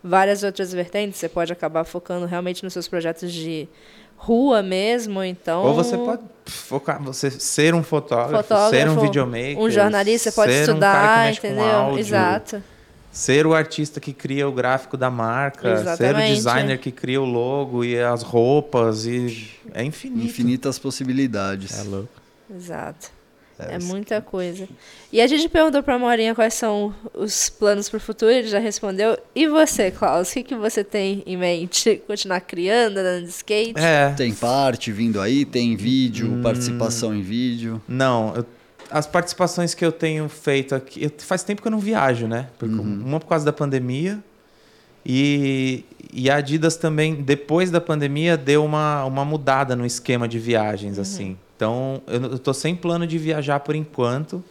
várias outras vertentes, você pode acabar focando realmente nos seus projetos de rua mesmo, então... Ou você pode focar, você ser um fotógrafo, Fotógrafo, ser um videomaker, Um jornalista, você pode um estudar, com entendeu? áudio, Exato. Ser o artista que cria o gráfico da marca, ser o Exatamente. designer que cria o logo e as roupas e é infinito. Infinitas possibilidades. É louco. Exato. É, É, muita coisa. E a gente perguntou pra Morinha quais são os planos pro futuro, ele já respondeu. E você, Klaus, o que, que você tem em mente? Continuar criando, andando de skate? É. Tem parte vindo aí, tem vídeo, Hum. participação em vídeo. Não, eu- as participações que eu tenho feito aqui, eu- faz tempo que eu não viajo, né? Por- Uma por causa da pandemia e, e a Adidas também, depois da pandemia, deu uma, uma mudada no esquema de viagens, assim. Então, eu, eu tô sem plano de viajar por enquanto.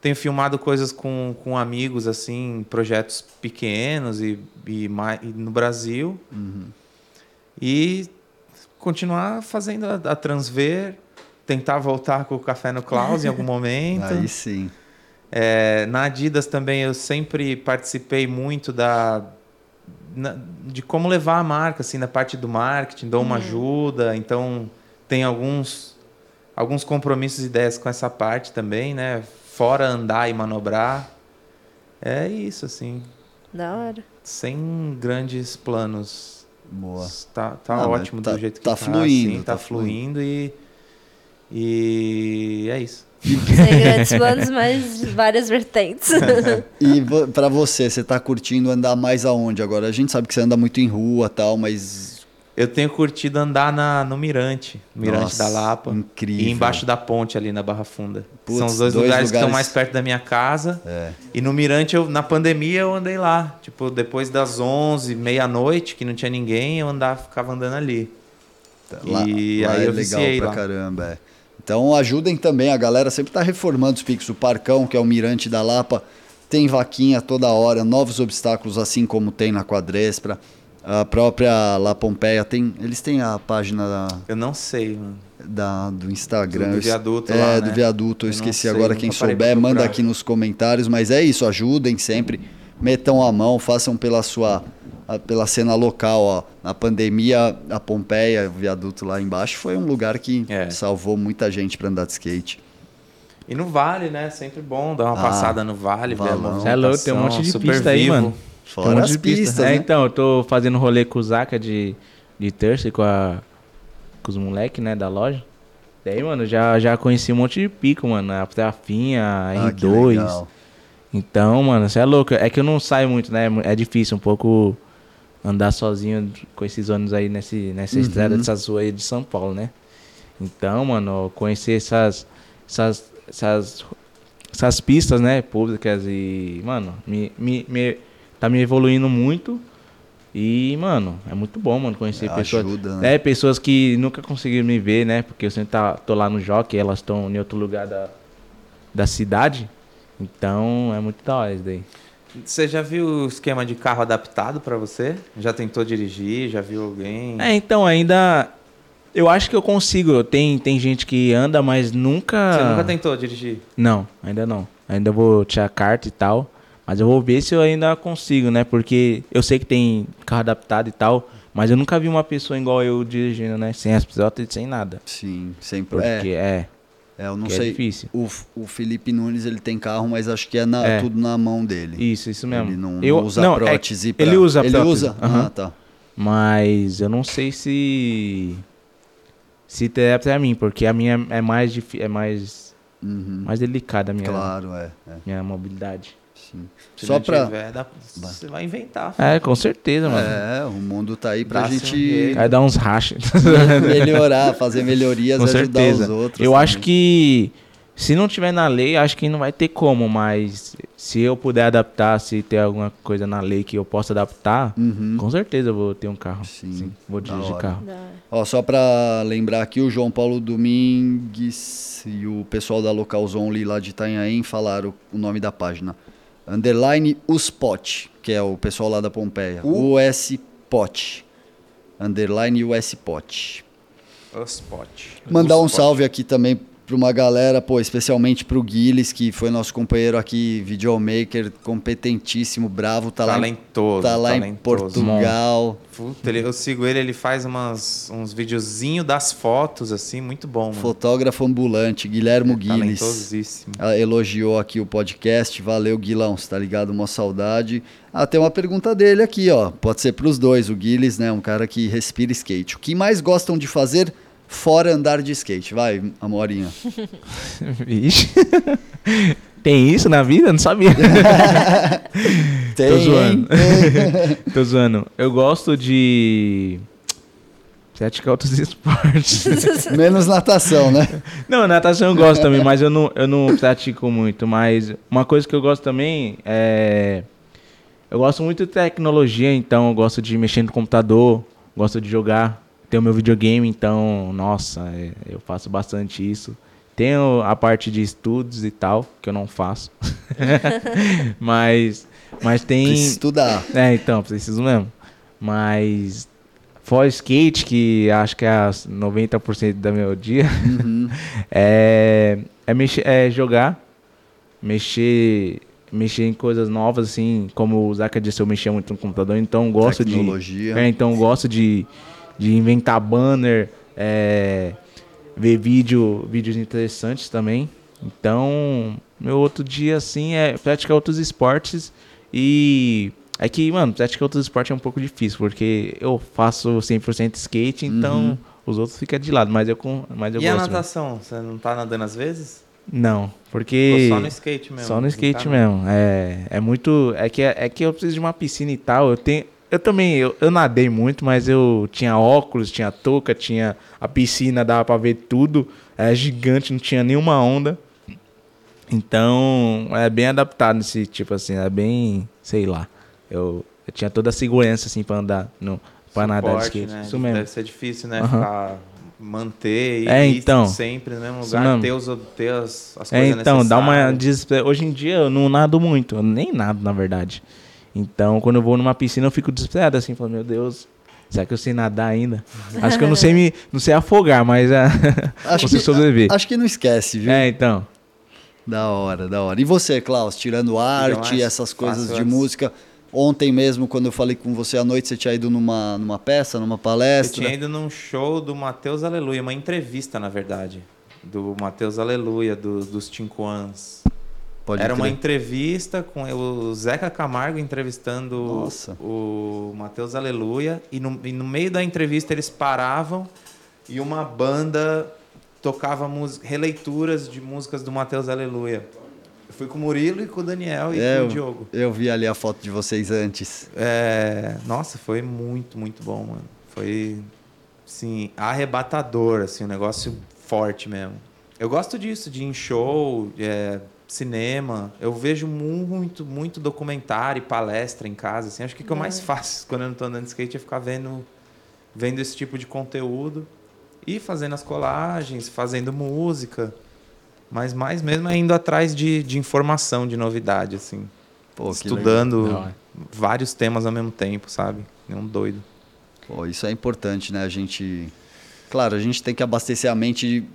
Tenho filmado coisas com, com amigos, assim, projetos pequenos e, e, e no Brasil. E continuar fazendo a, a Transver, tentar voltar com o Café no Klaus em algum momento. Aí sim. É, na Adidas também eu sempre participei muito da na- de como levar a marca assim na parte do marketing, dou uma ajuda, então tem alguns alguns compromissos e ideias com essa parte também, né? Fora andar e manobrar. É isso assim, Da hora. sem grandes planos. Boa. Tá, tá mas ótimo tá- do jeito que tá tá. fluindo, assim, tá, tá fluindo e e é isso. Sem grandes planos, mas várias vertentes. E pra você, você tá curtindo andar mais aonde agora? A gente sabe que você anda muito em rua tal, mas. Eu tenho curtido andar na, no Mirante, Mirante Nossa, da Lapa. incrível. E embaixo da ponte ali na Barra Funda. Putz, São os dois, dois lugares, que estão lugares- mais perto da minha casa. É. E no Mirante, eu, na pandemia, eu andei lá. Tipo, depois das 11, meia-noite, que não tinha ninguém, eu andava, ficava andando ali. Lá, E lá aí é eu legal pra lá. caramba. é. Então ajudem também, a galera sempre tá reformando os piques. O Parcão, que é o Mirante da Lapa, tem vaquinha toda hora, novos obstáculos, assim como tem na Quadrespra. A própria La Pompeia tem. Eles têm a página da, Eu não sei, mano. da- do Instagram. Do- do viaduto é, lá, do né? viaduto. Eu, Eu esqueci sei, agora. Quem souber, manda aqui nos comentários. Mas é isso, ajudem sempre. Metam a mão, façam pela sua. A- pela cena local, ó. Na pandemia, a Pompeia, o viaduto lá embaixo, foi um lugar que É. salvou muita gente para andar de skate. E no Vale, né? Sempre bom dar uma Ah, passada no Vale, ver é louco, tem um monte de super pista aí, vivo. mano. Fora Tem um monte as de pista. pistas, É, né? então, eu tô fazendo rolê com o Zaka de, de terça e com, a, com os moleques, né, da loja. Daí, mano, já, já conheci um monte de pico, mano. A Trafinha, a Ah, que R2. legal. Então, mano, você é louco. É que eu não saio muito, né? É difícil um pouco andar sozinho com esses ônibus aí nesse, nessa Uhum. estrada dessas ruas aí de São Paulo, né? Então, mano, conhecer essas, essas, essas, essas pistas, né, públicas e, mano, me, me, me- tá me evoluindo muito. E, mano, é muito bom, mano, conhecer É, pessoas. ajuda, né? É, pessoas que nunca conseguiram me ver, né? Porque eu sempre tá, tô lá no Jockey, elas estão em outro lugar da, da cidade. Então, é muito da hora isso daí. Você já viu o esquema de carro adaptado pra você? Já tentou dirigir? Já viu alguém? É, então, ainda. Eu acho que eu consigo. Tem, tem gente que anda, mas nunca. Você nunca tentou dirigir? Não, ainda não. Ainda vou tirar carta e tal. Mas eu vou ver se eu ainda consigo, né? Porque eu sei que tem carro adaptado e tal. Mas eu nunca vi uma pessoa igual eu dirigindo, né? Sem as pilotas e sem nada. Sim, sempre. Porque É, é, é, eu não é sei. difícil. o, o Felipe Nunes ele tem carro, mas acho que é, na- É. tudo na mão dele. Isso, isso mesmo. Ele não, eu, não usa não, é- prótese. pra- ele usa Ele prótese, usa? aham. Ah, tá. Mas eu não sei se. Se é pra mim, porque a minha é mais, é mais, Uhum. mais delicada a minha, Claro, é. é. minha mobilidade. Sim. Se Só dá- você vai inventar. É, com certeza, mano. É, o mundo tá aí pra um gente. Vai dar uns rachas. melhorar, fazer melhorias Com e ajudar certeza. os outros. Eu também. acho que se não tiver na lei, acho que não vai ter como, mas se eu puder adaptar, se ter alguma coisa na lei que eu possa adaptar, Uhum. com certeza eu vou ter um carro. Sim, vou da dirigir carro. Ó, só pra lembrar aqui, o João Paulo Domingues e o pessoal da Locals Only lá de Itanhaém falaram o nome da página. Underline USPOT, que é o pessoal lá da Pompeia. USPOT. Underline USPOT. O spot. Mandar O um salve aqui também pra uma galera, pô, especialmente pro Guiles, que foi nosso companheiro aqui, videomaker, competentíssimo, bravo, tá lá, em, Talentoso. tá lá em talentoso. Portugal. Puta, ele- eu sigo ele, ele faz umas, uns videozinhos das fotos, assim, muito bom, mano. Fotógrafo ambulante, Guilhermo Guiles. Talentosíssimo. Ela elogiou aqui o podcast. Valeu, Guilão, você tá ligado? Uma saudade. Ah, tem uma pergunta dele aqui, ó. Pode ser pros dois. O Guiles, né? Um cara que respira skate. O que mais gostam de fazer fora andar de skate? Vai, Amorinha. Vixe. Tem isso na vida? Não sabia. Tem, Tô zoando. Tô zoando. Eu gosto de. Praticar outros esportes. Menos natação, né? Não, natação eu gosto também, mas eu não, eu não pratico muito. Mas uma coisa que eu gosto também é. Eu gosto muito de tecnologia, então eu gosto de mexer no computador, gosto de jogar. Tenho meu videogame, então, nossa, é, eu faço bastante isso. Tenho a parte de estudos e tal, que eu não faço. mas, mas tem. Precisa estudar. É, então, preciso mesmo. Mas fora skate, que acho que é as 90% do meu dia, Uhum. é, é, mexer, é jogar, mexer, mexer em coisas novas, assim, como o Zaka disse, eu mexia muito no computador, então eu gosto de. Tecnologia. É, então eu gosto de, de inventar banner, é, ver vídeo, vídeos interessantes também. Então, meu outro dia, assim, é praticar outros esportes e... É que, mano, praticar outros esportes é um pouco difícil, porque eu faço 100% skate, então Uhum. os outros ficam de lado, mas eu, com- mas eu E a gosto. mesmo. natação? Você não tá nadando às vezes? Não, porque... Ou só no skate mesmo? Só no Não skate tá, mesmo. É, é muito. É que, é que eu preciso de uma piscina e tal. Eu tenho. Eu também, eu, eu nadei muito, mas eu tinha óculos, tinha touca, tinha a piscina, dava pra ver tudo. Era gigante, não tinha nenhuma onda. Então, é bem adaptado nesse tipo assim, é bem, sei lá. Eu, eu tinha toda a segurança assim pra andar no para nadar de Suporte, skate. né? Isso mesmo. Deve ser difícil, né? Aham. Ficar, manter e É, então. sempre no mesmo Isso lugar, mesmo. ter, os, ter as, as É, coisas então, dá uma necessárias. desespero. Hoje em dia eu não nado muito, eu nem nado, na verdade. Então, quando eu vou numa piscina, eu fico desesperado assim, falando, meu Deus, será que eu sei nadar ainda? Acho que eu não sei me, não sei afogar, mas é, Acho que, sobreviver. acho que não esquece, viu? É, então. Da hora, da hora. E você, Klaus, tirando arte, mais essas coisas de antes. música, ontem mesmo, quando eu falei com você à noite, você tinha ido numa, numa peça, numa Eu palestra? tinha ido num show do Matheus Aleluia, uma entrevista, na verdade. Do Matheus Aleluia, do- dos Tinquans. Pode Era uma crer. entrevista com o Zeca Camargo entrevistando Nossa. o Matheus Aleluia. E no, e no meio da entrevista eles paravam e uma banda tocava música, releituras de músicas do Matheus Aleluia. Eu fui com o Murilo e com o Daniel e É, com o Diogo. Eu vi ali a foto de vocês antes. É, nossa, foi muito, muito bom, mano. Foi, assim, arrebatador, assim, um negócio forte mesmo. Eu gosto disso, de ir em show, é, cinema. Eu vejo muito, muito documentário e palestra em casa, assim. Acho que o que eu mais faço quando eu não tô andando de skate é ficar vendo, vendo esse tipo de conteúdo e fazendo as colagens, fazendo música. Mas mais mesmo é indo atrás de, de informação, de novidade, assim. Pô, Estudando Da hora. vários temas ao mesmo tempo, sabe? É um doido. Pô, isso é importante, né? A gente. Claro, a gente tem que abastecer a mente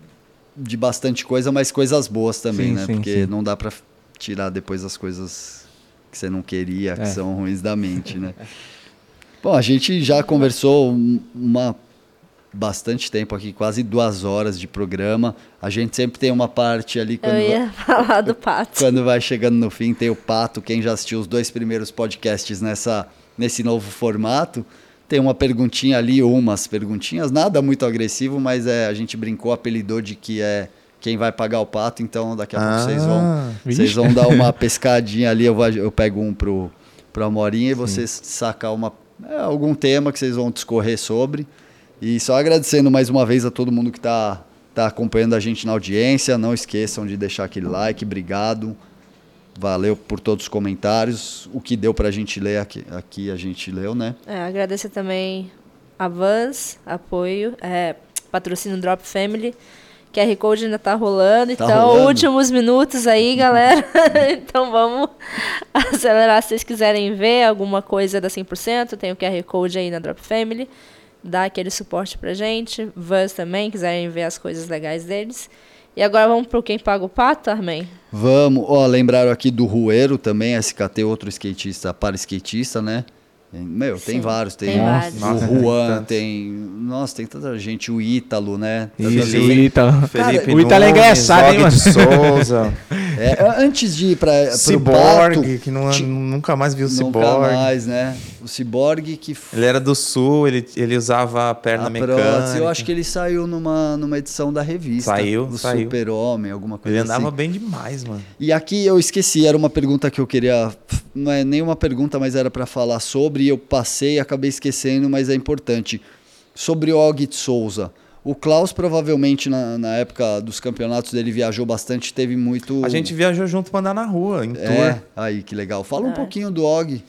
de, bastante coisa, mas coisas boas também, Sim, né? sim, Porque sim. não dá pra tirar depois as coisas que você não queria, que É. são ruins da mente, né? Bom, a gente já conversou um- uma bastante tempo aqui, quase duas horas de programa. A gente sempre tem uma parte ali quando, Eu ia falar do pato. quando vai chegando no fim, tem o Pato. Quem já assistiu os dois primeiros podcasts nessa, nesse novo formato, tem uma perguntinha ali, umas perguntinhas, nada muito agressivo, mas é, a gente brincou, apelidou de que é, que quem vai pagar o pato, então daqui a pouco Ah, vocês vão, vixe. vocês vão dar uma pescadinha ali, eu, vou, eu pego um pro, pro Amorinha e vocês sacar uma, é, algum tema que vocês vão discorrer sobre. E só agradecendo mais uma vez a todo mundo que está tá acompanhando a gente na audiência. Não esqueçam de deixar aquele like, obrigado. Valeu por todos os comentários. O que deu pra gente ler aqui, aqui a gente leu, né? É, agradecer também a Vans, apoio, é, patrocínio Drop Family. QR Code ainda tá rolando, Tá então rolando. últimos minutos aí, galera. então vamos acelerar se vocês quiserem ver alguma coisa da 100%, tem o QR Code aí na Drop Family. Dá aquele suporte pra gente. Vans também, quiserem ver as coisas legais deles. E agora vamos pro Quem Paga o Pato, Armin? Vamos, ó, lembraram aqui do Rueiro também, SKT, outro skatista, para skatista, né? Meu, tem Sim, vários, tem, tem o- vários. Nossa, o Juan, tem, nossa, tem tanta gente, o Ítalo, né? Isso, o. Ítalo. Felipe o Ítalo é engraçado, hein, mano? Souza, É, antes de ir para Cyborg, que não, ti- nunca mais viu o nunca Cyborg. mais, né? O Cyborg que Ele era do sul, ele, ele usava a perna a mecânica. prótese, eu acho que ele saiu numa, numa edição da revista. Saiu, do saiu. Super-Homem, alguma coisa Ele andava assim. bem demais, mano. E aqui eu esqueci, era uma pergunta que eu queria. Não é nem uma pergunta, mas era para falar sobre, e eu passei e acabei esquecendo, mas é importante. Sobre o Og Souza. O Klaus provavelmente na, na época dos campeonatos dele viajou bastante, teve muito. A gente viajou junto pra andar na rua, em É, tour. aí que legal. Fala um É. pouquinho do Og.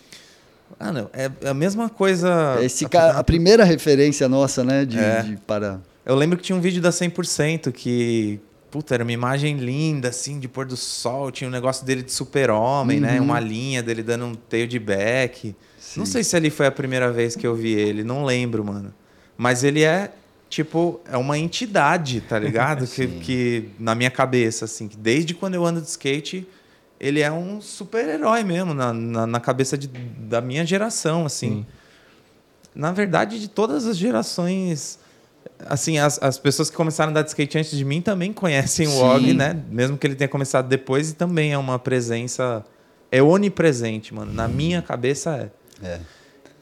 Ah, não, é a mesma coisa. Esse cara, a primeira referência nossa, né? De, É. de para. Eu lembro que tinha um vídeo da 100% que. Puta, era uma imagem linda, assim, de pôr do sol. Tinha um negócio dele de super-homem, né? Uhum. Uma linha dele dando um teio de back. Sim. Não sei se ali foi a primeira vez que eu vi ele, não lembro, mano. Mas ele é, tipo, é uma entidade, tá ligado? que, que, na minha cabeça, assim, que desde quando eu ando de skate, ele é um super-herói mesmo, na, na, na cabeça de, da minha geração, assim. Sim. Na verdade, de todas as gerações. Assim, as, as pessoas que começaram a andar de skate antes de mim também conhecem Sim. o Og, né? Mesmo que ele tenha começado depois, e também é uma presença. É onipresente, mano. Na minha cabeça é. É.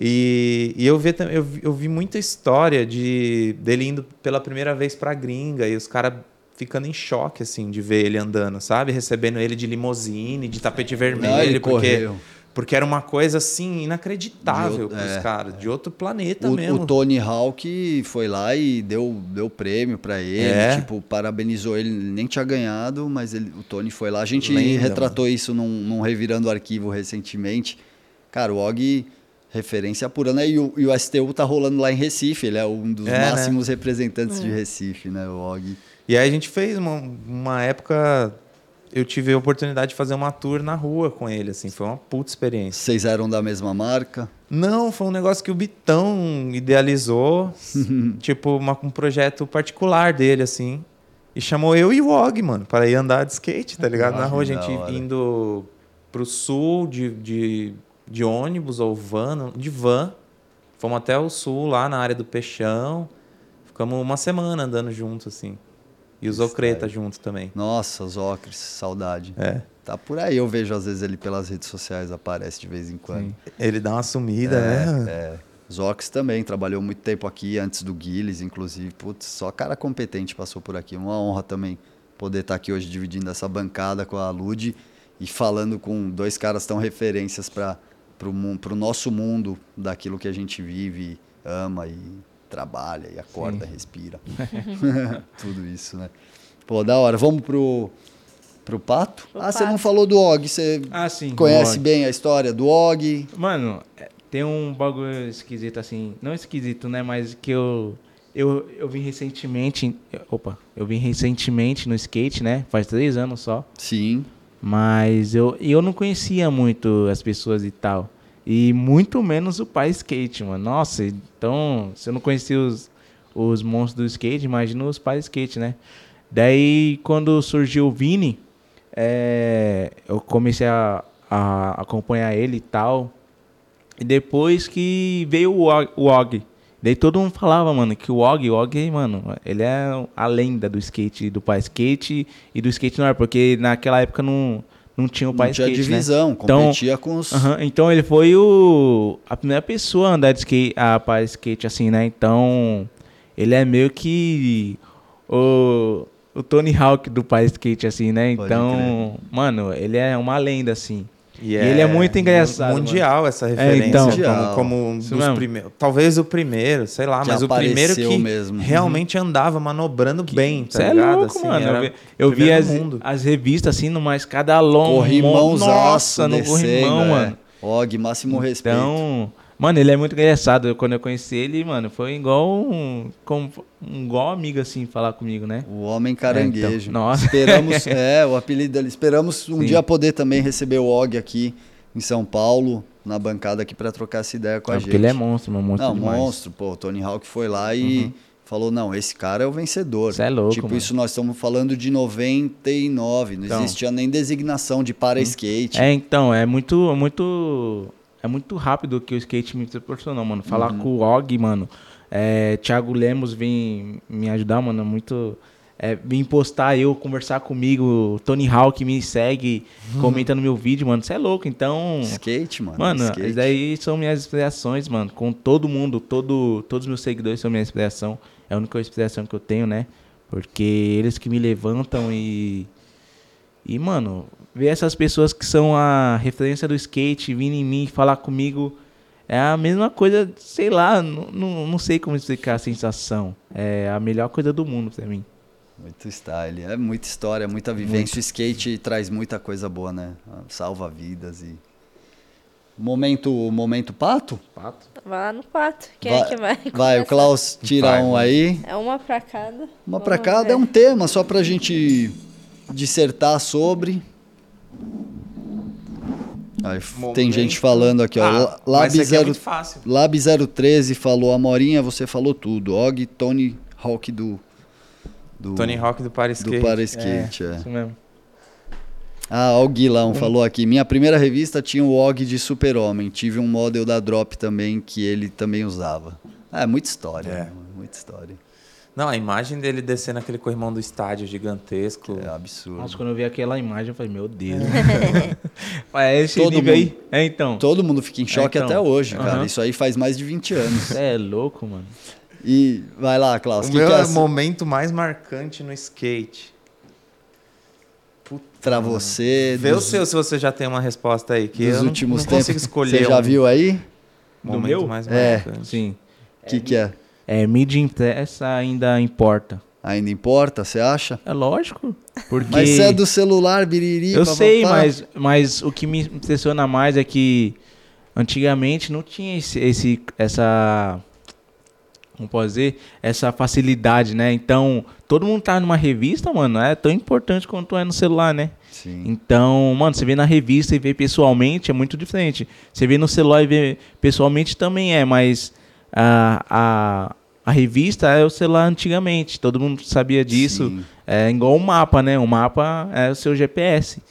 E, e eu, vi, eu, eu vi muita história de dele indo pela primeira vez pra gringa e os caras ficando em choque, assim, de ver ele andando, sabe? Recebendo ele de limusine, de tapete vermelho, Não, ele porque, correu. porque era uma coisa, assim, inacreditável pros outro- é, caras, de outro planeta O, mesmo. o Tony Hawk foi lá e deu, deu prêmio pra ele, É. tipo, parabenizou ele, nem tinha ganhado, mas ele, o Tony foi lá. A gente Lenda, retratou isso num, num Revirando Arquivo recentemente. Cara, o Og, referência pura, né? E o, e o STU tá rolando lá em Recife, ele é um dos É, né? máximos representantes de Recife, né? O Og. E aí a gente fez uma, uma época. Eu tive a oportunidade de fazer uma tour na rua com ele, assim, foi uma puta experiência. Vocês eram da mesma marca? Não, foi um negócio que o Bitão idealizou, tipo, uma- um projeto particular dele, assim. E chamou eu e o Og, mano, para ir andar de skate, tá ligado? Ah, Na rua, a gente indo pro sul de, de, de ônibus ou van, de van. Fomos até o sul, lá na área do Peixão. Ficamos uma semana andando junto, assim. E os Ocreta junto também. Nossa, os Ocres, saudade. É. Tá por aí, eu vejo às vezes ele pelas redes sociais, aparece de vez em quando. Ele dá uma sumida, né? É, Zox também trabalhou muito tempo aqui, antes do Guiles, inclusive. Putz, só cara competente passou por aqui. Uma honra também poder estar aqui hoje dividindo essa bancada com a Lud e falando com dois caras tão referências para o nosso mundo, daquilo que a gente vive, ama e trabalha e acorda, respira. Tudo isso, né? Pô, da hora. Vamos pro, pro Pato? Pro ah, você Pato. não falou do Og. Você Ah, sim. conhece Og. bem a história do Og? Mano, é, tem um bagulho esquisito assim. Não esquisito, né? Mas que eu. Eu, eu vim recentemente. Opa, eu vim recentemente no skate, né? Faz três anos só. Sim. Mas eu, eu não conhecia muito as pessoas e tal. E muito menos o pai skate, mano. Nossa, então, se eu não conhecia os, os monstros do skate, imagina os pais skate, né? Daí, quando surgiu o Vini, é, eu comecei a, a acompanhar ele e tal. E depois que veio o o Og. Daí todo mundo falava, mano, que o Og, o Og, mano, ele é a lenda do skate, do pai skate e do skate normal, porque naquela época não, não tinha o pai Não tinha skate, né? divisão, Então- competia com os. Aham, então ele foi o a primeira pessoa a andar de skate, a para skate assim, né? Então ele é meio que o, o Tony Hawk do Pai Skate, assim, né? Pode Então, mano, ele é uma lenda, assim. E ele é muito engraçado, Mundial essa referência. então. como, como um Isso dos mesmo. primeiros. Talvez o primeiro, sei lá, Que mas o primeiro que mesmo. realmente andava manobrando bem, tá é ligado? louco, Assim, mano. era Eu vi, eu vi primeiro as, as revistas, assim, numa escadalão. Corrimãozaço Nossa, no corrimão, é. mano. Og, máximo respeito. Então, mano, ele é muito engraçado. Eu, quando eu conheci ele, mano, foi igual um, como, um igual amigo, assim, falar comigo, né? O Homem Caranguejo. É, então, nossa. Esperamos, é, o apelido dele. Esperamos um Sim. dia poder também receber o Og aqui em São Paulo, na bancada aqui para trocar essa ideia com a É, gente. porque ele é monstro, mano. Monstro Não, demais. monstro, pô. O Tony Hawk foi lá e falou: não, esse cara é o vencedor. Cê é louco, Tipo, mano. isso nós estamos falando de 99. Não Então. existia nem designação de para skate. É, então, é muito, muito, é muito rápido que o skate me proporcionou, mano. Falar Uhum. com o Og, mano, é, Thiago Lemos vem me ajudar, mano, é muito... É, vir postar eu, conversar comigo, Tony Hawk me segue, Uhum. comenta no meu vídeo, mano, você é louco, então... Skate, mano. Mano, skate. isso daí são minhas inspirações, mano. Com todo mundo, todo, todos os meus seguidores são minha inspiração. É a única inspiração que eu tenho, né? Porque eles que me levantam e. E, mano, ver essas pessoas que são a referência do skate vindo em mim falar comigo é a mesma coisa, sei lá, não, não, não sei como explicar a sensação. É a melhor coisa do mundo pra mim. Muito style. É muita história, muita vivência. O skate traz muita coisa boa, né? Salva vidas e. Momento, momento pato? Pato? Vai lá no pato. Quem vai, é que vai? Vai, o? Klaus tira Vai, um aí. É uma pra cada. Uma Vamos pra cada ver. é um tema, só pra gente dissertar sobre. Aí, tem gente falando aqui, ó. Ah, La- mas Lab, é zero, muito fácil. Lab 013 falou, Amorinha, você falou tudo. Og, Tony Hawk do. do Tony Hawk do Paris do Skate. Para Skate, é. Isso mesmo. Ah, ó, o Guilão falou aqui. Minha primeira revista tinha o Og de Super-Homem. Tive um model da Drop também que ele também usava. Ah, é muita história, É. né? muita história. Não, a imagem dele descendo aquele corrimão do estádio gigantesco. É absurdo. Nossa, quando eu vi aquela imagem, eu falei, meu Deus. é esse Todo nível mundo- aí. É, então. Todo mundo fica em choque então. até hoje, cara. Isso aí faz mais de 20 anos. Você é louco, mano. E vai lá, Klaus. O que meu que é é momento mais marcante no skate. pra você? Vê o dos, seu se você já tem uma resposta aí. Que dos eu não- últimos não, tempos. consigo escolher. Você já um viu aí? momento meu? mais É. marcante. Sim. O que, que é? É, mídia impressa ainda importa. Ainda importa, você acha? É lógico. Porque. Mas você é do celular, biriri, Eu sei, mas, mas o que me impressiona mais é que antigamente não tinha esse, esse- essa. Como posso dizer? Essa facilidade, né? Então, todo mundo tá numa revista, mano, é tão importante quanto é no celular, né? Sim. Então, mano, você vê na revista e vê pessoalmente é muito diferente. Você vê no celular e vê pessoalmente também é, mas a, a, a revista é o celular antigamente. Todo mundo sabia disso. Sim. É igual o mapa, né? O mapa é o seu GPS.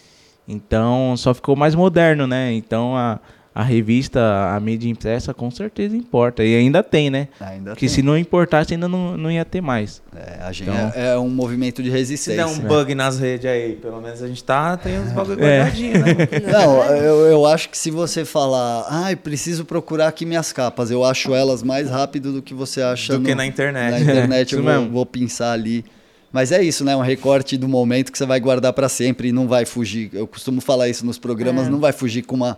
Então, só ficou mais moderno, né? Então, a, a revista, a mídia impressa, com certeza importa. E ainda tem, né? Ainda Porque tem. se não importasse, ainda não, não ia ter mais. É, a gente Então- é, é um movimento de Se resistência. der um bug nas redes aí, pelo menos a gente tá, tem uns bagulho É. guardadinho, né? Não, eu, eu acho que se você falar, ai, preciso procurar aqui minhas capas, eu acho elas mais rápido do que você acha Do no- que na internet. Na internet eu vou, vou pensar ali. Mas é isso, né? Um recorte do momento que você vai guardar para sempre e não vai fugir. Eu costumo falar isso nos programas, É. não vai fugir com uma.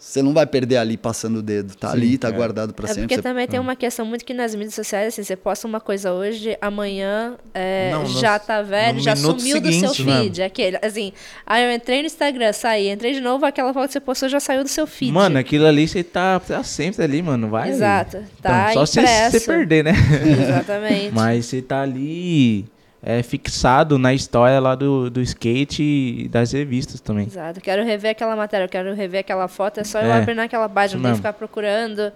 Você não vai perder ali passando o dedo. Tá ali, tá é. guardado para É sempre. porque Você- também tem uma questão muito que nas mídias sociais, assim, você posta uma coisa hoje, amanhã é, Não, no- já tá velho, no já sumiu do seu seguinte, né? feed. Aquele, assim, aí eu entrei no Instagram, saí, entrei de novo, aquela foto que você postou já saiu do seu feed. Mano, aquilo ali você tá, tá sempre ali, mano. Vai. Exato. Então, Tá só se você perder, né? Exatamente. Mas você tá ali é, fixado na história lá do, do skate e das revistas também. Exato. Quero rever aquela matéria, eu quero rever aquela foto, é só eu É, abrir naquela página, não tem que mesmo. ficar procurando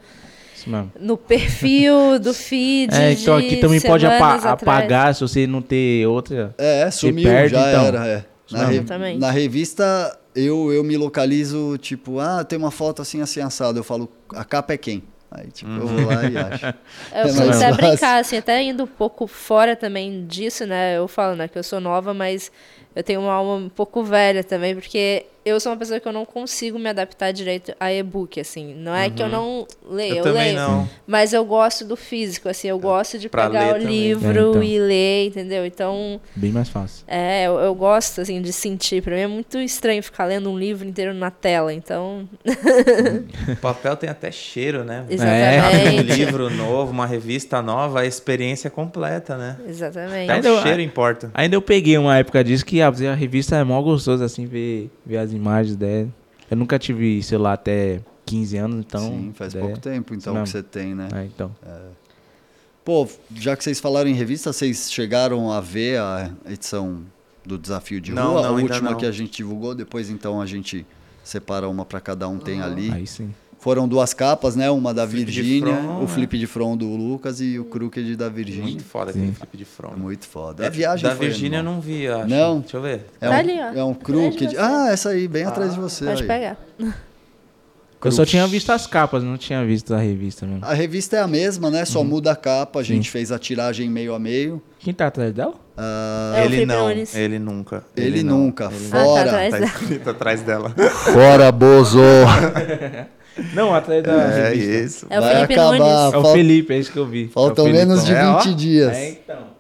Isso mesmo. no perfil do feed. É, então de aqui também pode apa- atrás. apagar se você não ter outra. É, sumiu, perde, já então. era. é. Na, re- Exatamente. na revista, eu, eu me localizo, tipo, ah, tem uma foto assim, assim, assado. Eu falo, a capa é quem? Aí, tipo, eu vou lá e acho. Eu É comecei mais a fácil. brincar, assim, até indo um pouco fora também disso, né? Eu falo, né, que eu sou nova, mas eu tenho uma alma um pouco velha também, porque eu sou uma pessoa que eu não consigo me adaptar direito a e-book, assim. Não é que eu não leio, Eu eu, leio. não. Mas eu gosto do físico, assim, eu gosto de Pra pegar o também. livro É, então. e ler, entendeu? Então, Bem mais fácil. é, eu, eu gosto, assim, de sentir. Pra mim é muito estranho ficar lendo um livro inteiro na tela, então... O papel tem até cheiro, né? É. Um Exatamente. livro novo, uma revista nova, a experiência é completa, né? Exatamente. Até Ainda o eu- cheiro importa. Ainda eu peguei uma época disso que ah, a revista é mó gostoso, assim, ver, ver as imagens dela. Eu nunca tive celular até 15 anos, então... Sim, faz é, pouco tempo então que você tem, né? É, então. Pô, já que vocês falaram em revista, vocês chegaram a ver a edição do Desafio de Não, Rua? não, a ainda última não. que a gente divulgou, depois então a gente separa uma para cada um, tem ali. Aí sim. Foram duas capas, né? Uma da Virgínia, front, o né? flip de front do Lucas e o crooked da Virgínia. Muito foda aquele flip de front. Muito foda. A viagem da foi Virgínia eu não vi, acho. Não? Deixa eu ver. É Tá um, ali, ó. É um crooked. Ah, essa aí, bem atrás de você. Pode aí. pegar. Eu só tinha visto as capas, não tinha visto a revista mesmo. A revista é a mesma, né? Uhum. Só muda a capa. A gente fez a tiragem meio a meio. Quem tá atrás dela? Ah, É ele não, ele nunca. ele, não. nunca. Ele Ah, tá Fora. atrás Tá dela. escrito atrás dela. Fora, Bozo. Não, atrás da É revista. isso. É o Vai Felipe acabar. Nunes. É o Felipe, é isso que eu vi. Faltam É menos de Felipão. É, ó. 20 dias. É, então.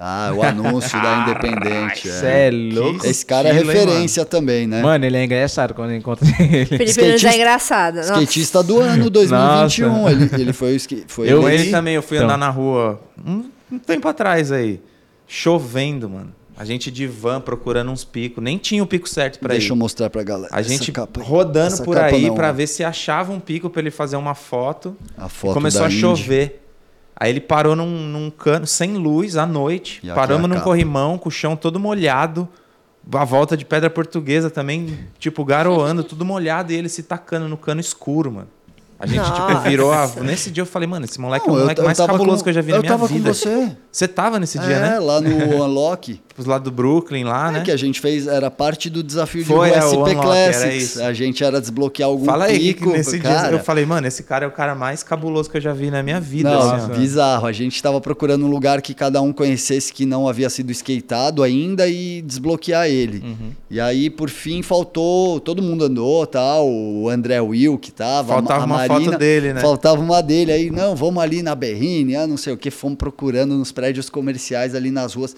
Ah, o anúncio da Independente. Cê É. é louco. Esse cara é estilo, hein, referência também, né? Mano, ele é engraçado quando eu encontro ele. Felipe Nunes Skatista- é engraçado. Nossa. Skatista do ano 2021. Ele, ele foi o foi Eu, eleito- ele também, eu fui Então. andar na rua um, um tempo atrás aí. Chovendo, mano. A gente de van procurando uns picos. Nem tinha o pico certo pra Deixa ir. eu mostrar pra galera. A Essa gente capa rodando Essa por aí ó. ver se achava um pico pra ele fazer uma foto. A foto Começou da a Indy. chover. Aí ele parou num, num cano, sem luz, à noite. E aqui Paramos num capa. corrimão, com o chão todo molhado. A volta de pedra portuguesa também, tipo, garoando, tudo molhado. E ele se tacando no cano escuro, mano. A gente, tipo, Nossa. virou. A... Nesse dia eu falei, mano, esse moleque Não, é o eu moleque eu mais tava cabuloso com- que eu já vi eu na minha tava vida. com você. Você tava nesse dia, é, né? lá no Unlock. Os lados do Brooklyn lá, É né? que a gente fez, era parte do desafio de Foi, rua é, o SP Unlock, era Classics. isso. A gente era desbloquear algum Fala aí, pico. que nesse cara. dia eu falei, mano, esse cara é o cara mais cabuloso que eu já vi na minha vida. Não, assim, bizarro. A gente estava procurando um lugar que cada um conhecesse que não havia sido skateado ainda e desbloquear ele. Uhum. E aí, por fim, faltou. Todo mundo andou, tal. O André Will que tava. Faltava a uma Marina, foto dele, né? Faltava uma dele. Aí, não, vamos ali na Berrine, ah, não sei o que. Fomos procurando nos prédios comerciais ali nas ruas.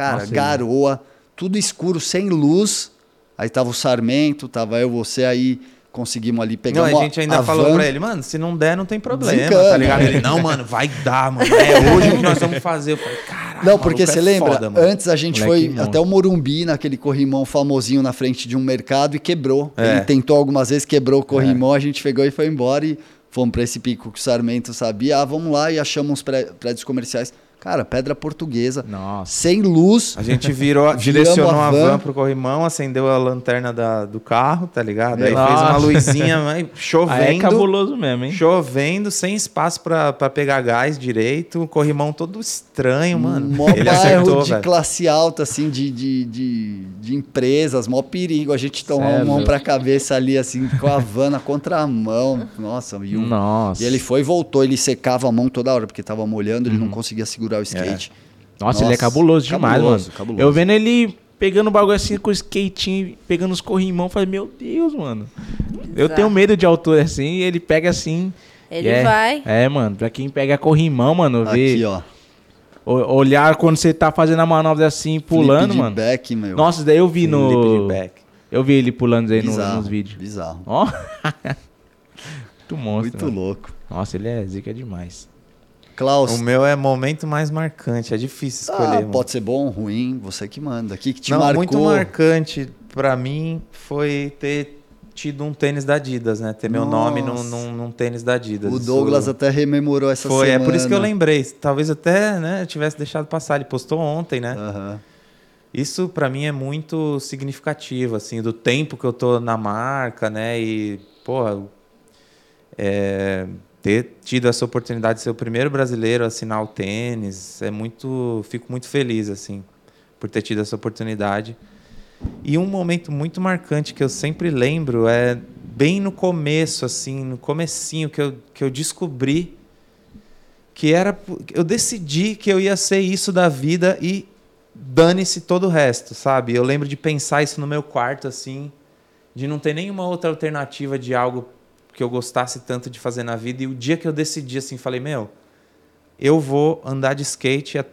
Cara, Nossa, garoa, tudo escuro, sem luz. Aí tava o Sarmento, tava eu, você aí. Conseguimos ali pegar Não, uma, a gente ainda a falou van. pra ele, mano, se não der, não tem problema, Desencana. tá ligado? Ele, não, mano, vai dar, mano. É hoje que nós vamos fazer. Eu falei, caralho. Não, porque maluco você é lembra? foda, antes a gente Moleque foi até o Morumbi, naquele corrimão famosinho na frente de um mercado e quebrou. É. Ele tentou algumas vezes, quebrou o corrimão, a gente pegou e foi embora e fomos pra esse pico que o Sarmento sabia. Ah, vamos lá e achamos uns pré- prédios comerciais. Cara, pedra portuguesa, Nossa. sem luz. A gente virou, direcionou a a van. van pro corrimão, acendeu a lanterna da- do carro, tá ligado? Aí Nossa. fez uma luzinha, mas Aí é chovendo. cabuloso mesmo, hein? Chovendo, sem espaço pra, pra pegar gás direito, o corrimão todo estranho, mano. Mó Ele bairro acertou, de velho. classe alta, assim, de, de, de, de empresas, mó perigo. A gente tomou Sério? uma mão pra cabeça ali, assim, com a van na contramão. Nossa, e o, Nossa. E ele foi e voltou, ele secava a mão toda hora, porque tava molhando, ele não conseguia segurar o skate. Nossa, ele é Nossa, cabuloso demais, cabuloso, mano. cabuloso. Eu vendo ele pegando o bagulho assim com o skatinho, pegando os corrimão, falei, meu Deus, mano. Eu Exato. tenho medo de altura assim, e ele pega assim. Ele é, vai. É, mano, pra quem pega corrimão, mano, ver. Aqui, ó. o- Olhar quando você tá fazendo a manobra assim, pulando, Flip de mano. back, meu. Nossa, daí eu vi Flip no. de back. Eu vi ele pulando aí no- bizarro, nos vídeos. Bizarro. Ó. Muito monstro. Muito mano. louco. Nossa, ele é zica demais. Klaus, O meu é momento mais marcante, é difícil escolher. ah, mano. pode ser bom, ruim, você que manda. O que, que te Não, marcou? muito marcante pra mim foi ter tido um tênis da Adidas, né? Ter meu nome num, Nossa. num, num tênis da Adidas. O Isso Douglas até rememorou essa foi, semana. é por isso que eu lembrei. Talvez até, né, eu tivesse deixado passar. Ele postou ontem, né? Aham. Isso pra mim é muito significativo, assim, do tempo que eu tô na marca, né? E, porra, é, ter tido essa oportunidade de ser o primeiro brasileiro a assinar o tênis, é muito, fico muito feliz, assim, por ter tido essa oportunidade. E um momento muito marcante que eu sempre lembro é bem no começo, assim, no comecinho que eu, que eu descobri que era eu decidi que eu ia ser isso da vida e dane-se todo o resto, sabe? Eu lembro de pensar isso no meu quarto, assim, de não ter nenhuma outra alternativa de algo que eu gostasse tanto de fazer na vida. E o dia que eu decidi, assim, falei, meu, eu vou andar de skate a,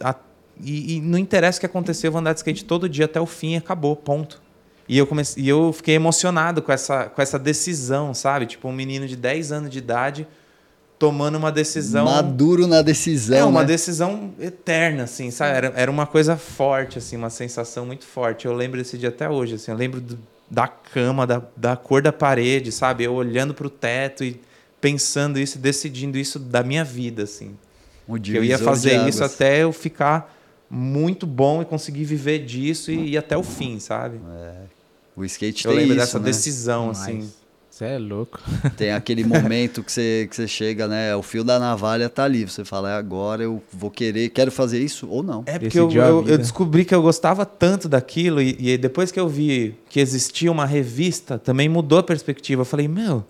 a, e, e, não interessa o que acontecer, eu vou andar de skate todo dia até o fim e acabou, ponto. E eu, comecei, e eu fiquei emocionado com essa, com essa decisão, sabe? Tipo, um menino de 10 anos de idade tomando uma decisão. Maduro na decisão. É, uma né? decisão eterna, assim, sabe? Era, era uma coisa forte, assim, uma sensação muito forte. Eu lembro desse dia até hoje, assim, eu lembro do, da cama, da, da cor da parede, sabe? Eu olhando para o teto e pensando isso, decidindo isso da minha vida, assim. Que eu ia fazer isso até eu ficar muito bom e conseguir viver disso e ir até o fim, sabe? É. O skate eu tem lembro isso, dessa né? decisão, Mas- assim. Você é louco. Tem aquele momento que você, que você chega, né? O fio da navalha tá ali. Você fala, é agora eu vou querer, quero fazer isso ou não. É porque eu, a eu, eu descobri que eu gostava tanto daquilo e, e depois que eu vi que existia uma revista, também mudou a perspectiva. Eu falei, meu,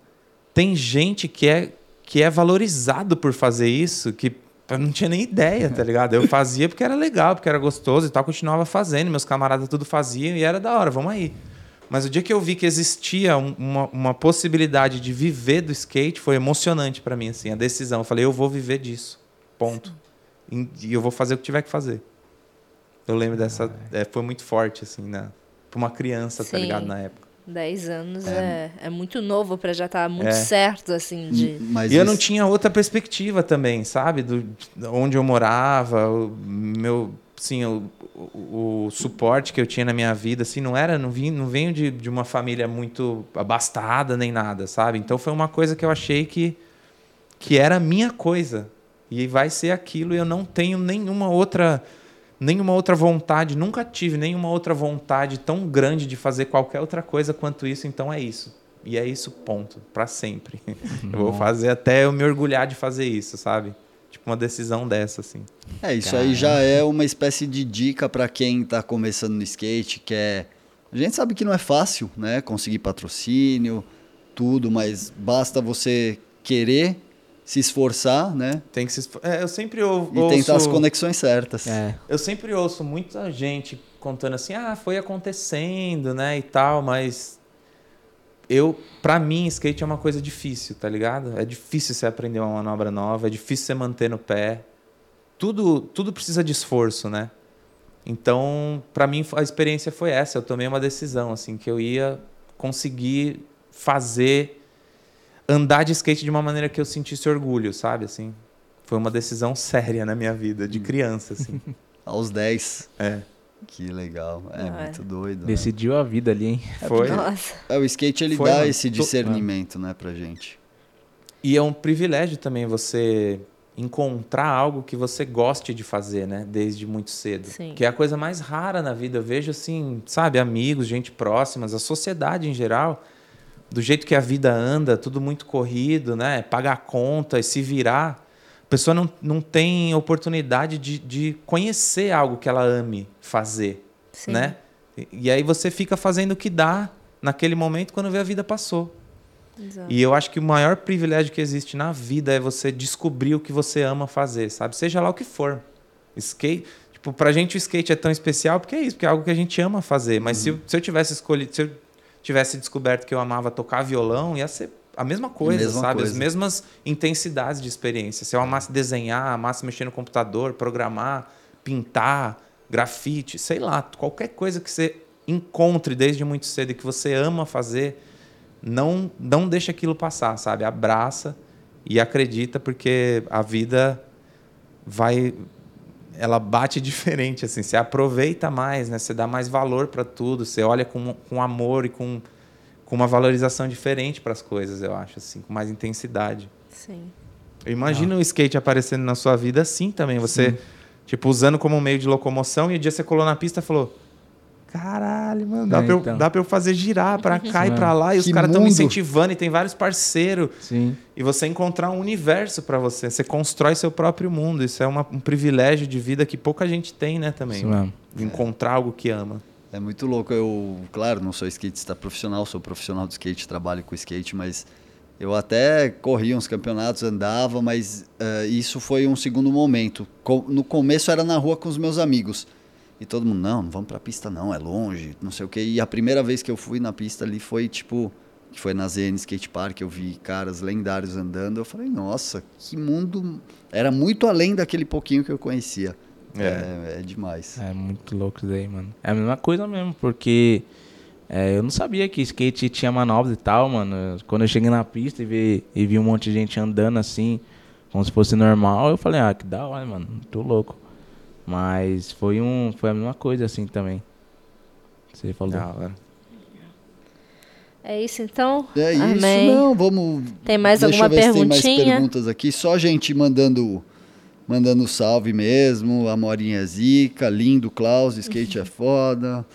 tem gente que é, que é valorizado por fazer isso, que eu não tinha nem ideia, tá ligado? Eu fazia porque era legal, porque era gostoso e tal, continuava fazendo, meus camaradas tudo faziam e era da hora, vamos aí. Mas o dia que eu vi que existia um- uma, uma possibilidade de viver do skate, foi emocionante pra mim, assim, a decisão. Eu falei, eu vou viver disso, ponto. E e eu vou fazer o que tiver que fazer. Eu lembro dessa. é, foi muito forte, assim, né? Pra uma criança, tá Sim. ligado? Na época. 10 anos é, é, muito novo pra já estar muito É. certo, assim, de... Mas E eu não tinha outra perspectiva também, sabe? Do, de onde eu morava, o meu. Sim, o, o, o suporte que eu tinha na minha vida, assim, não era, não, vim, não venho de, de uma família muito abastada nem nada, sabe? Então foi uma coisa que eu achei que, que era a minha coisa. E vai ser aquilo, e eu não tenho nenhuma outra nenhuma outra vontade, nunca tive nenhuma outra vontade tão grande de fazer qualquer outra coisa quanto isso, então é isso. E é isso, ponto, Pra sempre. Eu vou fazer até eu me orgulhar de fazer isso, sabe? Tipo uma decisão dessa assim. É, isso aí já é uma espécie de dica para quem tá começando no skate, que é... A gente sabe que não é fácil, né? Conseguir patrocínio, tudo, mas basta você querer se esforçar, né? Tem que se esfor- é, eu sempre ou- E ouço tentar as conexões certas. É. Eu sempre ouço muita gente contando assim: "Ah, foi acontecendo, né, e tal", mas eu, para mim, skate é uma coisa difícil, tá ligado? É difícil você aprender uma manobra nova, é difícil você manter no pé. Tudo, tudo precisa de esforço, né? Então, para mim, a experiência foi essa. Eu tomei uma decisão, assim, que eu ia conseguir fazer, andar de skate de uma maneira que eu sentisse orgulho, sabe? Assim, foi uma decisão séria na minha vida, de criança, assim. Aos 10. É. Que legal. É Ah, é. muito doido. né? Decidiu a vida ali, hein? Foi. Nossa. É, o skate ele Foi, dá mano. esse discernimento, né, pra gente. E é um privilégio também você encontrar algo que você goste de fazer, né? Desde muito cedo. Sim. Que é a coisa mais rara na vida. Eu vejo assim, sabe, amigos, gente próximas, a sociedade em geral, do jeito que a vida anda, tudo muito corrido, né? Pagar conta e se virar. A pessoa não, não tem oportunidade de, de conhecer algo que ela ame fazer, Sim. né? E, e aí você fica fazendo o que dá naquele momento quando vê a vida passou. Exato. E eu acho que o maior privilégio que existe na vida é você descobrir o que você ama fazer, sabe? Seja lá o que for. Skate, tipo, pra gente o skate é tão especial porque é isso, porque é algo que a gente ama fazer. Mas se, eu, se eu tivesse escolhido, se eu tivesse descoberto que eu amava tocar violão, ia ser a mesma coisa, Mesma sabe? As coisa. mesmas intensidades de experiência. Se eu amasse desenhar, amasse mexer no computador, programar, pintar, grafite, sei lá, qualquer coisa que você encontre desde muito cedo e que você ama fazer, não não deixa aquilo passar, sabe? Abraça e acredita porque a vida vai ela bate diferente assim, você aproveita mais, né? Você dá mais valor para tudo, você olha com, com amor e com, com uma valorização diferente para as coisas, eu acho assim, com mais intensidade. Sim. Eu imagino o skate aparecendo na sua vida assim também, você tipo usando como meio de locomoção e um dia você colou na pista e falou Caralho, mano, dá, É, pra eu, então. dá pra eu fazer girar pra cá e Sim. pra lá, e os caras estão me incentivando, e tem vários parceiros. Sim. E você encontrar um universo pra você. Você constrói seu próprio mundo. Isso é uma- um privilégio de vida que pouca gente tem, né, também. Isso mesmo. De encontrar algo que ama. É muito louco. Eu, claro, não sou skatista profissional, sou profissional do skate, trabalho com skate, mas eu até corria uns campeonatos, andava, mas eh, isso foi um segundo momento. No começo era na rua com os meus amigos. E todo mundo, não, não vamos pra pista não, é longe, não sei o quê. E a primeira vez que eu fui na pista ali foi tipo, que foi na ZN Skate Park, eu vi caras lendários andando, eu falei, nossa, que mundo. Era muito além daquele pouquinho que eu conhecia. É. É, é demais. É muito louco isso daí, mano. É a mesma coisa mesmo, porque é, eu não sabia que skate tinha manobras e tal, mano. Quando eu cheguei na pista e vi, e vi um monte de gente andando assim, como se fosse normal, eu falei, ah, que da hora, mano. Tô louco. Mas foi um. Foi a mesma coisa assim também. Você falou. Da hora. É isso então? É isso, Amém. não, vamos. Tem mais deixa alguma se tem mais perguntinha? perguntas aqui. Só gente mandando mandando salve mesmo. A Morinha é zica, lindo, Klaus, skate é foda.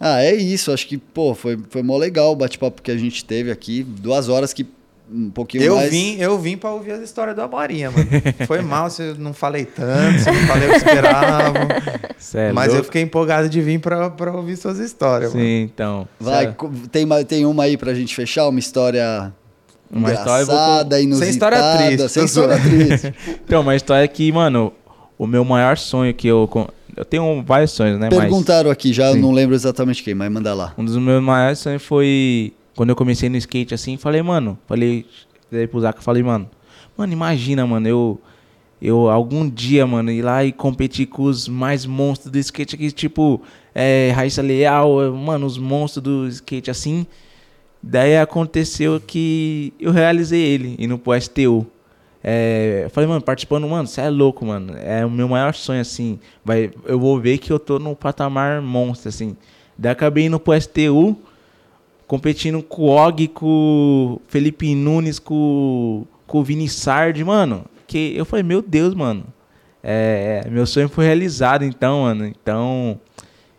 Ah, é isso. Acho que, pô, foi, foi mó legal o bate-papo que a gente teve aqui. Duas horas que um pouquinho Eu mais. vim, eu vim pra ouvir as histórias do Amorinha, mano. Foi mal se eu não falei tanto, se eu não falei o que esperava. Cê é mas eu fiquei empolgado de vir pra, pra ouvir suas histórias, mano. Sim, então. Vai, co- tem, tem uma aí pra gente fechar? Uma história. Uma história, engraçada, inusitada, Sem história triste, Sem história triste. Então, uma história que, mano, o meu maior sonho que eu. Eu tenho vários sonhos, né? Mas Perguntaram aqui, já Sim. não lembro exatamente quem, mas manda lá. um dos meus maiores sonhos foi quando eu comecei no skate assim. Falei, mano, falei, falei pro Zaca, falei, mano, mano, imagina, mano, eu. Eu algum dia, mano, ir lá e competir com os mais monstros do skate aqui, tipo, é, Raíssa Leal, mano, os monstros do skate assim. Daí aconteceu que eu realizei ele, indo pro STU. É, falei, mano, participando, mano, você é louco, mano. É o meu maior sonho, assim. Vai, eu vou ver que eu tô no patamar monstro, assim. Daí acabei indo pro STU, competindo com o Og, com o Felipe Nunes, com, com o Vini Sardi, mano. Que eu falei, meu Deus, mano. É, meu sonho foi realizado, então, mano. Então,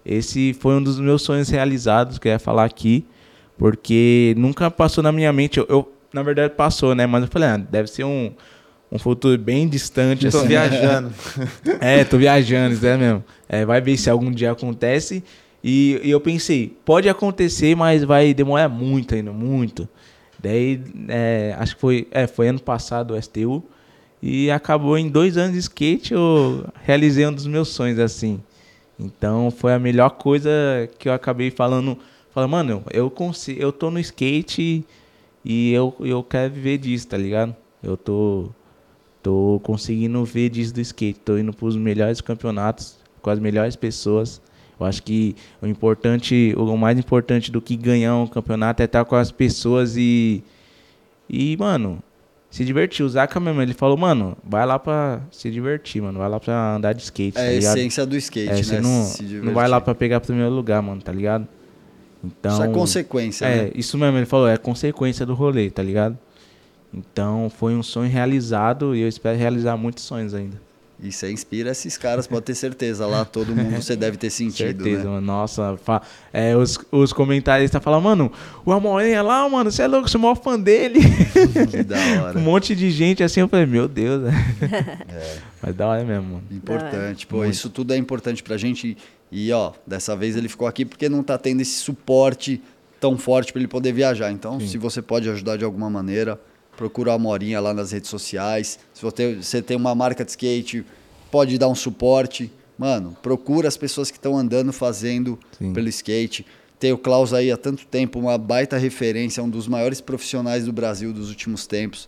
esse foi um dos meus sonhos realizados que eu ia falar aqui. Porque nunca passou na minha mente. Eu, eu, na verdade, passou, né? Mas eu falei, ah, deve ser um, um futuro bem distante. Tô assim. viajando. É, tô viajando, isso é mesmo. É, vai ver se algum dia acontece. E, e eu pensei, pode acontecer, mas vai demorar muito ainda, muito. Daí, é, acho que foi, é, foi ano passado o STU. E acabou em dois anos de skate, eu realizei um dos meus sonhos, assim. Então, foi a melhor coisa que eu acabei falando. Falando, mano, eu, consigo, eu tô no skate e eu, eu quero viver disso, tá ligado? Eu tô, tô conseguindo ver disso do skate. Tô indo pros melhores campeonatos, com as melhores pessoas. Eu acho que o importante, o mais importante do que ganhar um campeonato é estar com as pessoas e. E, mano, se divertir. O Zaka mesmo, ele falou, mano, vai lá pra se divertir, mano. Vai lá pra andar de skate, tá É a ligado? essência do skate, É, né? não, não vai lá pra pegar primeiro lugar, mano, tá ligado? Então. Isso é consequência, É, né? isso mesmo, ele falou, é consequência do rolê, tá ligado? Então foi um sonho realizado e eu espero realizar muitos sonhos ainda. E você inspira esses caras, pode ter certeza. Lá todo mundo você deve ter sentido, Certeza, né? mano. Nossa, fa- é, os, os comentaristas falam, mano, o Amorinha lá, mano, você é louco, sou o maior fã dele. Que da hora. um monte de gente assim, eu falei, meu Deus. Mas da hora mesmo, mano. Importante. Pô, Muito. isso tudo é importante pra gente. E, ó, dessa vez ele ficou aqui porque não tá tendo esse suporte tão forte pra ele poder viajar. Então, se você pode ajudar de alguma maneira, procura a Morinha lá nas redes sociais. Se você, você tem uma marca de skate, pode dar um suporte. Mano, procura as pessoas que estão andando, fazendo Sim. pelo skate. Tem o Klaus aí há tanto tempo, uma baita referência, um dos maiores profissionais do Brasil dos últimos tempos,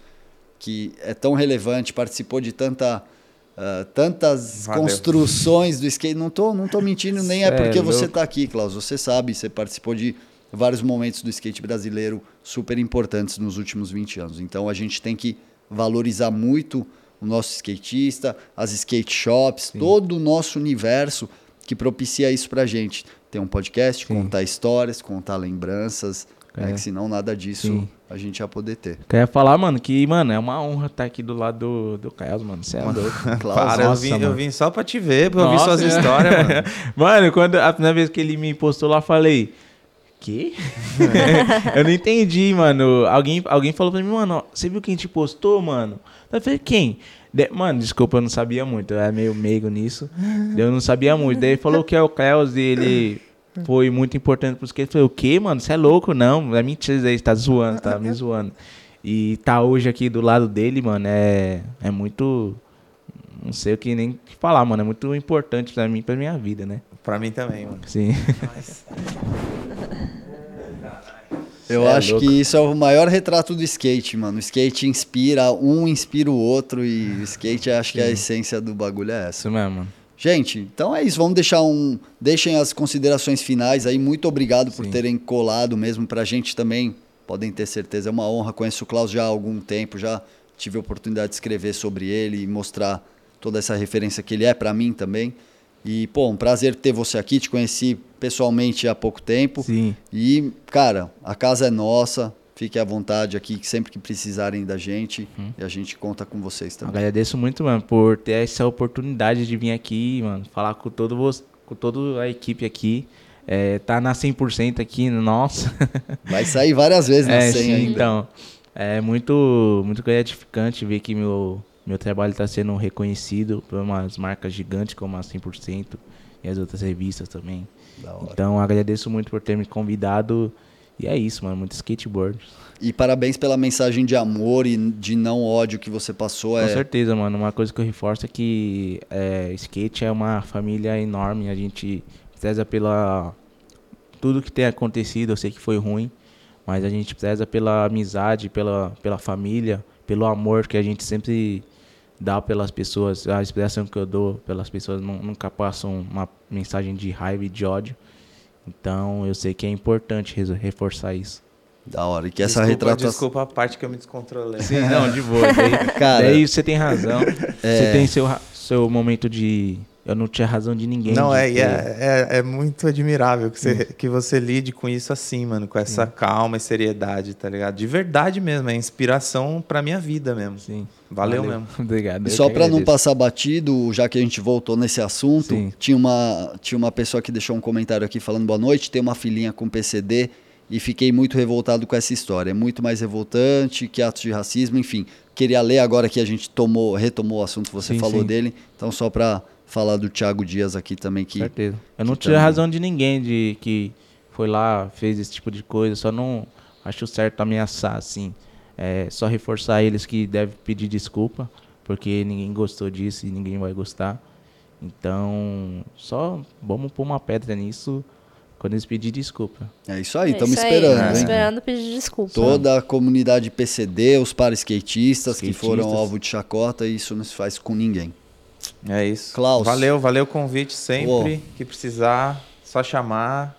que é tão relevante, participou de tanta, ah, tantas Valeu. construções do skate. Não tô, não tô mentindo, nem é é porque você louco. tá aqui, Klaus. Você sabe, você participou de vários momentos do skate brasileiro super importantes nos últimos 20 anos. Então a gente tem que valorizar muito o nosso skatista, as skate shops, todo o nosso universo que propicia isso pra gente. Ter um podcast, Sim. contar histórias, contar lembranças, né, É. que senão nada disso Sim. A gente ia poder ter. Queria falar, mano, que, mano, é uma honra estar aqui do lado do, do Caio, mano. Você é louco. Klaus, Para, eu vim, eu mano. vim só pra te ver, pra ouvir suas é. histórias, mano. Mano, quando a primeira vez que ele me postou lá, eu falei. Que? eu não entendi, mano. Alguém, alguém falou pra mim, mano, você viu quem te postou, mano? Eu falei, quem? De- mano, desculpa, eu não sabia muito. Eu era meio meigo nisso. Eu não sabia muito. Daí ele falou que é o Cleus e ele foi muito importante pro skate. Eu falei, o quê, mano? Você é louco? Não, é mentira você tá zoando, tá me zoando. E tá hoje aqui do lado dele, mano, é, é muito. Não sei o que nem falar, mano. É muito importante pra mim, pra minha vida, né? Pra mim também, mano. Sim. Eu é acho louco. que isso é o maior retrato do skate, mano. O skate inspira, um inspira o outro e o skate acho que a essência do bagulho é essa. Isso mesmo, mano. Gente, então é isso. Vamos deixar um. Deixem as considerações finais aí. Muito obrigado por Sim. terem colado mesmo pra gente também. Podem ter certeza, é uma honra. Conheço o Klaus já há algum tempo, já tive a oportunidade de escrever sobre ele e mostrar toda essa referência que ele é pra mim também. E, pô, um prazer ter você aqui. Te conheci pessoalmente há pouco tempo. Sim. E, cara, a casa é nossa. Fiquem à vontade aqui, sempre que precisarem da gente. E a gente conta com vocês também. Agradeço muito, mano, por ter essa oportunidade de vir aqui, mano, falar com todo vos, com toda a equipe aqui. É, tá na 100% aqui, nossa. Vai sair várias vezes na é, 100 sim, ainda. então. É muito, muito gratificante ver que meu, meu trabalho está sendo reconhecido por umas marcas gigantes como a 100% e as outras revistas também. Então, agradeço muito por ter me convidado. E é isso, mano, muito skateboard. E parabéns pela mensagem de amor e de não ódio que você passou. Com É, certeza, mano. Uma coisa que eu reforço é que é, skate é uma família enorme. A gente preza pela. Tudo que tem acontecido, eu sei que foi ruim, mas a gente preza pela amizade, pela, pela família, pelo amor que a gente sempre dá pelas pessoas. A expressão que eu dou pelas pessoas nu- nunca passam uma mensagem de raiva e de ódio. Então eu sei que é importante reforçar isso. da hora. E que essa desculpa, retratação. Desculpa a parte que eu me descontrolei. Sim, não, de boa. Daí, Cara, daí você tem razão. É. Você tem seu, seu momento de. Eu não tinha razão de ninguém. Não, de é, e ter- é, é, é muito admirável que você, que você lide com isso assim, mano, com essa calma e seriedade, tá ligado? De verdade mesmo, é inspiração pra minha vida mesmo. Sim. Valeu, mesmo. Obrigado. E só que para não agradeço. passar batido, já que a gente voltou nesse assunto, Sim. tinha uma, tinha uma pessoa que deixou um comentário aqui falando boa noite, tem uma filhinha com PCD e fiquei muito revoltado com essa história. É muito mais revoltante que atos de racismo, enfim. Queria ler agora que a gente tomou, retomou o assunto, você Sim, falou sim. dele. Então só para falar do Thiago Dias aqui também que certeza. Eu não tirei também- razão de ninguém de que foi lá, fez esse tipo de coisa. Só não acho certo ameaçar, assim. É só reforçar eles que devem pedir desculpa, porque ninguém gostou disso e ninguém vai gostar. Então, só vamos pôr uma pedra nisso quando eles pedirem desculpa. é isso aí, É estamos aí, esperando, tamo hein? esperando pedir desculpa. Toda a comunidade PCD, os paraskatistas que foram alvo de chacota, isso não se faz com ninguém. É isso. Klaus. Valeu, valeu o convite sempre. Que precisar, só chamar.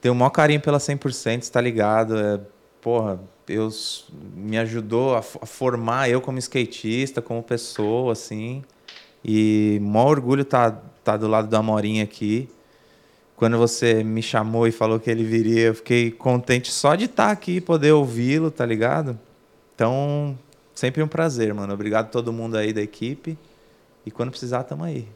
Tenho o maior carinho pela 100%, tá ligado? É, porra, Deus me ajudou a, a formar eu como skatista, como pessoa, assim. E maior orgulho tá, tá do lado do Amorim aqui. Quando você me chamou e falou que ele viria, eu fiquei contente só de estar aqui e poder ouvi-lo, tá ligado? Então, sempre um prazer, mano. Obrigado a todo mundo aí da equipe. E quando precisar, tamo aí.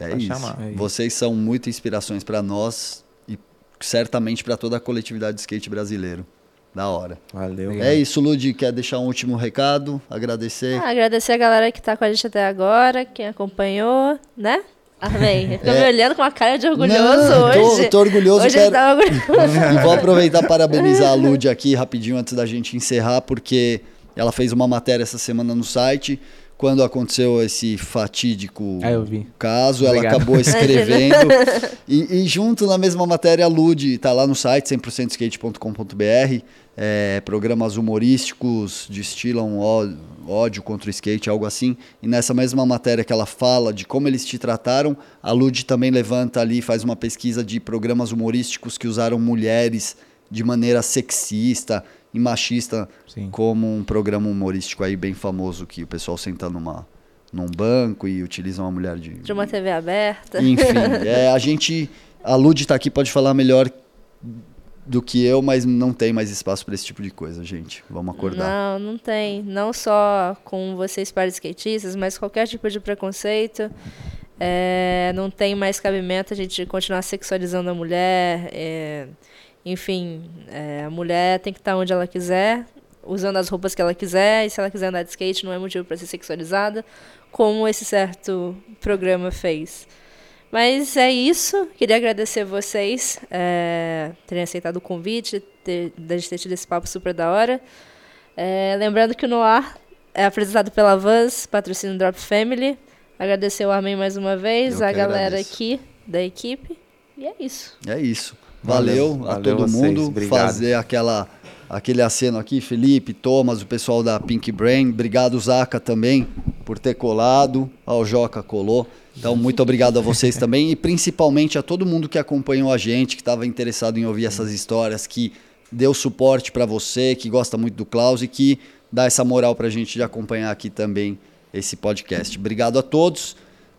É isso. chamar. É isso. Vocês são muito inspirações para nós e certamente para toda a coletividade de skate brasileiro. Da hora. Valeu. É isso, Lud. Quer deixar um último recado? Agradecer. Ah, agradecer a galera que tá com a gente até agora, quem acompanhou, né? Amém. Ficou É. me olhando com uma cara de orgulhoso Não, tô- hoje. tô orgulhoso, Hoje quero- tá orgulhoso. E vou aproveitar e parabenizar a Lud aqui rapidinho antes da gente encerrar, porque ela fez uma matéria essa semana no site. Quando aconteceu esse fatídico Ah, eu vi. caso, ela Obrigado. acabou escrevendo. e, e junto na mesma matéria, a Lud tá lá no site 100%skate.com.br. É, programas humorísticos destilam ó- ódio contra o skate, algo assim. E nessa mesma matéria que ela fala de como eles te trataram, a Lud também levanta ali, faz uma pesquisa de programas humorísticos que usaram mulheres de maneira sexista e machista, Sim. como um programa humorístico aí bem famoso que o pessoal senta numa, num banco e utiliza uma mulher de, De uma TV aberta. enfim, é, a gente. A Lud tá aqui, pode falar melhor do que eu, mas não tem mais espaço para esse tipo de coisa, gente. Vamos acordar. Não, não tem. Não só com vocês para skatistas, mas qualquer tipo de preconceito. É, não tem mais cabimento a gente continuar sexualizando a mulher. é, enfim, é, a mulher tem que estar onde ela quiser, usando as roupas que ela quiser, e se ela quiser andar de skate não é motivo para ser sexualizada, como esse certo programa fez. Mas é isso. Queria agradecer vocês é, terem aceitado o convite, ter, de a gente ter tido esse papo super da hora. É, lembrando que o Noir é apresentado pela Vans, patrocínio Drop Family. Agradecer o Armin mais uma vez, Eu a galera agradeço. aqui da equipe. E é isso. É isso. Valeu, Valeu, a valeu todo vocês, mundo obrigado. fazer aquela aquele aceno aqui, Felipe, Thomas, o pessoal da Pink Brain. Obrigado, Zaca, também, por ter colado. Ó, o Joca colou. Então, muito obrigado a vocês também e principalmente a todo mundo que acompanhou a gente, que estava interessado em ouvir essas histórias, que deu suporte para você, que gosta muito do Klaus e que dá essa moral para a gente de acompanhar aqui também esse podcast. Obrigado a todos.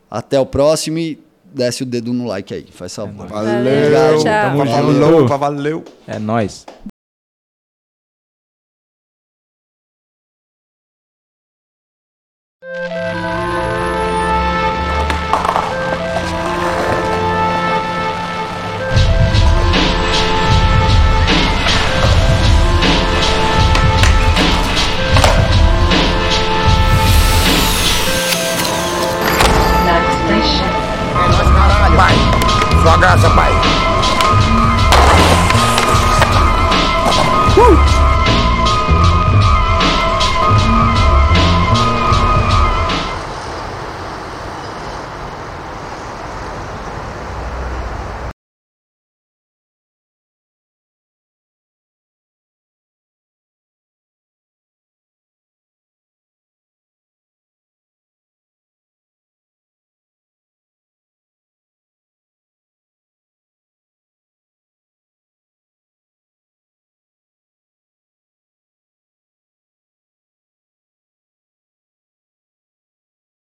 Até o próximo e desce o dedo no like aí, faz favor. Valeu, tchau. Tamo junto. valeu. É nóis. Sua graça, pai. Uh!